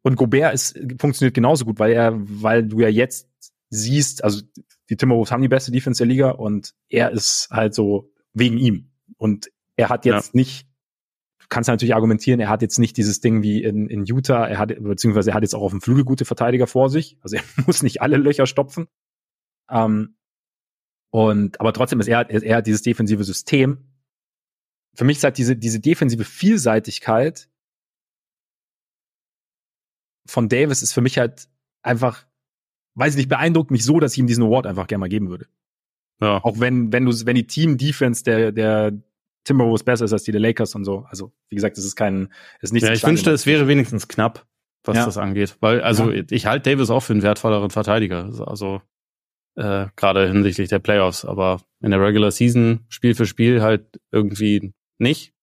Speaker 1: und Gobert ist, funktioniert genauso gut, weil er, weil du ja jetzt siehst, also die Timberwolves haben die beste Defense der Liga und er ist halt so wegen ihm. Und er hat jetzt ja. nicht kannst natürlich argumentieren, er hat jetzt nicht dieses Ding wie in, in Utah, er hat, beziehungsweise er hat jetzt auch auf dem Flügel gute Verteidiger vor sich. Also er muss nicht alle Löcher stopfen. Ähm, und, aber trotzdem ist er, er hat dieses defensive System. Für mich ist halt diese, diese defensive Vielseitigkeit von Davis ist für mich halt einfach, weiß ich nicht, beeindruckt mich so, dass ich ihm diesen Award einfach gerne mal geben würde. Ja. Auch wenn, wenn du, wenn die Team-Defense der, der Timberwolves besser ist als die der Lakers und so. Also, wie gesagt, das ist kein, ist nicht.
Speaker 2: Ja, ich wünschte, es wäre wenigstens knapp, was ja. das angeht. Weil, also, ja. ich halte Davis auch für einen wertvolleren Verteidiger. Also, äh, gerade hinsichtlich der Playoffs. Aber in der Regular Season Spiel für Spiel halt irgendwie nicht.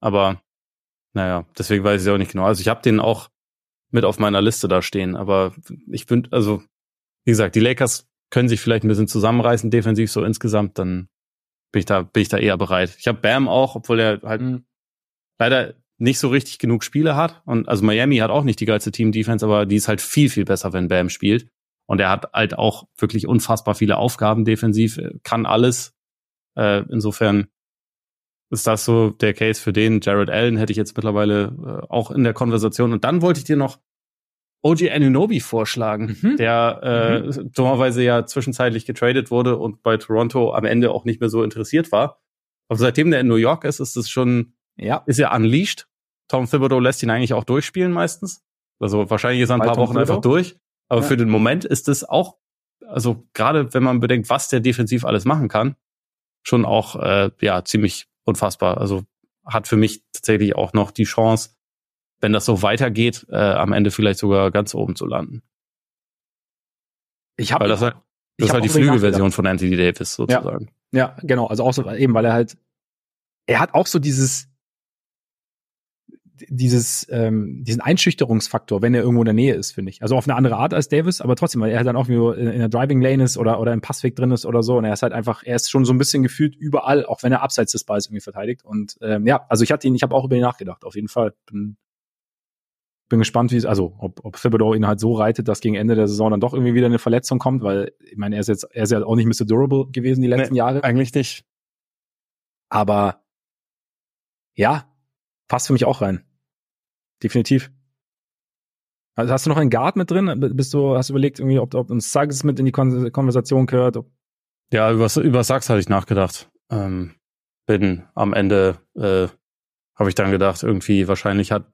Speaker 2: Aber, naja, deswegen weiß ich auch nicht genau. Also, ich habe den auch mit auf meiner Liste da stehen. Aber ich bin, also, wie gesagt, die Lakers können sich vielleicht ein bisschen zusammenreißen, defensiv so insgesamt, dann bin ich da, bin ich da eher bereit. Ich habe Bam auch, obwohl er halt mhm. leider nicht so richtig genug Spiele hat. Und also Miami hat auch nicht die geilste Team-Defense, aber die ist halt viel, viel besser, wenn Bam spielt. Und er hat halt auch wirklich unfassbar viele Aufgaben defensiv, kann alles. Äh, insofern ist das so der Case für den. Jared Allen hätte ich jetzt mittlerweile äh, auch in der Konversation. Und dann wollte ich dir noch OG Anunobi vorschlagen, mhm. der äh, mhm. dummerweise ja zwischenzeitlich getradet wurde und bei Toronto am Ende auch nicht mehr so interessiert war. Aber seitdem der in New York ist, ist es schon,
Speaker 1: ja.
Speaker 2: ist er unleashed. Tom Thibodeau lässt ihn eigentlich auch durchspielen meistens. Also wahrscheinlich ist er ein bei paar Tom Wochen Thibodeau? einfach durch. Aber ja. für den Moment ist es auch, also gerade wenn man bedenkt, was der defensiv alles machen kann, schon auch äh, ja ziemlich unfassbar. Also hat für mich tatsächlich auch noch die Chance, wenn das so weitergeht, äh, am Ende vielleicht sogar ganz oben zu landen.
Speaker 1: Ich habe
Speaker 2: das, halt, das ist halt die Flügelversion von Anthony Davis sozusagen.
Speaker 1: Ja, ja, genau. Also auch so eben, weil er halt, er hat auch so dieses, dieses, ähm, diesen Einschüchterungsfaktor, wenn er irgendwo in der Nähe ist, finde ich. Also auf eine andere Art als Davis, aber trotzdem, weil er halt dann auch in, in der Driving Lane ist oder, oder im Passweg drin ist oder so. Und er ist halt einfach, er ist schon so ein bisschen gefühlt überall, auch wenn er abseits des Balls irgendwie verteidigt. Und ähm, ja, also ich hatte ihn, ich habe auch über ihn nachgedacht, auf jeden Fall. Bin bin gespannt, wie es, also ob, ob Thibodeau ihn halt so reitet, dass gegen Ende der Saison dann doch irgendwie wieder eine Verletzung kommt, weil ich meine, er ist jetzt, er ist ja auch nicht Mr. Durable gewesen die letzten nee, Jahre.
Speaker 2: Eigentlich nicht.
Speaker 1: Aber Ja, passt für mich auch rein. Definitiv. Also hast du noch einen Guard mit drin? Bist du, hast du überlegt, irgendwie, ob, ob ein Suggs mit in die Kon Konversation gehört? Ob
Speaker 2: ja, über, über Suggs hatte ich nachgedacht. Ähm, bin am Ende, äh, habe ich dann gedacht, irgendwie wahrscheinlich hat,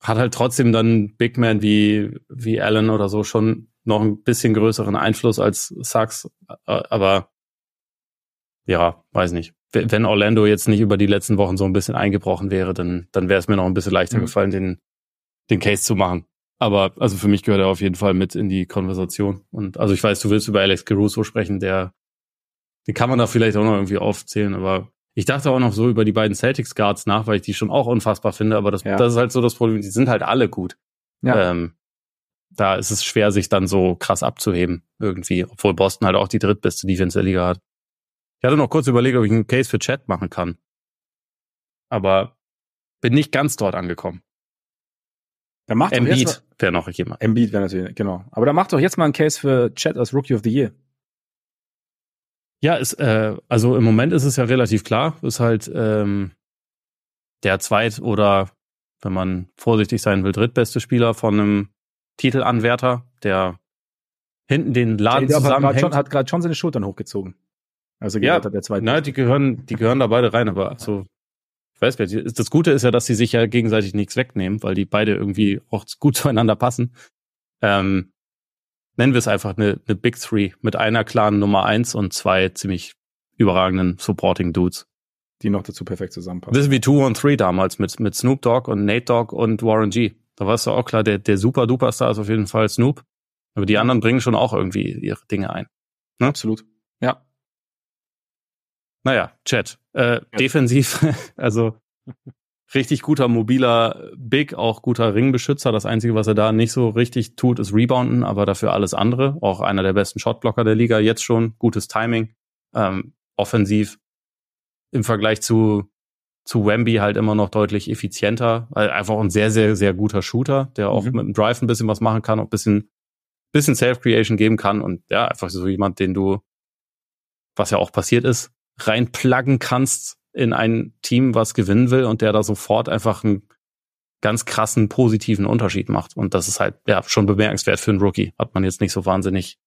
Speaker 2: hat halt trotzdem dann Big Man wie, wie Allen oder so schon noch ein bisschen größeren Einfluss als Suggs. Aber ja, weiß nicht. Wenn Orlando jetzt nicht über die letzten Wochen so ein bisschen eingebrochen wäre, dann, dann wäre es mir noch ein bisschen leichter mhm. gefallen, den, den Case zu machen. Aber also für mich gehört er auf jeden Fall mit in die Konversation. Und also ich weiß, du willst über Alex Caruso sprechen, der, den kann man da vielleicht auch noch irgendwie aufzählen, aber ich dachte auch noch so über die beiden Celtics Guards nach, weil ich die schon auch unfassbar finde, aber das, ja. das ist halt so das Problem, die sind halt alle gut. Ja. Ähm, da ist es schwer, sich dann so krass abzuheben irgendwie, obwohl Boston halt auch die drittbeste Defense der Liga hat. Ich hatte noch kurz überlegt, ob ich einen Case für Chat machen kann. Aber bin nicht ganz dort angekommen.
Speaker 1: Da macht
Speaker 2: Embiid wäre noch jemand.
Speaker 1: Embiid wäre natürlich, genau. Aber da macht doch jetzt mal einen Case für Chat als Rookie of the Year.
Speaker 2: Ja, ist, äh, also im Moment ist es ja relativ klar. Ist halt ähm, der zweit- oder, wenn man vorsichtig sein will, drittbeste Spieler von einem Titelanwärter, der hinten den Laden
Speaker 1: der zusammenhängt. Hat gerade schon seine Schultern hochgezogen.
Speaker 2: Also ja, der zweite. Nein, die gehören, die gehören da beide rein, aber so ich weiß gar nicht. Das Gute ist ja, dass sie sich ja gegenseitig nichts wegnehmen, weil die beide irgendwie auch gut zueinander passen. Ähm, nennen wir es einfach eine, eine Big Three mit einer klaren Nummer eins und zwei ziemlich überragenden Supporting Dudes.
Speaker 1: Die noch dazu perfekt zusammenpassen.
Speaker 2: Das ist wie Two und Three damals mit, mit Snoop Dogg und Nate Dogg und Warren G. Da warst du auch klar, der, der super duper Star ist auf jeden Fall Snoop. Aber die anderen bringen schon auch irgendwie ihre Dinge ein.
Speaker 1: Ne? Absolut. Ja.
Speaker 2: Naja, Chat. Äh, ja. Defensiv, also richtig guter mobiler Big, auch guter Ringbeschützer. Das Einzige, was er da nicht so richtig tut, ist Rebounden, aber dafür alles andere. Auch einer der besten Shotblocker der Liga jetzt schon. Gutes Timing. Ähm, offensiv im Vergleich zu, zu Wemby halt immer noch deutlich effizienter. Einfach ein sehr, sehr, sehr guter Shooter, der auch mhm. mit dem Drive ein bisschen was machen kann, auch ein bisschen, bisschen Self-Creation geben kann und ja, einfach so jemand, den du, was ja auch passiert ist, reinpluggen kannst in ein Team, was gewinnen will und der da sofort einfach einen ganz krassen positiven Unterschied macht. Und das ist halt ja schon bemerkenswert für einen Rookie. Hat man jetzt nicht so wahnsinnig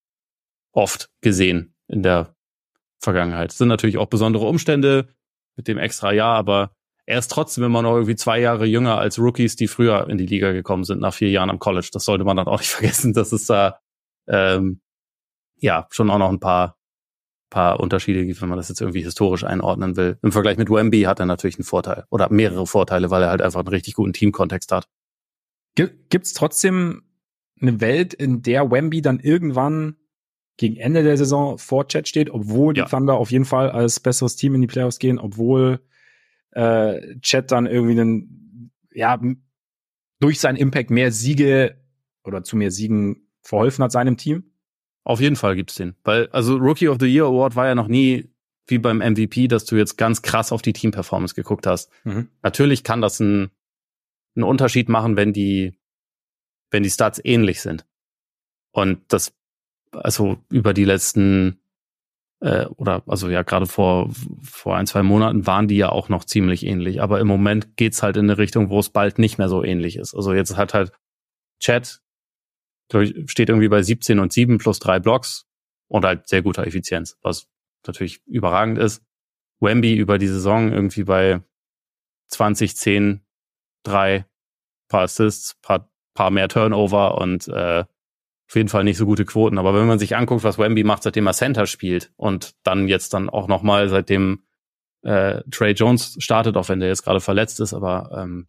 Speaker 2: oft gesehen in der Vergangenheit. Es sind natürlich auch besondere Umstände mit dem extra Jahr, aber er ist trotzdem immer noch irgendwie zwei Jahre jünger als Rookies, die früher in die Liga gekommen sind, nach vier Jahren am College. Das sollte man dann auch nicht vergessen, dass es da ähm, ja schon auch noch ein paar paar Unterschiede gibt, wenn man das jetzt irgendwie historisch einordnen will. Im Vergleich mit Wemby hat er natürlich einen Vorteil oder mehrere Vorteile, weil er halt einfach einen richtig guten Teamkontext hat.
Speaker 1: Gibt es trotzdem eine Welt, in der Wemby dann irgendwann gegen Ende der Saison vor Chat steht, obwohl die ja. Thunder auf jeden Fall als besseres Team in die Playoffs gehen, obwohl äh, Chat dann irgendwie einen, ja, durch seinen Impact mehr Siege oder zu mehr Siegen verholfen hat seinem Team?
Speaker 2: Auf jeden Fall gibt's den. Weil, also Rookie of the Year Award war ja noch nie wie beim MVP, dass du jetzt ganz krass auf die Team-Performance geguckt hast. Mhm. Natürlich kann das einen, einen Unterschied machen, wenn die, wenn die Stats ähnlich sind. Und das, also über die letzten, äh, oder also ja, gerade vor, vor ein, zwei Monaten waren die ja auch noch ziemlich ähnlich. Aber im Moment geht's halt in eine Richtung, wo es bald nicht mehr so ähnlich ist. Also jetzt hat halt Chat steht irgendwie bei 17 und 7 plus drei Blocks und halt sehr guter Effizienz, was natürlich überragend ist. Wemby über die Saison irgendwie bei 20, 10, 3, paar Assists, paar, paar mehr Turnover und äh, auf jeden Fall nicht so gute Quoten. Aber wenn man sich anguckt, was Wemby macht, seitdem er Center spielt und dann jetzt dann auch nochmal, seitdem äh, Trey Jones startet, auch wenn der jetzt gerade verletzt ist, aber ähm,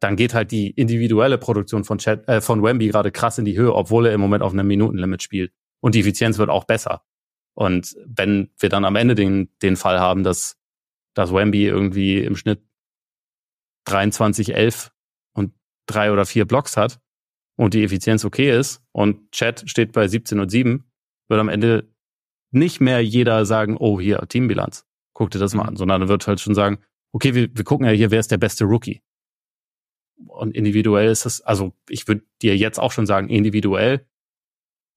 Speaker 2: dann geht halt die individuelle Produktion von, Chat, äh, von Wemby gerade krass in die Höhe, obwohl er im Moment auf einem Minutenlimit spielt. Und die Effizienz wird auch besser. Und wenn wir dann am Ende den, den Fall haben, dass, dass Wemby irgendwie im Schnitt 23, 11 und drei oder vier Blocks hat und die Effizienz okay ist und Chat steht bei 17 und 7, wird am Ende nicht mehr jeder sagen, oh, hier, Teambilanz, guck dir das mal an, sondern wird halt schon sagen, okay, wir, wir gucken ja hier, wer ist der beste Rookie und individuell ist es, also ich würde dir jetzt auch schon sagen, individuell.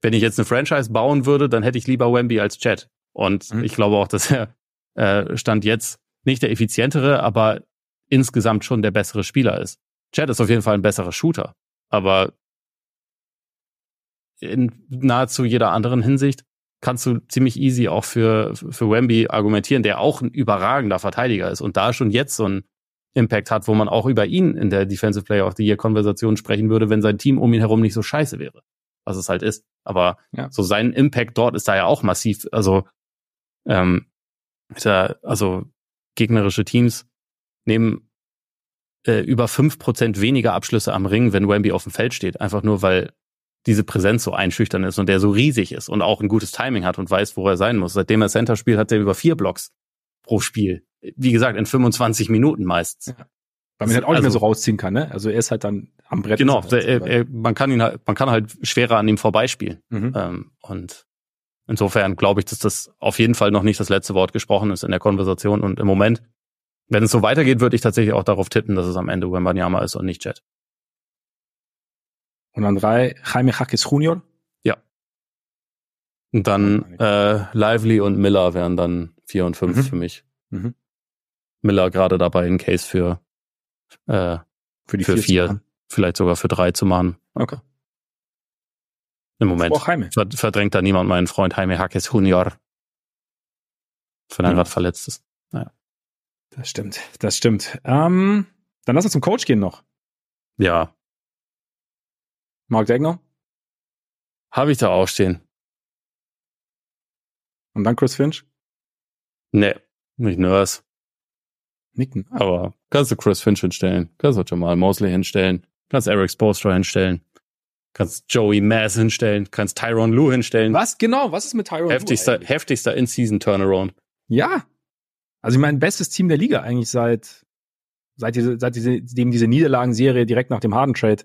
Speaker 2: Wenn ich jetzt eine Franchise bauen würde, dann hätte ich lieber Wemby als Chat. Und mhm. ich glaube auch, dass er äh, stand jetzt nicht der effizientere, aber insgesamt schon der bessere Spieler ist. Chad ist auf jeden Fall ein besserer Shooter, aber in nahezu jeder anderen Hinsicht kannst du ziemlich easy auch für, für Wemby argumentieren, der auch ein überragender Verteidiger ist und da schon jetzt so ein Impact hat, wo man auch über ihn in der Defensive Player of the Year Konversation sprechen würde, wenn sein Team um ihn herum nicht so scheiße wäre, was es halt ist. Aber ja. so sein Impact dort ist da ja auch massiv. Also, ähm, da, also gegnerische Teams nehmen äh, über fünf Prozent weniger Abschlüsse am Ring, wenn Wemby auf dem Feld steht. Einfach nur, weil diese Präsenz so einschüchtern ist und der so riesig ist und auch ein gutes Timing hat und weiß, wo er sein muss. Seitdem er Center spielt, hat er über vier Blocks pro Spiel. Wie gesagt, in 25 Minuten meistens. Ja.
Speaker 1: Weil man halt auch nicht also, mehr so rausziehen kann, ne? Also er ist halt dann am Brett.
Speaker 2: Genau, der, er, er, man kann ihn halt, man kann halt schwerer an ihm vorbeispielen. Mhm. Ähm, und insofern glaube ich, dass das auf jeden Fall noch nicht das letzte Wort gesprochen ist in der Konversation. Und im Moment, wenn es so weitergeht, würde ich tatsächlich auch darauf tippen, dass es am Ende Wembanyama ist und nicht Jet.
Speaker 1: Und an drei Jaime Jaques Junior.
Speaker 2: Ja. Und dann äh, Lively und Miller wären dann vier und fünf mhm. für mich. Mhm. Miller gerade dabei, einen Case für äh, für die für vier, vier vielleicht sogar für drei zu machen.
Speaker 1: Okay.
Speaker 2: Im Moment verdrängt da niemand meinen Freund Jaime Jaques Junior. Wenn er ja. gerade verletzt ist. Naja.
Speaker 1: Das stimmt, das stimmt. Ähm, dann lass uns zum Coach gehen noch.
Speaker 2: Ja,
Speaker 1: Mark Degner?
Speaker 2: Habe ich da auch stehen.
Speaker 1: Und dann Chris Finch?
Speaker 2: Nee, nicht Nurse.
Speaker 1: Nicken.
Speaker 2: Aber kannst du Chris Finch hinstellen, kannst du Jamal Mosley hinstellen, kannst Eric Spoelstra hinstellen, kannst Joey Mass hinstellen, kannst Tyron Lue hinstellen.
Speaker 1: Was genau? Was ist mit Tyron
Speaker 2: heftigster,
Speaker 1: Lue?
Speaker 2: Heftigster In-Season-Turnaround.
Speaker 1: Ja. Also ich meine, bestes Team der Liga eigentlich seit, seit, diese, seit diese, dem diese Niederlagenserie direkt nach dem Harden-Trade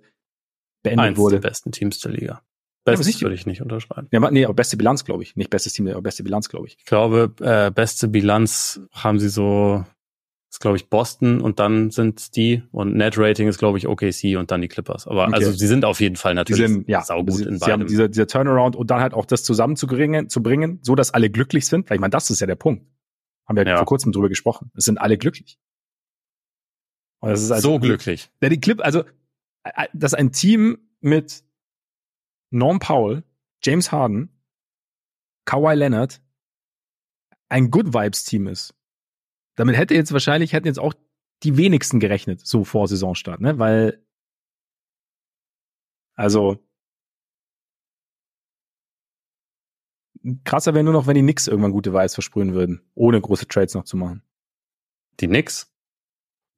Speaker 1: beendet Eins wurde.
Speaker 2: der besten Teams der Liga. Bestes ja, würde ich nicht unterschreiben.
Speaker 1: Ja, nee, aber beste Bilanz, glaube ich. Nicht bestes Team, aber beste Bilanz, glaube ich.
Speaker 2: Ich glaube, äh, beste Bilanz haben sie so, ist glaube ich Boston und dann sind die und Net Rating ist glaube ich OKC und dann die Clippers. Aber okay. also sie sind auf jeden Fall natürlich sind,
Speaker 1: ja, saugut sie, in. Haben dieser, dieser Turnaround und dann halt auch das zusammenzubringen, zu bringen, so dass alle glücklich sind. Ich meine, das ist ja der Punkt. Haben wir ja. vor kurzem drüber gesprochen. Es sind alle glücklich.
Speaker 2: Und das ist also, so glücklich.
Speaker 1: Der die Clip, also dass ein Team mit Norm Powell, James Harden, Kawhi Leonard ein Good Vibes Team ist. Damit hätte jetzt wahrscheinlich, hätten jetzt auch die wenigsten gerechnet, so vor Saisonstart, ne? Weil, also, krasser wäre nur noch, wenn die Knicks irgendwann gute Vibes versprühen würden, ohne große Trades noch zu machen.
Speaker 2: Die Knicks?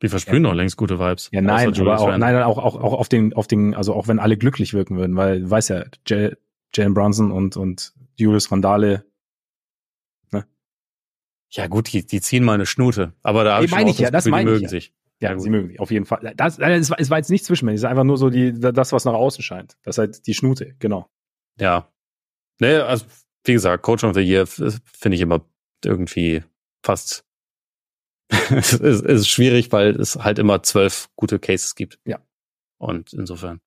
Speaker 2: Die versprühen ja. noch längst gute Vibes.
Speaker 1: Ja, nein, aber auch, nein, auch, auch, auch auf den, auf den, also auch wenn alle glücklich wirken würden, weil du weißt ja, Jalen Brunson und, und Julius Randale?
Speaker 2: Ja, gut, die, die ziehen mal eine Schnute. Aber da
Speaker 1: habe ich meine ich ja, das meine
Speaker 2: die mögen ich ja. sich.
Speaker 1: Ja, sie mögen sich, auf jeden Fall. Das, das, es war jetzt nicht zwischenmenschlich, es ist einfach nur so die, das, was nach außen scheint. Das ist halt die Schnute, genau.
Speaker 2: Ja. Nee, also, wie gesagt, Coach of the Year finde ich immer irgendwie fast es ist, ist schwierig, weil es halt immer zwölf gute Cases gibt.
Speaker 1: Ja.
Speaker 2: Und insofern.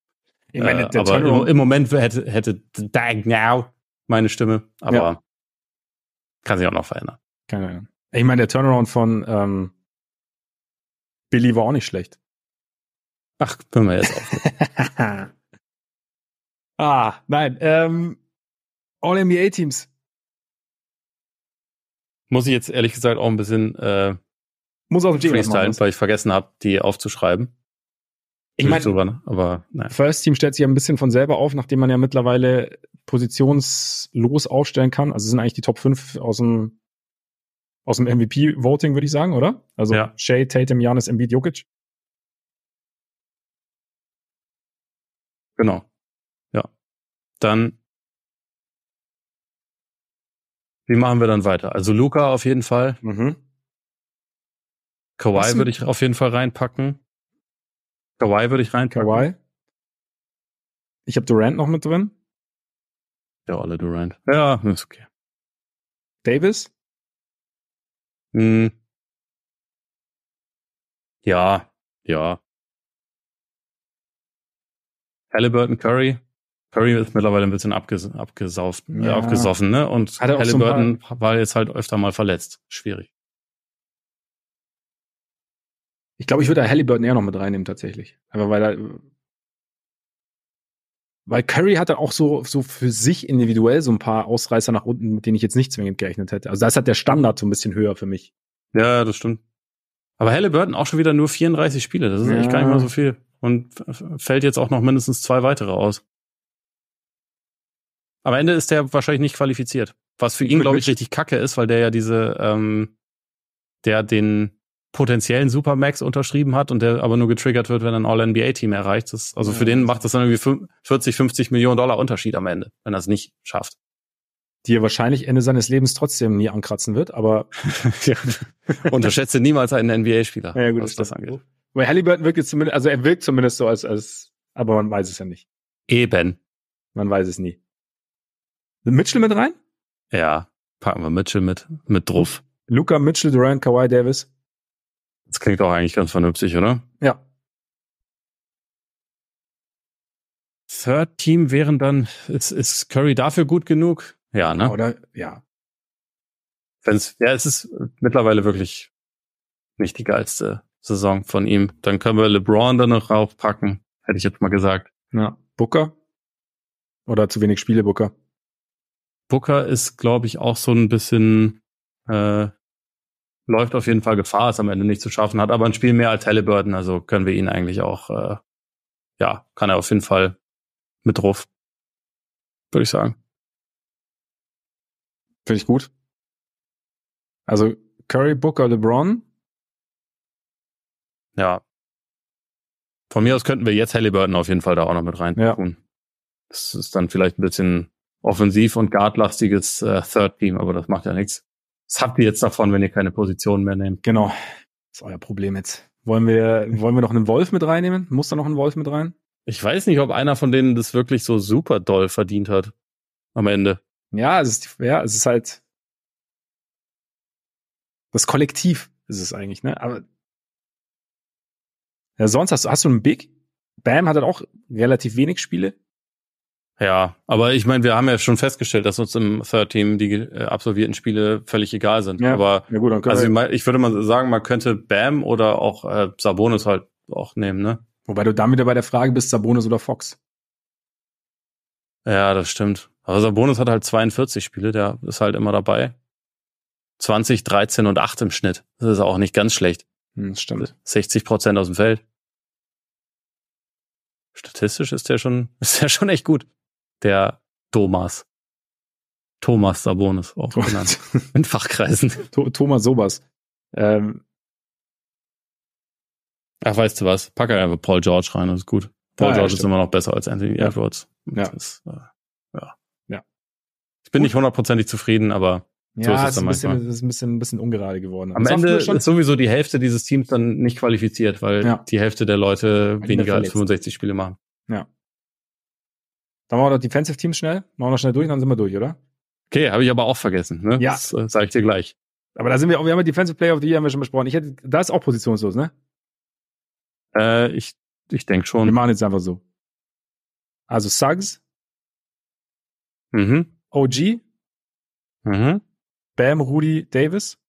Speaker 2: Ich meine, äh, aber im, im, Moment hätte, hätte Dag Now meine Stimme, aber ja. kann sich auch noch verändern.
Speaker 1: Keine Ahnung. Ich meine, der Turnaround von ähm, Billy war auch nicht schlecht.
Speaker 2: Ach, können wir jetzt auf.
Speaker 1: ah, nein. Ähm, All-NBA-Teams.
Speaker 2: Muss ich jetzt ehrlich gesagt auch ein bisschen äh,
Speaker 1: muss auf dem
Speaker 2: Freestyle, weil ich vergessen habe, die aufzuschreiben.
Speaker 1: Ich meine, aber nein. First Team stellt sich ja ein bisschen von selber auf, nachdem man ja mittlerweile positionslos aufstellen kann. Also sind eigentlich die Top 5 aus dem aus dem MVP-Voting, würde ich sagen, oder? Also ja. Shea, Tatum, Janis, Embiid, Jokic.
Speaker 2: Genau. Ja. Dann wie machen wir dann weiter? Also Luca auf jeden Fall.
Speaker 1: Mhm.
Speaker 2: Kawhi würde ich auf jeden Fall reinpacken. Kawhi würde ich reinpacken.
Speaker 1: Kawhi. Ich habe Durant noch mit drin.
Speaker 2: Ja, alle Durant. Ja, ist okay.
Speaker 1: Davis?
Speaker 2: Hm. Ja, ja. Halliburton Curry. Curry ist mittlerweile ein bisschen abges abgesauft, äh, ja. äh, abgesoffen, ne? Und Halliburton so war jetzt halt öfter mal verletzt. Schwierig.
Speaker 1: Ich glaube, ich würde Halliburton eher noch mit reinnehmen, tatsächlich. Aber weil er, weil Curry hat dann auch so, so für sich individuell so ein paar Ausreißer nach unten, mit denen ich jetzt nicht zwingend gerechnet hätte. Also da ist halt der Standard so ein bisschen höher für mich.
Speaker 2: Ja, das stimmt. Aber Halliburton auch schon wieder nur 34 Spiele. Das ist ja. echt gar nicht mal so viel. Und fällt jetzt auch noch mindestens zwei weitere aus. Am Ende ist der wahrscheinlich nicht qualifiziert. Was für ihn, glaube ich, richtig kacke ist, weil der ja diese, ähm, der den potenziellen Supermax unterschrieben hat und der aber nur getriggert wird, wenn ein All-NBA-Team erreicht. Das, also ja. für den macht das dann irgendwie 40, 50 Millionen Dollar Unterschied am Ende, wenn er es nicht schafft.
Speaker 1: Die er wahrscheinlich Ende seines Lebens trotzdem nie ankratzen wird, aber
Speaker 2: ja. unterschätze niemals einen NBA-Spieler,
Speaker 1: ja, gut, was das angeht. Weil Halliburton wirkt jetzt zumindest, also er wirkt zumindest so als, als, aber man weiß es ja nicht.
Speaker 2: Eben.
Speaker 1: Man weiß es nie. Mitchell mit rein?
Speaker 2: Ja, packen wir Mitchell mit, mit drauf.
Speaker 1: Luca, Mitchell, Durant, Kawhi Davis.
Speaker 2: Das klingt auch eigentlich ganz vernünftig, oder?
Speaker 1: Ja.
Speaker 2: Third Team wären dann, ist, ist Curry dafür gut genug? Ja, ne?
Speaker 1: Oder, ja.
Speaker 2: Wenn's, ja, es ist mittlerweile wirklich nicht die geilste Saison von ihm. Dann können wir LeBron da noch raufpacken, hätte ich jetzt mal gesagt.
Speaker 1: Ja. Booker? Oder zu wenig Spiele, Booker?
Speaker 2: Booker ist, glaube ich, auch so ein bisschen, äh, läuft auf jeden Fall Gefahr, es am Ende nicht zu schaffen, hat aber ein Spiel mehr als Halliburton, also können wir ihn eigentlich auch, äh, ja, kann er auf jeden Fall mit drauf, würde ich sagen.
Speaker 1: Finde ich gut. Also Curry, Booker, LeBron.
Speaker 2: Ja. Von mir aus könnten wir jetzt Halliburton auf jeden Fall da auch noch mit rein ja. tun. Das ist dann vielleicht ein bisschen offensiv und guardlastiges äh, Third Team, aber das macht ja nichts. Was habt ihr jetzt davon, wenn ihr keine Position mehr nehmt?
Speaker 1: Genau. Das ist euer Problem jetzt. Wollen wir, wollen wir noch einen Wolf mit reinnehmen? Muss da noch ein Wolf mit rein?
Speaker 2: Ich weiß nicht, ob einer von denen das wirklich so super doll verdient hat. Am Ende.
Speaker 1: Ja, es ist, ja, es ist halt das Kollektiv ist es eigentlich, ne? Aber ja, sonst hast du, hast du einen Big? Bam hat halt auch relativ wenig Spiele.
Speaker 2: Ja, aber ich meine, wir haben ja schon festgestellt, dass uns im Third Team die äh, absolvierten Spiele völlig egal sind. Ja, aber ja gut, dann also ich, ich würde mal sagen, man könnte Bam oder auch äh, Sabonis halt auch nehmen, ne?
Speaker 1: Wobei du dann wieder bei der Frage bist, Sabonis oder Fox.
Speaker 2: Ja, das stimmt. Aber Sabonis hat halt 42 Spiele, der ist halt immer dabei. 20, 13 und 8 im Schnitt. Das ist auch nicht ganz schlecht.
Speaker 1: Hm, das stimmt.
Speaker 2: 60 Prozent aus dem Feld. Statistisch ist der schon, ist der schon echt gut der Thomas. Thomas Sabonis, auch genannt. In Fachkreisen.
Speaker 1: Thomas Sobas. Ähm.
Speaker 2: Ach, weißt du was? Packe einfach Paul George rein, das ist gut. Paul ja, George ja, ist immer noch besser als Anthony ja. Edwards.
Speaker 1: Ja. Ist, äh,
Speaker 2: ja. ja. Ich bin gut. nicht hundertprozentig zufrieden, aber
Speaker 1: so ja, ist es dann ist ein bisschen, ist ein bisschen, ein bisschen ungerade geworden.
Speaker 2: Am Ende ist sowieso die Hälfte dieses Teams dann nicht qualifiziert, weil ja. die Hälfte der Leute weniger als 65 Spiele machen.
Speaker 1: Ja. Dann machen wir noch Defensive Teams schnell. Machen wir noch schnell durch, dann sind wir durch, oder?
Speaker 2: Okay, habe ich aber auch vergessen. Ne?
Speaker 1: Ja.
Speaker 2: Das äh, sage ich dir gleich.
Speaker 1: Aber da sind wir auch, wir haben ja Defensive Player of the Year haben wir schon besprochen. Ich hätte, da ist auch positionslos, ne?
Speaker 2: Äh, ich, ich denke schon.
Speaker 1: Wir machen jetzt einfach so. Also Suggs.
Speaker 2: Mhm.
Speaker 1: OG.
Speaker 2: Mhm.
Speaker 1: Bam, Rudy, Davis.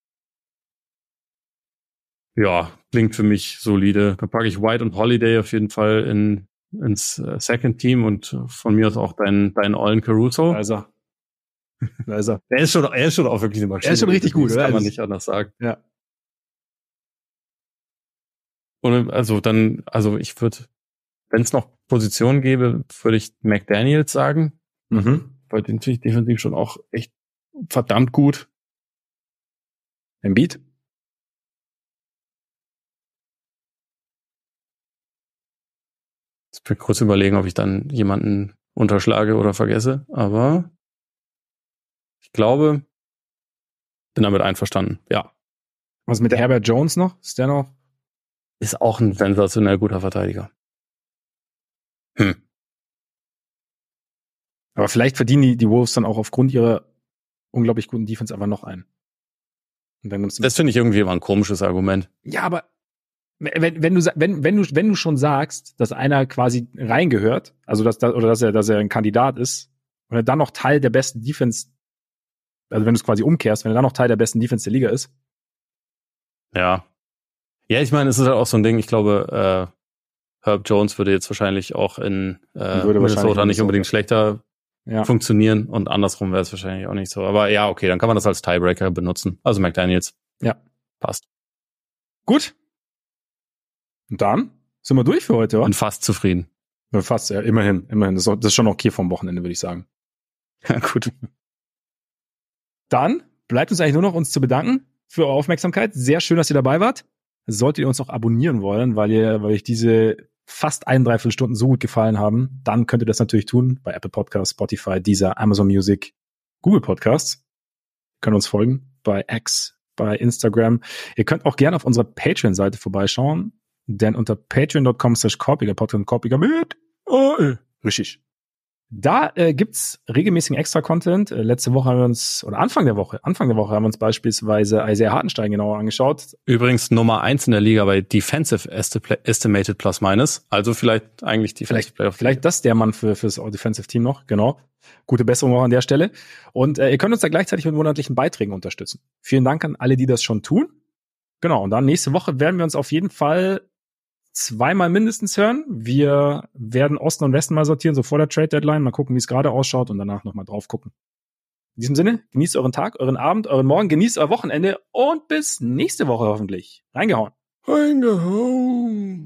Speaker 2: Ja, klingt für mich solide. Da packe ich White und Holiday auf jeden Fall in ins äh, Second Team und von mir aus auch dein, dein Ollen Caruso.
Speaker 1: Da ist er.
Speaker 2: Ist schon, er ist schon auch wirklich eine
Speaker 1: Maschine. Er ist schon richtig gut,
Speaker 2: das oder? kann man nicht anders sagen.
Speaker 1: Ja.
Speaker 2: Und also dann, also ich würde, wenn es noch Positionen gäbe, würde ich McDaniels sagen.
Speaker 1: Mhm.
Speaker 2: Weil den finde ich definitiv schon auch echt verdammt gut.
Speaker 1: Embiid?
Speaker 2: Will kurz überlegen, ob ich dann jemanden unterschlage oder vergesse, aber ich glaube, bin damit einverstanden, ja.
Speaker 1: Was mit der Herbert Jones noch? Ist der noch?
Speaker 2: Ist auch ein sensationell guter Verteidiger.
Speaker 1: Hm. Aber vielleicht verdienen die, die Wolves dann auch aufgrund ihrer unglaublich guten Defense einfach noch einen.
Speaker 2: das finde ich irgendwie immer ein komisches Argument.
Speaker 1: Ja, aber wenn, wenn du wenn wenn du wenn du schon sagst, dass einer quasi reingehört, also dass oder dass er dass er ein Kandidat ist und er dann noch Teil der besten Defense, also wenn du es quasi umkehrst, wenn er dann noch Teil der besten Defense der Liga ist.
Speaker 2: Ja. Ja, ich meine, es ist halt auch so ein Ding, ich glaube, äh, Herb Jones würde jetzt wahrscheinlich auch in äh, Minnesota nicht unbedingt schlechter ja. funktionieren und andersrum wäre es wahrscheinlich auch nicht so. Aber ja, okay, dann kann man das als Tiebreaker benutzen. Also McDaniels.
Speaker 1: Ja. Passt. Gut. Und dann sind wir durch für heute,
Speaker 2: oder? Und fast zufrieden.
Speaker 1: Fast, ja, immerhin, immerhin. Das ist, das ist schon okay vom Wochenende, würde ich sagen.
Speaker 2: Ja, gut.
Speaker 1: Dann bleibt uns eigentlich nur noch uns zu bedanken für eure Aufmerksamkeit. Sehr schön, dass ihr dabei wart. Solltet ihr uns auch abonnieren wollen, weil ihr, weil euch diese fast ein, dreiviertel Stunden so gut gefallen haben, dann könnt ihr das natürlich tun bei Apple Podcasts, Spotify, Deezer, Amazon Music, Google Podcasts. Ihr könnt uns folgen bei X, bei Instagram. Ihr könnt auch gerne auf unserer Patreon-Seite vorbeischauen, denn unter patreon.com slash Korpiger, Podcast Korpiger mit Oh, richtig. Da äh, gibt's regelmäßigen Extra-Content. Äh, letzte Woche haben wir uns, oder Anfang der Woche, Anfang der Woche haben wir uns beispielsweise Isaiah Hartenstein genauer angeschaut.
Speaker 2: Übrigens Nummer eins in der Liga bei Defensive Estimated Plus Minus. Also vielleicht eigentlich die
Speaker 1: vielleicht, vielleicht das der Mann für fürs Defensive Team noch, genau. Gute Besserung auch an der Stelle. Und äh, ihr könnt uns da gleichzeitig mit monatlichen Beiträgen unterstützen. Vielen Dank an alle, die das schon tun. Genau, und dann nächste Woche werden wir uns auf jeden Fall zweimal mindestens hören. Wir werden Osten und Westen mal sortieren, so vor der Trade Deadline, mal gucken, wie es gerade ausschaut und danach nochmal drauf gucken. In diesem Sinne, genießt euren Tag, euren Abend, euren Morgen, genießt euer Wochenende und bis nächste Woche hoffentlich. Reingehauen.
Speaker 2: Reingehauen.